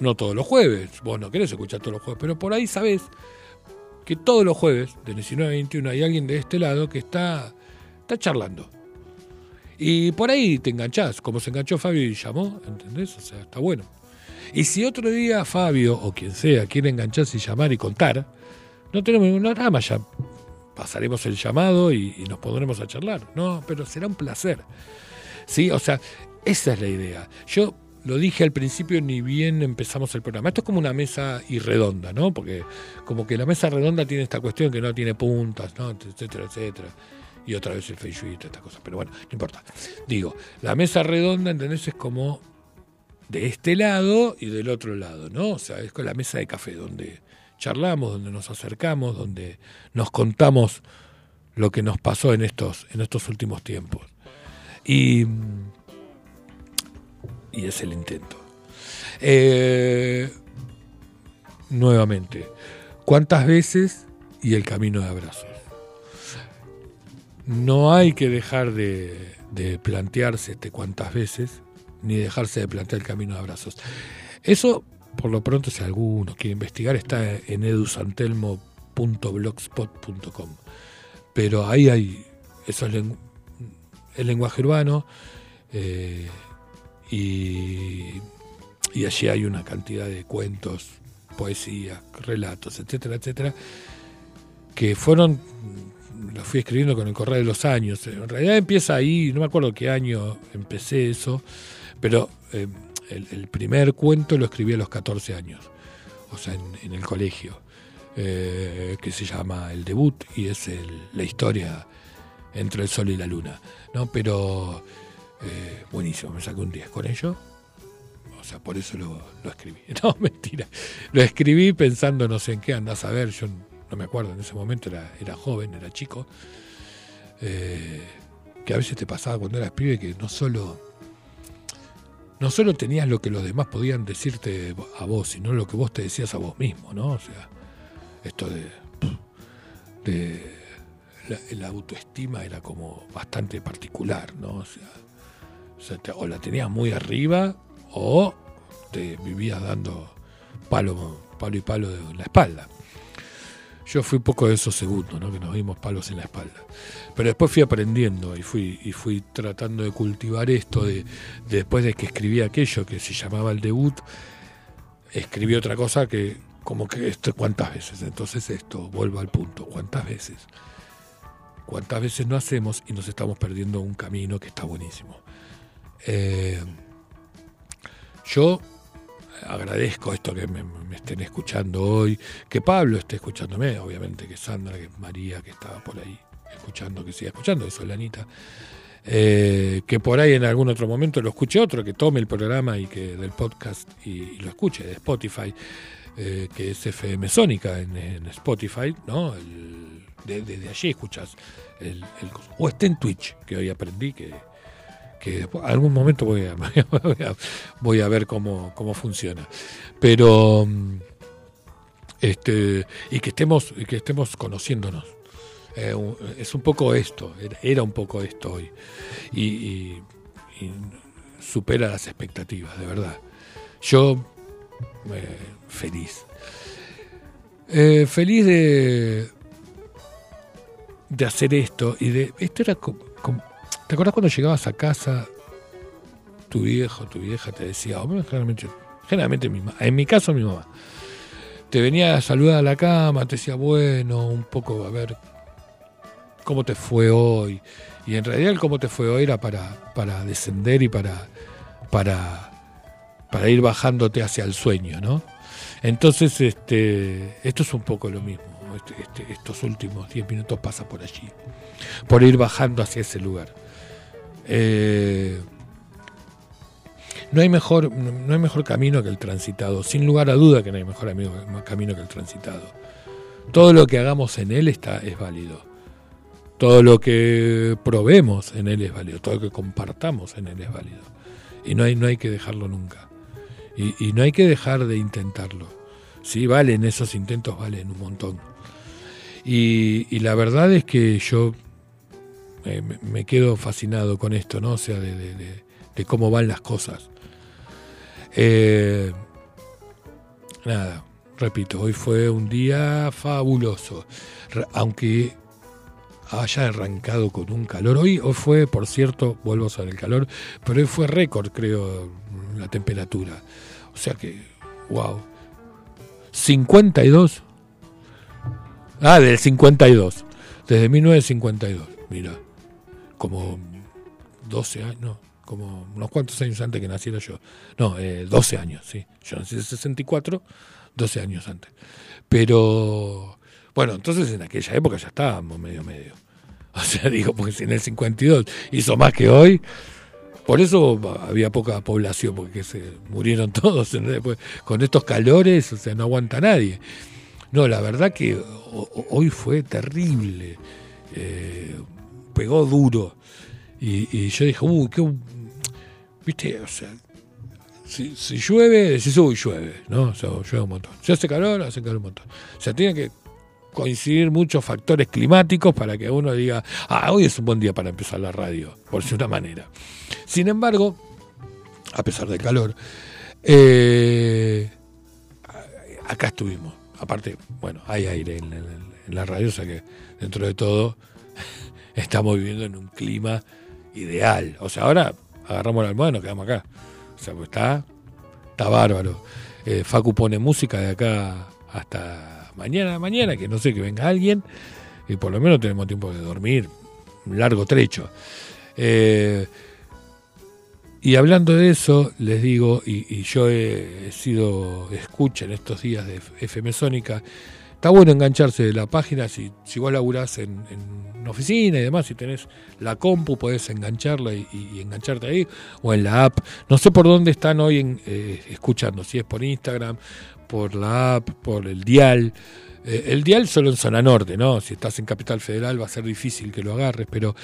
S2: no todos los jueves, vos no querés escuchar todos los jueves, pero por ahí sabés que todos los jueves, de 19 a 21, hay alguien de este lado que está, está charlando. Y por ahí te enganchás, como se enganchó Fabio y llamó, ¿entendés? O sea, está bueno. Y si otro día Fabio o quien sea quiere engancharse y llamar y contar, no tenemos ningún drama, ya pasaremos el llamado y, y nos pondremos a charlar. No, pero será un placer. Sí, o sea, esa es la idea. Yo lo dije al principio ni bien empezamos el programa. Esto es como una mesa irredonda, ¿no? Porque como que la mesa redonda tiene esta cuestión que no tiene puntas, ¿no? Etcétera, etcétera. Y otra vez el feng estas cosas. Pero bueno, no importa. Digo, la mesa redonda, ¿entendés? Es como de este lado y del otro lado, ¿no? O sea, es con la mesa de café donde charlamos, donde nos acercamos, donde nos contamos lo que nos pasó en estos, en estos últimos tiempos. Y, y es el intento. Eh, nuevamente, ¿cuántas veces y el camino de abrazos? No hay que dejar de, de plantearse este cuántas veces, ni dejarse de plantear el camino de abrazos. Eso, por lo pronto, si alguno quiere investigar, está en edusantelmo.blogspot.com. Pero ahí hay esos lengu- el lenguaje urbano eh, y, allí hay una cantidad de cuentos, poesía, relatos, etcétera, etcétera, que fueron, los fui escribiendo con el correr de los años. En realidad empieza ahí, no me acuerdo qué año empecé eso, pero eh, el, primer cuento lo escribí a los 14 años, o sea, en, en el colegio, eh, que se llama El Debut y es el- la historia entre el sol y la luna, ¿no? Pero eh, buenísimo, me saqué un 10 con ello. O sea, por eso lo, escribí. No, mentira. Lo escribí pensando no sé en qué andas a ver. Yo no me acuerdo, en ese momento era, era joven, era chico. Eh, que a veces te pasaba cuando eras pibe que no solo no solo tenías lo que los demás podían decirte a vos, sino lo que vos te decías a vos mismo, ¿no? O sea, esto de, de la, autoestima era como bastante particular, ¿no? O sea, o, sea, o la tenías muy arriba o te vivías dando palo, palo y palo en la espalda. Yo fui un poco de esos segundos, ¿no? que nos dimos palos en la espalda. Pero después fui aprendiendo y fui, y fui tratando de cultivar esto de, de después de que escribí aquello que se llamaba el debut, escribí otra cosa que como que esto cuántas veces. Entonces esto, vuelvo al punto, ¿cuántas veces? ¿Cuántas veces no hacemos y nos estamos perdiendo un camino que está buenísimo? Eh, yo agradezco esto que me, estén escuchando hoy, que Pablo esté escuchándome, obviamente que Sandra, que María, que estaba por ahí escuchando, que siga escuchando, eso Lanita. Eh, que por ahí en algún otro momento lo escuche otro, que tome el programa y que del podcast y, y lo escuche de Spotify, eh, que es FM Sónica en, en Spotify, ¿no? El- de- desde allí escuchas el, el o esté en Twitch, que hoy aprendí que, que algún momento voy a, voy a, ver cómo, cómo funciona. Pero mm, este y que estemos y que estemos conociéndonos. Eh, es un poco esto, era, un poco esto hoy. Y supera las expectativas, de verdad. Yo eh, feliz. Eh, feliz de de hacer esto y de esto era como, ¿te acuerdas cuando llegabas a casa tu viejo, tu vieja te decía, o bueno, generalmente, generalmente mi en mi caso mi mamá, te venía a saludar a la cama, te decía, bueno, un poco, a ver, cómo te fue hoy. Y en realidad el cómo te fue hoy era para, para descender y para, para, para ir bajándote hacia el sueño, ¿no? Entonces, este, esto es un poco lo mismo. Este- este- estos últimos 10 minutos pasa por allí, por ir bajando hacia ese lugar. Eh, no hay mejor no hay mejor camino que el transitado sin lugar a duda que no hay mejor amigo- camino que el transitado. Todo lo que hagamos en él está es válido. Todo lo que probemos en él es válido. Todo lo que compartamos en él es válido. Y no hay no hay que dejarlo nunca. Y, y no hay que dejar de intentarlo. Sí valen esos intentos valen un montón y, la verdad es que yo eh, me, quedo fascinado con esto, ¿no? O sea, de, cómo van las cosas. Eh, nada, repito, hoy fue un día fabuloso. Aunque haya arrancado con un calor. Hoy, hoy fue, por cierto, vuelvo a sobre el calor, pero hoy fue récord, creo, la temperatura. O sea que, wow. 52. Ah, del 52. Desde 1952, mira. Como 12 años, no, como unos cuantos años antes que naciera yo. No, eh, 12 años, sí. Yo nací en 64, 12 años antes. Pero, bueno, entonces en aquella época ya estábamos medio medio. O sea, digo, porque si en el 52 hizo más que hoy, por eso había poca población, porque se murieron todos. con estos calores, o sea, no aguanta nadie. No, la verdad que hoy fue terrible. Eh, pegó duro. Y, yo dije, uy, qué. Viste, o sea, si, si llueve, decís, uy, llueve, ¿no? O sea, llueve un montón. Si hace calor, hace calor un montón. O sea, tiene que coincidir muchos factores climáticos para que uno diga, ah, hoy es un buen día para empezar la radio, por decir una manera. Sin embargo, a pesar del calor, eh, acá estuvimos. Aparte, bueno, hay aire en, la radio, o sea que dentro de todo estamos viviendo en un clima ideal. O sea, ahora agarramos la almohada y nos quedamos acá. O sea, pues está, está bárbaro. Eh, Facu pone música de acá hasta mañana, mañana, que no sé, que venga alguien, y por lo menos tenemos tiempo de dormir, un largo trecho. Eh, y hablando de eso, les digo, y, y yo he, sido escucha en estos días de FM Sónica, está bueno engancharse de la página si, si vos laburás en, una oficina y demás, si tenés la compu, podés engancharla y, y engancharte ahí, o en la app. No sé por dónde están hoy en, eh, escuchando, si es por Instagram, por la app, por el dial. Eh, el dial solo en zona norte, ¿no? Si estás en Capital Federal va a ser difícil que lo agarres, pero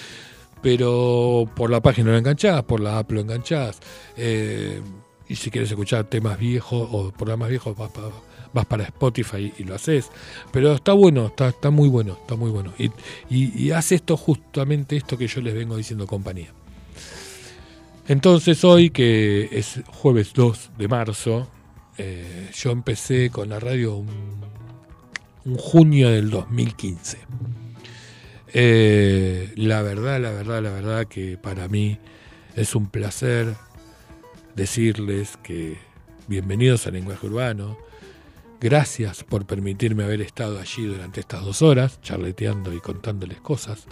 S2: pero por la página lo enganchás, por la app lo enganchás. eh, y si quieres escuchar temas viejos o programas viejos, vas, pa- vas para Spotify y lo haces. Pero está bueno, está, muy bueno, está muy bueno. Y, y, y hace esto justamente esto que yo les vengo diciendo compañía. Entonces hoy, que es jueves 2 de marzo, eh, yo empecé con la radio un, un junio del 2015. Eh, la verdad, la verdad, la verdad que para mí es un placer decirles que bienvenidos al lenguaje urbano. Gracias por permitirme haber estado allí durante estas dos horas, charleteando y contándoles cosas.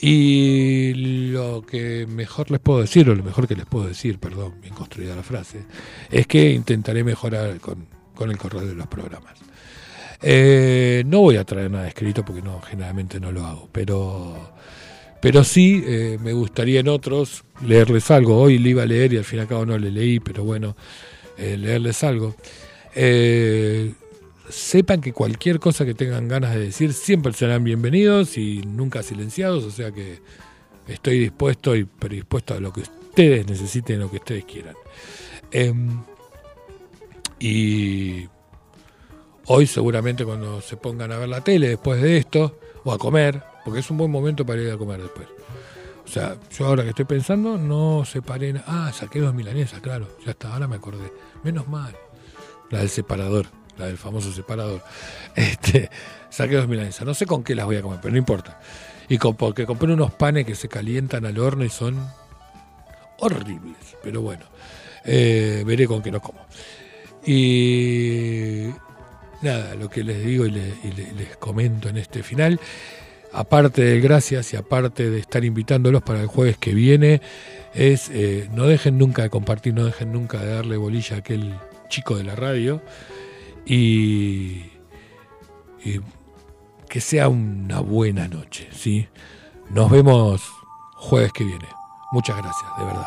S2: Y lo que mejor les puedo decir, o lo mejor que les puedo decir, perdón, bien construida la frase, es que intentaré mejorar con, con el correo de los programas. Eh, no voy a traer nada escrito porque no, generalmente no lo hago, pero, pero sí eh, me gustaría en otros leerles algo. Hoy le iba a leer y al fin y al cabo no le leí, pero bueno, eh, leerles algo. Sepan que cualquier cosa que tengan ganas de decir siempre serán bienvenidos y nunca silenciados, o sea que estoy dispuesto y predispuesto a lo que ustedes necesiten, lo que ustedes quieran. Em, y hoy seguramente cuando se pongan a ver la tele después de esto, o a comer, porque es un buen momento para ir a comer después. O sea, yo ahora que estoy pensando, no separé. na- Ah, saqué dos milanesas, claro, ya está, ahora me acordé. Menos mal. La del separador, la del famoso separador. Este, saqué dos milanesas. No sé con qué las voy a comer, pero no importa. Y con, porque compré unos panes que se calientan al horno y son horribles, pero bueno, eh, veré con qué los como. Y nada, lo que les digo y, le- y le- les comento en este final, aparte del gracias y aparte de estar invitándolos para el jueves que viene, es eh, no dejen nunca de compartir, no dejen nunca de darle bolilla a aquel chico de la radio y, y que sea una buena noche, ¿sí? Nos vemos jueves que viene. Muchas gracias, de verdad.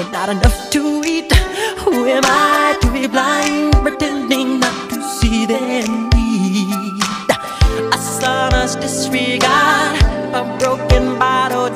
S3: with not enough to eat. Who am I to be blind, pretending not to see their need? A son's disregard, a broken bottle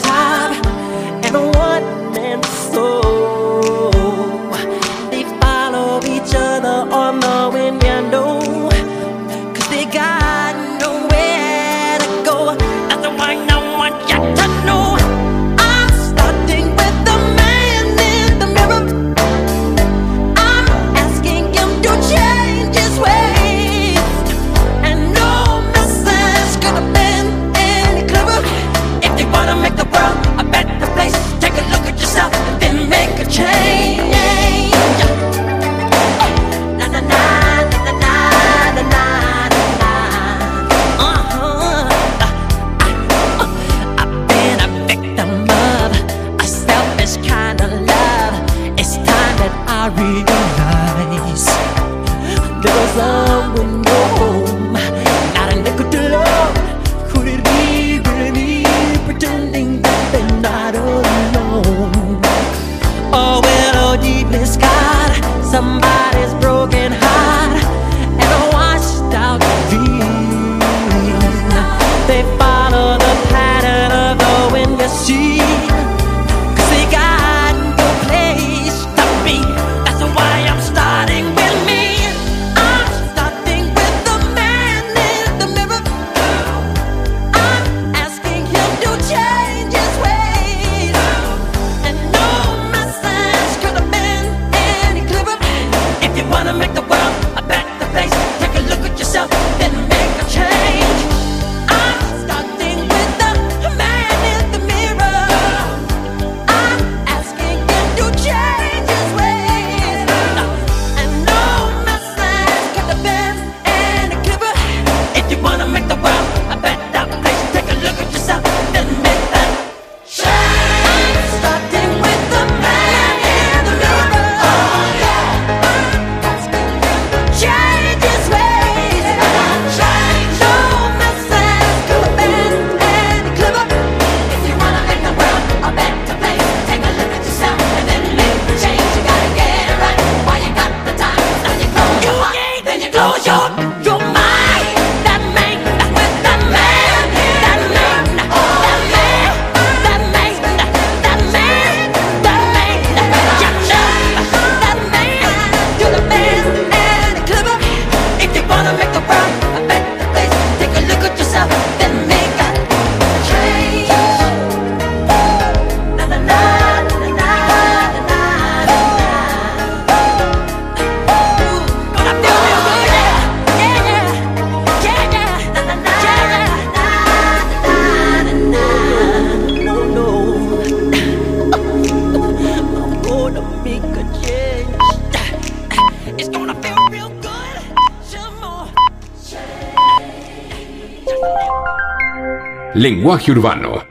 S4: Lenguaje Urbano